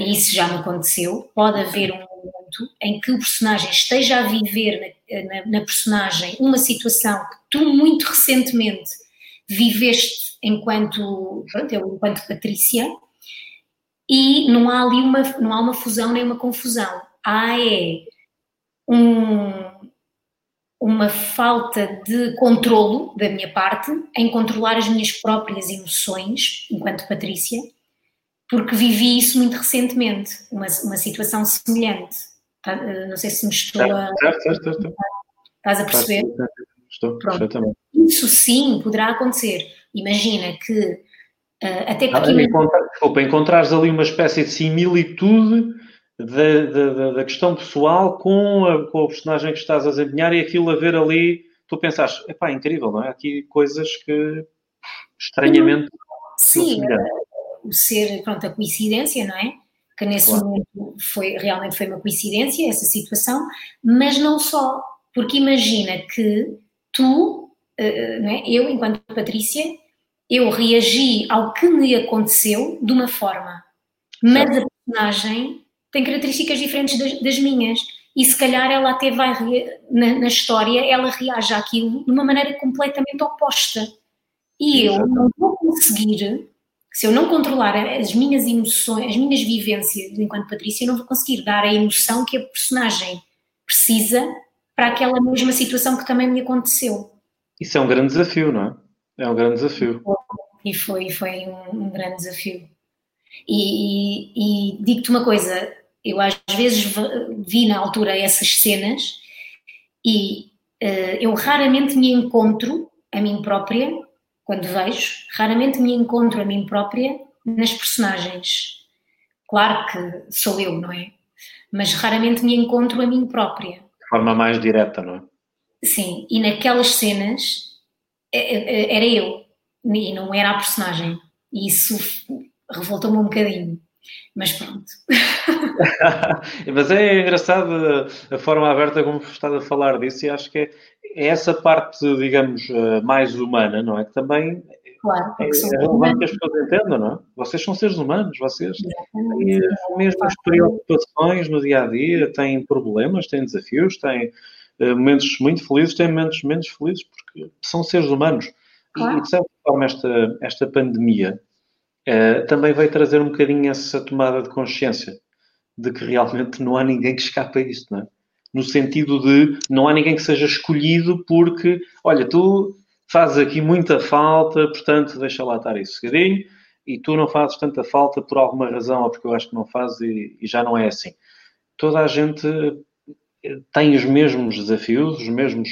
[SPEAKER 2] e isso já me aconteceu, pode haver um momento em que o personagem esteja a viver na, na, na personagem uma situação que tu muito recentemente viveste enquanto, pronto, eu enquanto Patrícia, e não há ali uma, não há uma fusão nem uma confusão. Há é um, uma falta de controlo da minha parte em controlar as minhas próprias emoções, enquanto Patrícia, porque vivi isso muito recentemente, uma, uma situação semelhante. Tá, eh, não sei se me estou a.
[SPEAKER 1] Certo, certo, certo.
[SPEAKER 2] Estás a perceber?
[SPEAKER 1] Estou, perfeitamente.
[SPEAKER 2] Isso sim poderá acontecer. Imagina que, uh, até porque... Ah,
[SPEAKER 1] encontrar, desculpa, encontrares ali uma espécie de similitude da, da, da questão pessoal com a, com a personagem que estás a desempenhar e aquilo a ver ali, tu pensaste, epá, incrível, não é? Aqui coisas que estranhamente...
[SPEAKER 2] Sim, o ser, pronto, a coincidência, não é? Que nesse claro. momento foi, realmente foi uma coincidência, essa situação, mas não só, porque imagina que tu, uh, não é? eu, enquanto Patrícia, eu reagi ao que me aconteceu de uma forma, mas a personagem tem características diferentes das, das, minhas. E se calhar ela até vai, na, na, história, ela reage àquilo de uma maneira completamente oposta. E eu não vou conseguir se eu não controlar as minhas emoções, as minhas vivências enquanto Patrícia, eu não vou conseguir dar a emoção que a personagem precisa para aquela mesma situação que também me aconteceu.
[SPEAKER 1] Isso é um grande desafio, não é? É um grande desafio.
[SPEAKER 2] E foi, foi um, um grande desafio. E, e, e digo-te uma coisa, eu às vezes vi na altura essas cenas e uh, eu raramente me encontro a mim própria quando vejo, raramente me encontro a mim própria nas personagens. Claro que sou eu, não é? Mas raramente me encontro a mim própria.
[SPEAKER 1] De forma mais direta, não é?
[SPEAKER 2] Sim, e naquelas cenas é, é, é, era eu e não era a personagem. E isso revoltou-me um bocadinho. Mas pronto.
[SPEAKER 1] Mas é engraçado a forma aberta como estás a falar disso e acho que é, é essa parte, digamos, eh, mais humana, não é? Que também
[SPEAKER 2] claro,
[SPEAKER 1] é, é relevante que as pessoas entendam, não é? Vocês são seres humanos, vocês têm as mesmas preocupações no dia a dia, têm problemas, têm desafios, têm uh, momentos muito felizes, têm momentos menos felizes, porque são seres humanos. Claro. E, de certa forma, esta, esta pandemia uh, também veio trazer um bocadinho essa tomada de consciência de que realmente não há ninguém que escape a isto, não é? No sentido de não há ninguém que seja escolhido porque, olha, tu fazes aqui muita falta, portanto, deixa lá estar isso sossegadinho, e tu não fazes tanta falta por alguma razão ou porque eu acho que não fazes e, e já não é assim. Toda a gente eh, tem os mesmos desafios, os mesmos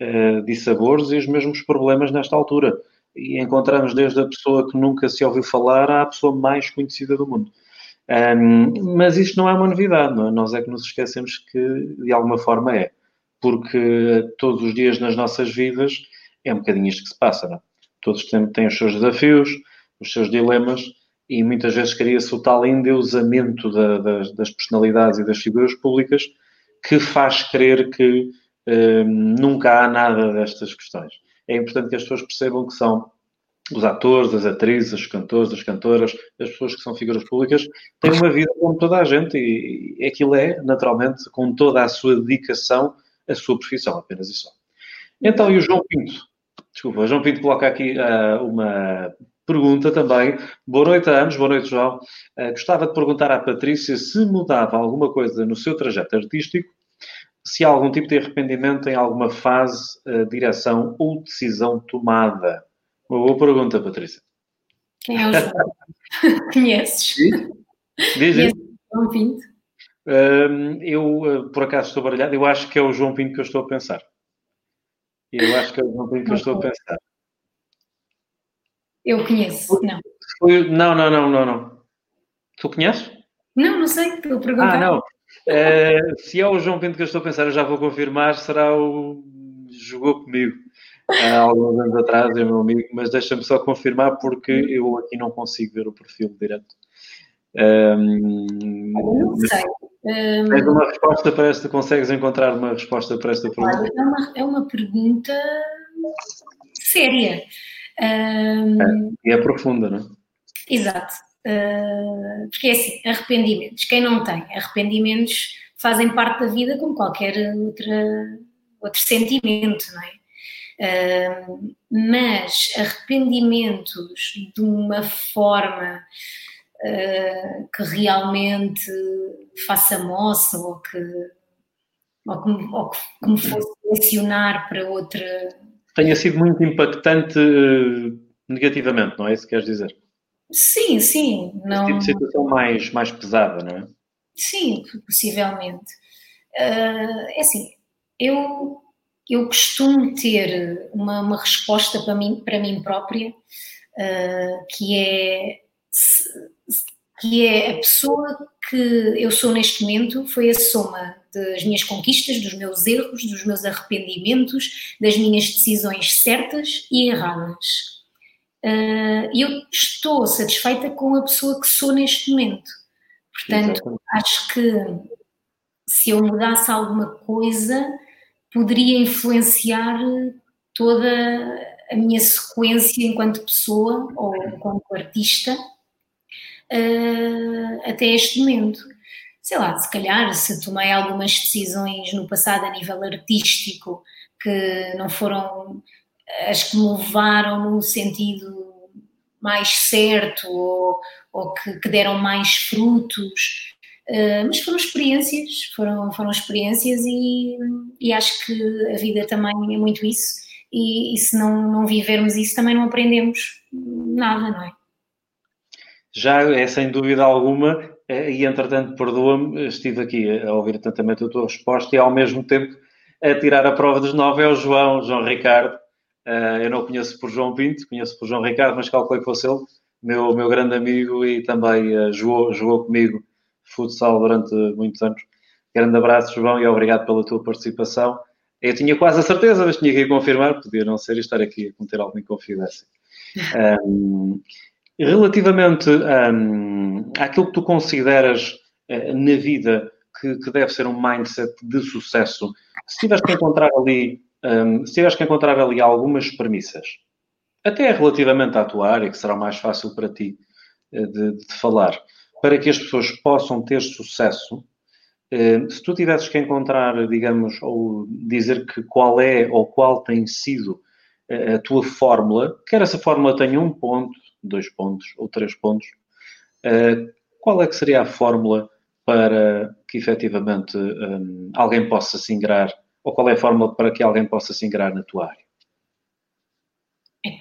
[SPEAKER 1] uh, dissabores e os mesmos problemas nesta altura. E encontramos desde a pessoa que nunca se ouviu falar à pessoa mais conhecida do mundo. Um, mas isto não é uma novidade, não é? Nós é que nos esquecemos que de alguma forma é. Porque todos os dias nas nossas vidas é um bocadinho isto que se passa, não é? Todos têm, os seus desafios, os seus dilemas e muitas vezes cria-se o tal endeusamento da, das, das, personalidades e das figuras públicas que faz crer que um, nunca há nada destas questões. É importante que as pessoas percebam que são os atores, as atrizes, os cantores, as cantoras, as pessoas que são figuras públicas, têm uma vida como toda a gente e, aquilo é, naturalmente, com toda a sua dedicação, a sua profissão, apenas e só. Então, e o João Pinto? Desculpa, o João Pinto coloca aqui uh, uma pergunta também. Boa noite a ambos, boa noite, João. Uh, gostava de perguntar à Patrícia se mudava alguma coisa no seu trajeto artístico, se há algum tipo de arrependimento em alguma fase, uh, direção ou decisão tomada. Uma boa pergunta, Patrícia.
[SPEAKER 2] Quem é o João? Conheces?
[SPEAKER 1] Diz, diz.
[SPEAKER 2] João Pinto?
[SPEAKER 1] Um, eu, uh, por acaso, estou baralhado. Eu acho que é o João Pinto que eu estou a pensar. Eu acho que é o João Pinto que eu estou a pensar.
[SPEAKER 2] Eu conheço, não.
[SPEAKER 1] Não, não, não, não, não. Tu conheces?
[SPEAKER 2] Não, não sei, estou a perguntar.
[SPEAKER 1] Ah, não. Uh, se é o João Pinto que eu estou a pensar, eu já vou confirmar, será o... Jogou comigo há alguns anos atrás, é meu amigo, mas deixa-me só confirmar porque eu aqui não consigo ver o perfil direto. Um,
[SPEAKER 2] não sei. Um,
[SPEAKER 1] tens uma resposta para esta? Consegues encontrar uma resposta para esta pergunta?
[SPEAKER 2] É uma, é uma pergunta séria. Um,
[SPEAKER 1] é, e é profunda, não é?
[SPEAKER 2] Exato. Uh, porque é assim, arrependimentos. Quem não tem arrependimentos fazem parte da vida como qualquer outra, outro sentimento, não é? mas arrependimentos de uma forma uh, que realmente faça moça ou que, ou que, ou que me fosse lecionar para outra.
[SPEAKER 1] Tenha sido muito impactante uh, negativamente, não é isso que queres dizer?
[SPEAKER 2] Sim, sim.
[SPEAKER 1] Não... Esse tipo de situação mais, mais pesada, não é?
[SPEAKER 2] Sim, possivelmente. Uh, é assim, eu eu costumo ter uma, uma resposta para mim, para mim própria, uh, que é que é a pessoa que eu sou neste momento foi a soma das minhas conquistas, dos meus erros, dos meus arrependimentos, das minhas decisões certas e erradas. Uh, eu estou satisfeita com a pessoa que sou neste momento. Portanto, Exatamente. acho que se eu mudasse alguma coisa, poderia influenciar toda a minha sequência enquanto pessoa ou enquanto artista uh, até este momento. Sei lá, se calhar se tomei algumas decisões no passado a nível artístico que não foram as que me levaram no sentido mais certo ou, ou que, que, deram mais frutos, uh, mas foram experiências, foram, foram experiências e, e, acho que a vida também é muito isso e, e se não, não vivermos isso também não aprendemos nada, não é?
[SPEAKER 1] Já é sem dúvida alguma, eh, e entretanto, perdoa-me, estive aqui a ouvir atentamente a tua resposta e ao mesmo tempo a tirar a prova dos nove é o João, João Ricardo. Eh, eu não conheço por João Pinto, conheço por João Ricardo, mas calculei que fosse ele, meu, meu grande amigo e também uh, jogou, jogou comigo futsal durante muitos anos. Grande abraço, João, e obrigado pela tua participação. Eu tinha quase a certeza, mas tinha que confirmar, podia não ser e estar aqui a cometer alguma inconfidência. Um, Relativamente um, àquilo que tu consideras uh, na vida que, que, deve ser um mindset de sucesso, se tiveres que encontrar ali, um, se tiveres que encontrar ali algumas premissas, até relativamente à tua área, que será mais fácil para ti uh, de, de, falar, para que as pessoas possam ter sucesso, uh, se tu tivesses que encontrar, digamos, ou dizer que qual é ou qual tem sido a tua fórmula, quer essa fórmula tenha um ponto, dois pontos ou três pontos, uh, qual é que seria a fórmula para que efetivamente alguém possa se ingrar, ou qual é a fórmula para que alguém possa se ingrar na tua área?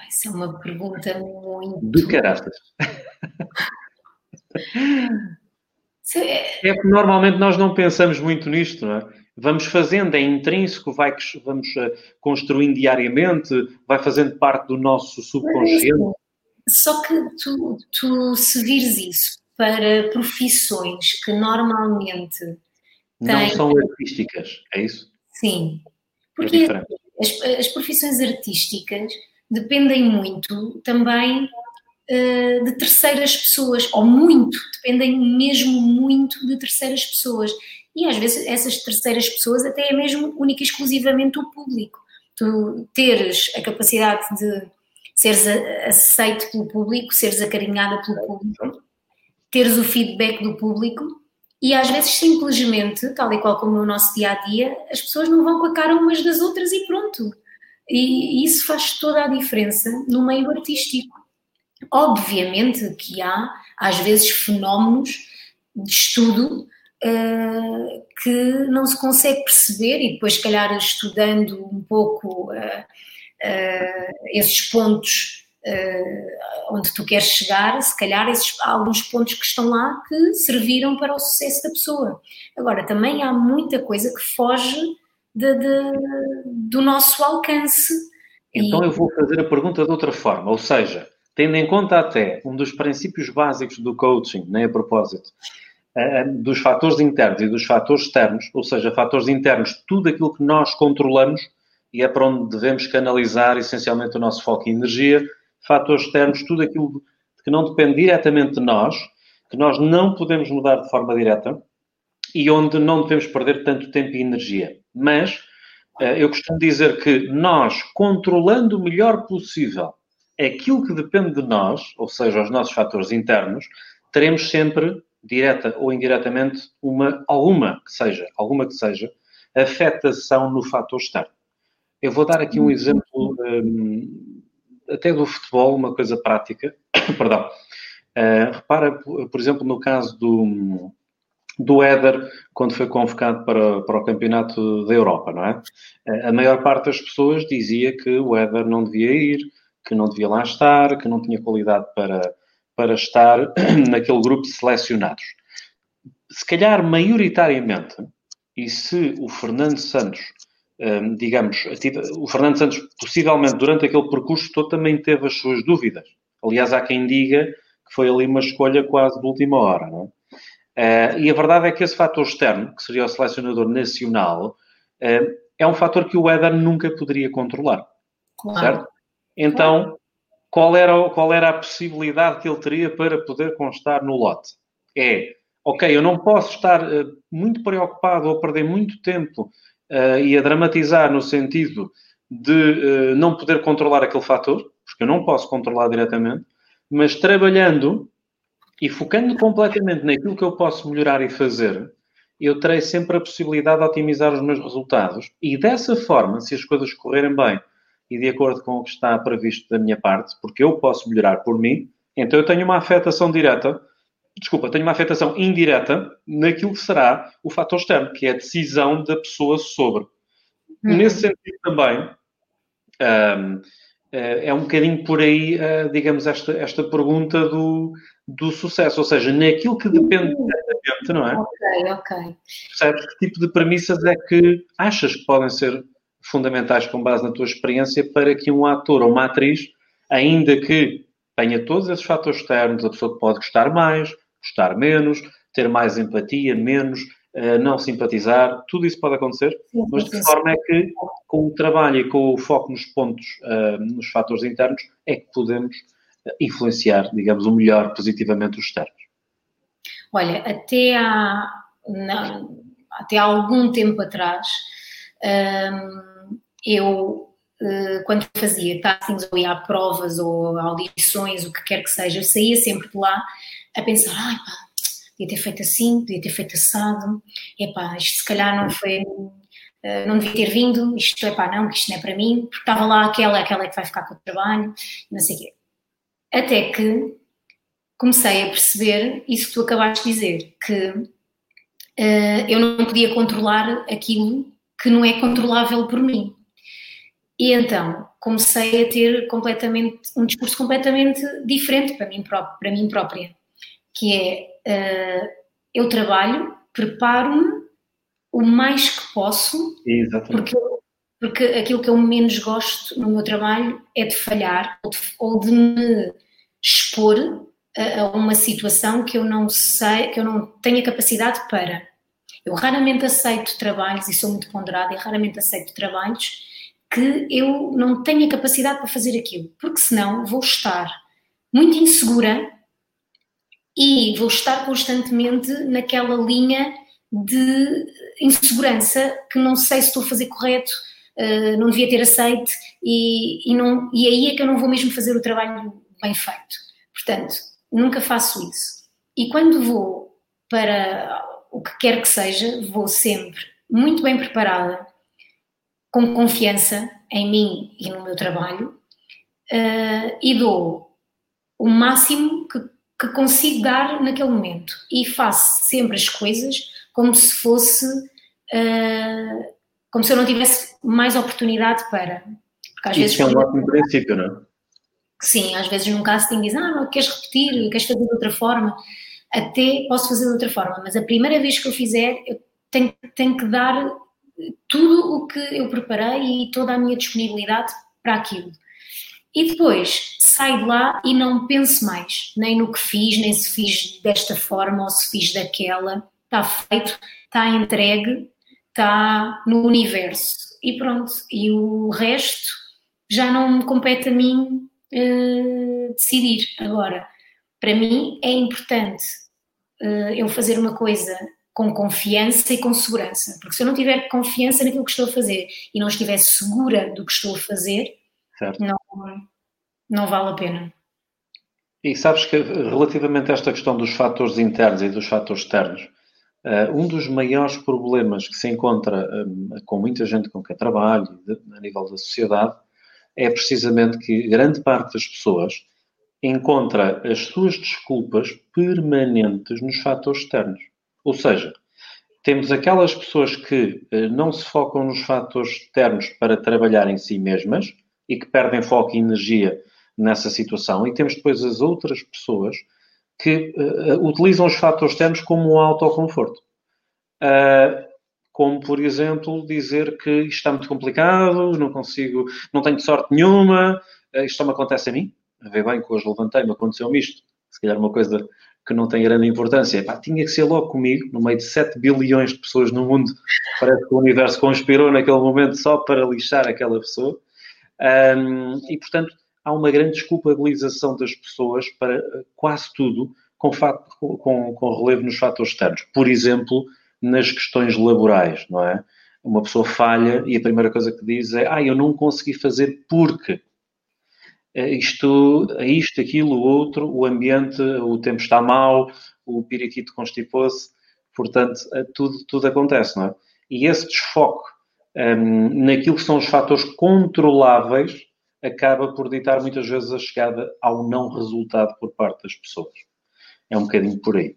[SPEAKER 2] Essa é uma pergunta muito...
[SPEAKER 1] De caraças. é que normalmente nós não pensamos muito nisto, não é? Vamos fazendo, é intrínseco, vai, vamos uh, construindo diariamente, vai fazendo parte do nosso subconsciente.
[SPEAKER 2] Só que tu, tu se vires isso para profissões que normalmente
[SPEAKER 1] têm... Não são artísticas, é isso?
[SPEAKER 2] Sim. Porque é as, as, profissões artísticas dependem muito também uh, de terceiras pessoas, ou muito, dependem mesmo muito de terceiras pessoas. E às vezes essas terceiras pessoas até é mesmo única e exclusivamente o público. Tu teres a capacidade de seres aceito pelo público, seres acarinhada pelo público, teres o feedback do público e às vezes simplesmente, tal e qual como no nosso dia a dia, as pessoas não vão com a cara umas das outras e pronto. E isso faz toda a diferença no meio artístico. Obviamente que há, às vezes, fenómenos de estudo uh, que não se consegue perceber e depois, se calhar, estudando um pouco uh, uh, esses pontos onde tu queres chegar, se calhar esses, há alguns pontos que estão lá que serviram para o sucesso da pessoa. Agora, também há muita coisa que foge de, de, do nosso alcance.
[SPEAKER 1] Então e... eu vou fazer a pergunta de outra forma, ou seja, tendo em conta até um dos princípios básicos do coaching, nem a propósito, eh, dos fatores internos e dos fatores externos, ou seja, fatores internos, tudo aquilo que nós controlamos e é para onde devemos canalizar essencialmente o nosso foco e energia. Fatores externos, tudo aquilo que não depende diretamente de nós, que nós não podemos mudar de forma direta e onde não devemos perder tanto tempo e energia. Mas eh, eu costumo dizer que nós, controlando o melhor possível aquilo que depende de nós, ou seja, os nossos fatores internos, teremos sempre, direta ou indiretamente, uma, alguma que seja, alguma que seja, afetação no fator externo. Eu vou dar aqui um exemplo um, até do futebol, uma coisa prática. Perdão. Uh, repara, por exemplo, no caso do, do Éder, quando foi convocado para, para o Campeonato da Europa, não é? Uh, a maior parte das pessoas dizia que o Éder não devia ir, que não devia lá estar, que não tinha qualidade para, para estar naquele grupo de selecionados. Se calhar, maioritariamente, e se o Fernando Santos hum, digamos, o Fernando Santos, possivelmente, durante aquele percurso todo, também teve as suas dúvidas. Aliás, há quem diga que foi ali uma escolha quase de última hora, não é? Uh, e a verdade é que esse fator externo, que seria o selecionador nacional, uh, é um fator que o Éder nunca poderia controlar. Claro. Certo? Então, qual era, qual era a possibilidade que ele teria para poder constar no lote? É, ok, eu não posso estar uh, muito preocupado ou perder muito tempo e a dramatizar no sentido de não poder controlar aquele fator, porque eu não posso controlar diretamente, mas trabalhando e focando completamente naquilo que eu posso melhorar e fazer, eu terei sempre a possibilidade de otimizar os meus resultados. E dessa forma, se as coisas correrem bem e de acordo com o que está previsto da minha parte, porque eu posso melhorar por mim, então eu tenho uma afetação direta, desculpa, tenho uma afetação indireta naquilo que será o fator externo, que é a decisão da pessoa sobre. Uhum. Nesse sentido também, um, eh, é um bocadinho por aí, eh, digamos, esta, esta pergunta do, do sucesso, ou seja, naquilo que depende diretamente, não é?
[SPEAKER 2] Ok, ok.
[SPEAKER 1] Percebes que tipo de premissas é que achas que podem ser fundamentais com base na tua experiência para que um ator ou uma atriz, ainda que tenha todos esses fatores externos, a pessoa pode gostar mais, gostar menos, ter mais empatia, menos, não simpatizar, tudo isso pode acontecer, sim, mas de forma é que, com o trabalho e com o foco nos pontos, uh, nos fatores internos, é que podemos influenciar, digamos, o melhor positivamente os externos?
[SPEAKER 2] Olha, até há, não, até há algum tempo atrás, um, eu, uh, quando fazia tastings ou ia a provas ou audições, o que quer que seja, eu saía sempre de lá a pensar, ai pá, podia ter feito assim, podia ter feito assado, epá, isto se calhar não foi, uh, não devia ter vindo, isto é pá, não, que isto não é para mim, porque estava lá aquela, aquela que vai ficar com o trabalho, não sei o quê. Até que comecei a perceber isso que tu acabaste de dizer, que uh, eu não podia controlar aquilo que não é controlável por mim. E então comecei a ter completamente um discurso completamente diferente para mim, para mim própria, que é uh, eu trabalho, preparo-me o mais que posso,
[SPEAKER 1] porque,
[SPEAKER 2] porque aquilo que eu menos gosto no meu trabalho é de falhar ou de, ou de me expor a, a, uma situação que eu não sei, que eu não tenho a capacidade para. Eu raramente aceito trabalhos, e sou muito ponderada, e raramente aceito trabalhos que eu não tenho a capacidade para fazer aquilo, porque senão vou estar muito insegura e vou estar constantemente naquela linha de insegurança que não sei se estou a fazer correto, uh, não devia ter aceito e, e, não, e aí é que eu não vou mesmo fazer o trabalho bem feito. Portanto, nunca faço isso. E quando vou para o que quer que seja, vou sempre muito bem preparada, com confiança em mim e no meu trabalho uh, e dou o máximo que que consigo dar naquele momento. E faço sempre as coisas como se fosse uh, como se eu não tivesse mais oportunidade para.
[SPEAKER 1] Porque às Isso vezes é um ótimo princípio, não é?
[SPEAKER 2] Sim, às vezes num casting diz, ah, não, queres repetir, queres fazer de outra forma até posso fazer de outra forma, mas a primeira vez que eu fizer eu tenho, tenho que dar tudo o que eu preparei e toda a minha disponibilidade para aquilo e depois saio de lá e não penso mais, nem no que fiz, nem se fiz desta forma ou se fiz daquela. Está feito, está entregue, está no universo. E pronto. E o resto já não me compete a mim uh, decidir. Agora, para mim é importante uh, eu fazer uma coisa com confiança e com segurança. Porque se eu não tiver confiança naquilo que estou a fazer e não estiver segura do que estou a fazer, certo. não não vale a pena.
[SPEAKER 1] E sabes que relativamente a esta questão dos fatores internos e dos fatores externos, uh, um dos maiores problemas que se encontra um, com muita gente com quem trabalho, de, a nível da sociedade, é precisamente que grande parte das pessoas encontra as suas desculpas permanentes nos fatores externos. Ou seja, temos aquelas pessoas que uh, não se focam nos fatores externos para trabalhar em si mesmas e que perdem foco e energia nessa situação. E temos depois as outras pessoas que uh, utilizam os fatores externos como um autoconforto. Uh, como, por exemplo, dizer que isto está muito complicado, não consigo, não tenho sorte nenhuma, eh, isto só me acontece a mim. Ver bem que hoje levantei-me, aconteceu-me isto. Se calhar uma coisa que não tem grande importância. Tinha que ser logo comigo, no meio de 7 bilhões de pessoas no mundo. Parece que o universo conspirou naquele momento só para lixar aquela pessoa. Um, e, portanto, há uma grande desculpabilização das pessoas para quase tudo com, com, com relevo nos fatores externos. Por exemplo, nas questões laborais, não é? Uma pessoa falha e a primeira coisa que diz é ah, eu não consegui fazer porque isto, é isto, aquilo, o outro, o ambiente, o tempo está mau, o piriquito constipou-se, portanto, é tudo, tudo acontece, não é? E esse desfoque um, naquilo que são os fatores controláveis acaba por ditar muitas vezes a chegada ao não resultado por parte das pessoas. É um bocadinho por aí.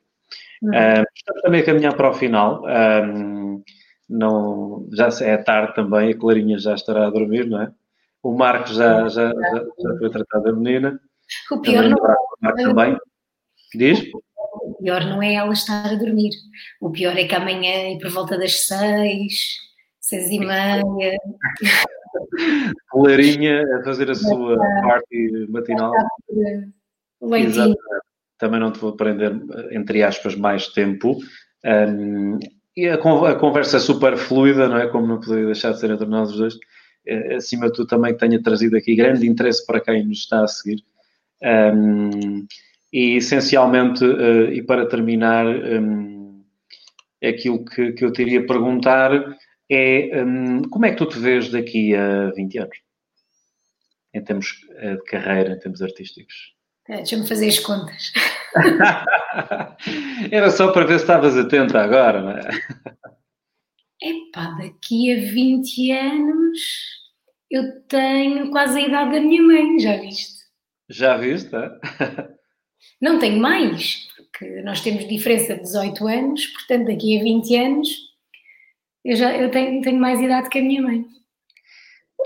[SPEAKER 1] Um, estamos também a caminhar para o final. Um, não, já é tarde também, a Clarinha já estará a dormir, não é? O Marcos já, já, já, já foi tratado da menina.
[SPEAKER 2] O pior não
[SPEAKER 1] é. Também. Diz?
[SPEAKER 2] O pior não é ela estar a dormir. O pior é que amanhã, e por volta das seis, seis e meia.
[SPEAKER 1] Clarinha a fazer a sua parte matinal. Leitinho. Também não te vou prender, entre aspas, mais tempo. Um, e a, a, conversa é super fluida, não é? Como não poderia deixar de ser entre nós os dois. Eh, acima de tudo, também que tenha trazido aqui grande interesse para quem nos está a seguir. Um, e essencialmente, uh, e para terminar, um, aquilo que, que eu teria perguntar é um, como é que tu te vês daqui a 20 anos? Em termos uh, de carreira, em termos artísticos.
[SPEAKER 2] É, Deixa-me fazer as contas.
[SPEAKER 1] Era só para ver se estavas atenta agora, não é?
[SPEAKER 2] Epá, daqui a 20 anos eu tenho quase a idade da minha mãe, já viste?
[SPEAKER 1] Já viste, é?
[SPEAKER 2] Não tenho mais, porque nós temos diferença de 18 anos, portanto daqui a 20 anos eu, já, eu tenho, tenho mais idade que a minha mãe.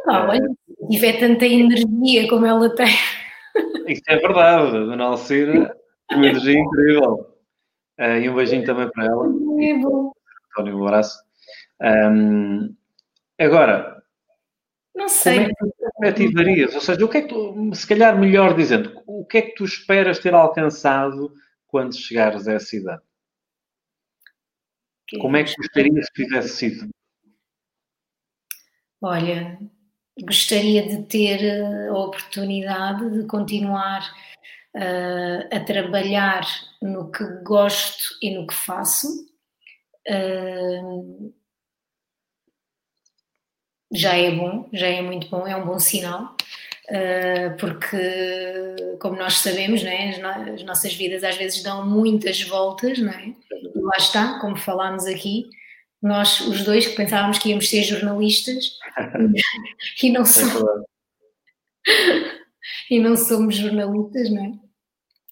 [SPEAKER 2] Epá, é. olha, se tiver tanta energia como ela tem.
[SPEAKER 1] Isso é verdade, Dona Alcira, uma energia incrível. Uh, e um beijinho também para ela.
[SPEAKER 2] É bom.
[SPEAKER 1] António, um abraço. Um, agora,
[SPEAKER 2] não sei.
[SPEAKER 1] Como é que tu perspectivarias? Ou seja, o que é que tu, se calhar melhor dizendo, o que é que tu esperas ter alcançado quando chegares a essa idade? Que Como é que gostarias que tivesse sido?
[SPEAKER 2] Olha, gostaria de ter eh, a oportunidade de continuar uh, a trabalhar no que gosto e no que faço. Uh, já é bom, já é muito bom, é um bom sinal, uh, porque, como nós sabemos, é? as, as, nossas vidas às vezes dão muitas voltas, não é? E lá está, como falámos aqui, nós, os dois, que pensávamos que íamos ser jornalistas e não é somos. e não somos jornalistas, não é?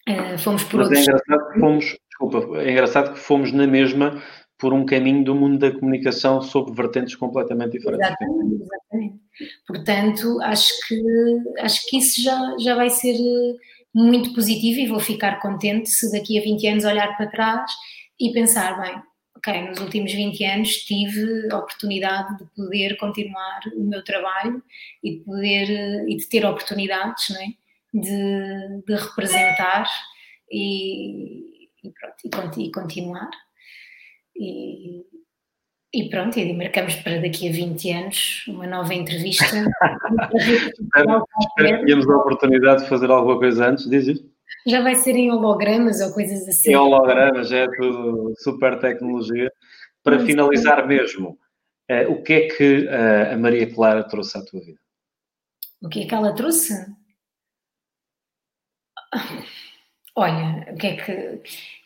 [SPEAKER 2] Uh, fomos por
[SPEAKER 1] Mas é
[SPEAKER 2] outros.
[SPEAKER 1] É engraçado que fomos, desculpa, é engraçado que fomos na mesma por um caminho do mundo da comunicação sob vertentes completamente diferentes.
[SPEAKER 2] Exatamente, exatamente. Portanto, acho que, acho que isso já, já vai ser eh, muito positivo e vou ficar contente se daqui a 20 anos olhar para trás e pensar, bem, ok, nos últimos 20 anos tive a oportunidade de poder continuar o meu trabalho e de poder eh, e de ter oportunidades, não é? de, de representar e, e, pronto, e, continuar. E, e pronto, e marcamos para daqui a 20 anos uma nova entrevista.
[SPEAKER 1] espero, espero que tenhamos a oportunidade de fazer alguma coisa antes, diz isso?
[SPEAKER 2] Já vai ser em hologramas ou coisas assim.
[SPEAKER 1] Em hologramas, é tudo super tecnologia. Para Muito finalizar bem. mesmo, uh, o que é que uh, a Maria Clara trouxe à tua vida?
[SPEAKER 2] O que é que ela trouxe? Olha, o que é que.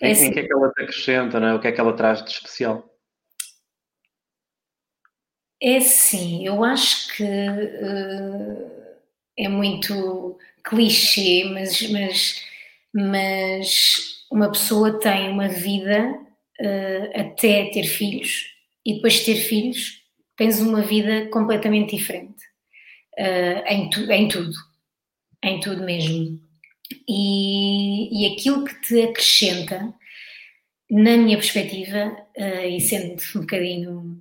[SPEAKER 1] É assim, em que é que ela te acrescenta, não é? O que é que ela traz de especial?
[SPEAKER 2] É sim, eu acho que uh, é muito clichê, mas, mas, mas uma pessoa tem uma vida uh, até ter filhos e depois de ter filhos tens uma vida completamente diferente uh, em, tu, em tudo, em tudo mesmo e, e aquilo que te acrescenta, na minha perspectiva, uh, e sendo um bocadinho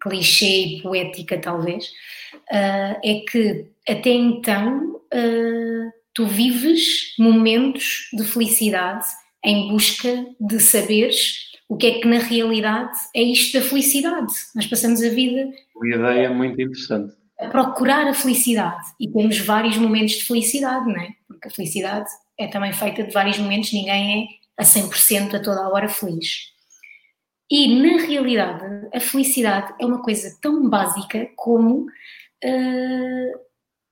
[SPEAKER 2] clichê e poética, talvez, uh, é que até então uh, tu vives momentos de felicidade em busca de saberes o que é que na realidade é isto da felicidade. Nós passamos a vida.
[SPEAKER 1] Uma ideia muito interessante.
[SPEAKER 2] A procurar a felicidade e temos vários momentos de felicidade, não é? Porque a felicidade é também feita de vários momentos, ninguém é a 100% a toda a hora feliz. E na realidade, a felicidade é uma coisa tão básica como uh,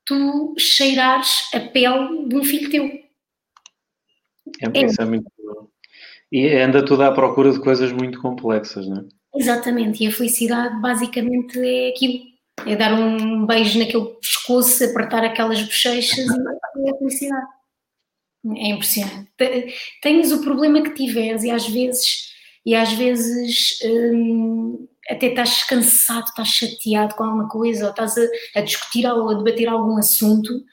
[SPEAKER 2] tu cheirares a pele de um filho teu.
[SPEAKER 1] É, isso é muito E anda tudo à procura de coisas muito complexas, não é?
[SPEAKER 2] Exatamente, e a felicidade basicamente é aquilo: é dar um beijo naquele pescoço, apertar aquelas bochechas e é a felicidade. É impressionante. Tens o problema que tiveres e às vezes, e às vezes hum, até estás cansado, estás chateado com alguma coisa, ou estás a, a discutir ou a debater algum assunto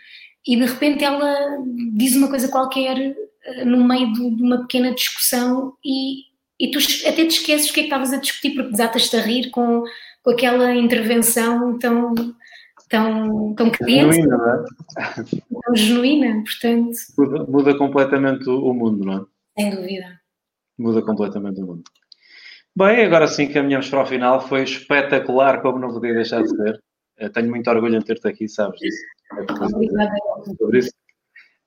[SPEAKER 2] e de repente ela diz uma coisa qualquer eh, no meio de, uma pequena discussão e, e tu até te esqueces o que é que estavas a discutir porque desatas-te a rir com, com aquela intervenção tão tão, tão genuína, não é? tão genuína, portanto.
[SPEAKER 1] Muda, muda completamente o mundo, não é?
[SPEAKER 2] Sem dúvida.
[SPEAKER 1] Muda completamente o mundo. Bem, agora sim caminhamos para o final. Foi espetacular, como não podia deixar de ser. Uh, tenho muito orgulho em ter-te aqui, sabes disso. Obrigada. Sobre isso.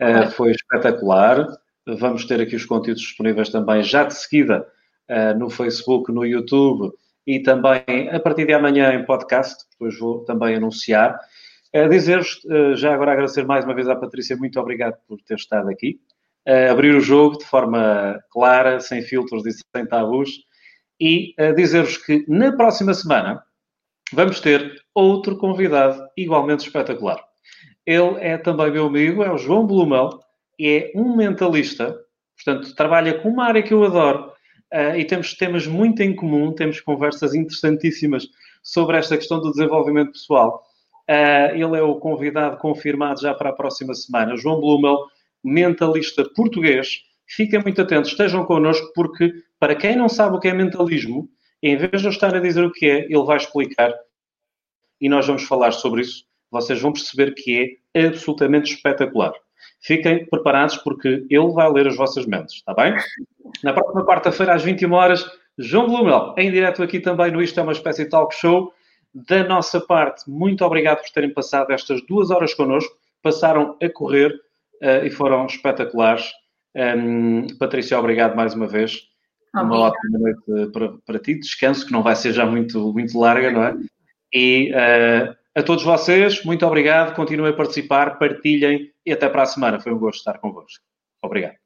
[SPEAKER 1] Uh, foi espetacular. Vamos ter aqui os conteúdos disponíveis também já de seguida uh, no Facebook, no YouTube e também a partir de amanhã em podcast. Depois vou também anunciar. Uh, Dizer-vos, já agora agradecer mais uma vez à Patrícia, muito obrigado por ter estado aqui. abrir o jogo de forma clara, sem filtros e sem tabus e dizer-vos que na próxima semana vamos ter outro convidado igualmente espetacular. Ele é também meu amigo, é o João Blumel, é um mentalista, portanto, trabalha com uma área que eu adoro uh, e temos temas muito em comum, temos conversas interessantíssimas sobre esta questão do desenvolvimento pessoal. Uh, ele é o convidado confirmado já para a próxima semana. João Blumel, mentalista português. Fiquem muito atentos, estejam connosco, porque para quem não sabe o que é mentalismo, em vez de eu estar a dizer o que é, ele vai explicar e nós vamos falar sobre isso. Vocês vão perceber que é absolutamente espetacular. Fiquem preparados porque ele vai ler as vossas mentes, está bem? Na próxima quarta-feira, às 21 horas, João Blumel, em direto aqui também no Isto é uma espécie de talk show. Da nossa parte, muito obrigado por terem passado estas duas horas connosco. Passaram a correr uh, e foram espetaculares. Um, Patrícia, obrigado mais uma vez. Uma ótima noite para, para ti, descanso, que não vai ser já muito, muito larga, não é? E uh, a todos vocês, muito obrigado, continuem a participar, partilhem e até para a semana. Foi um gosto estar convosco. Obrigado.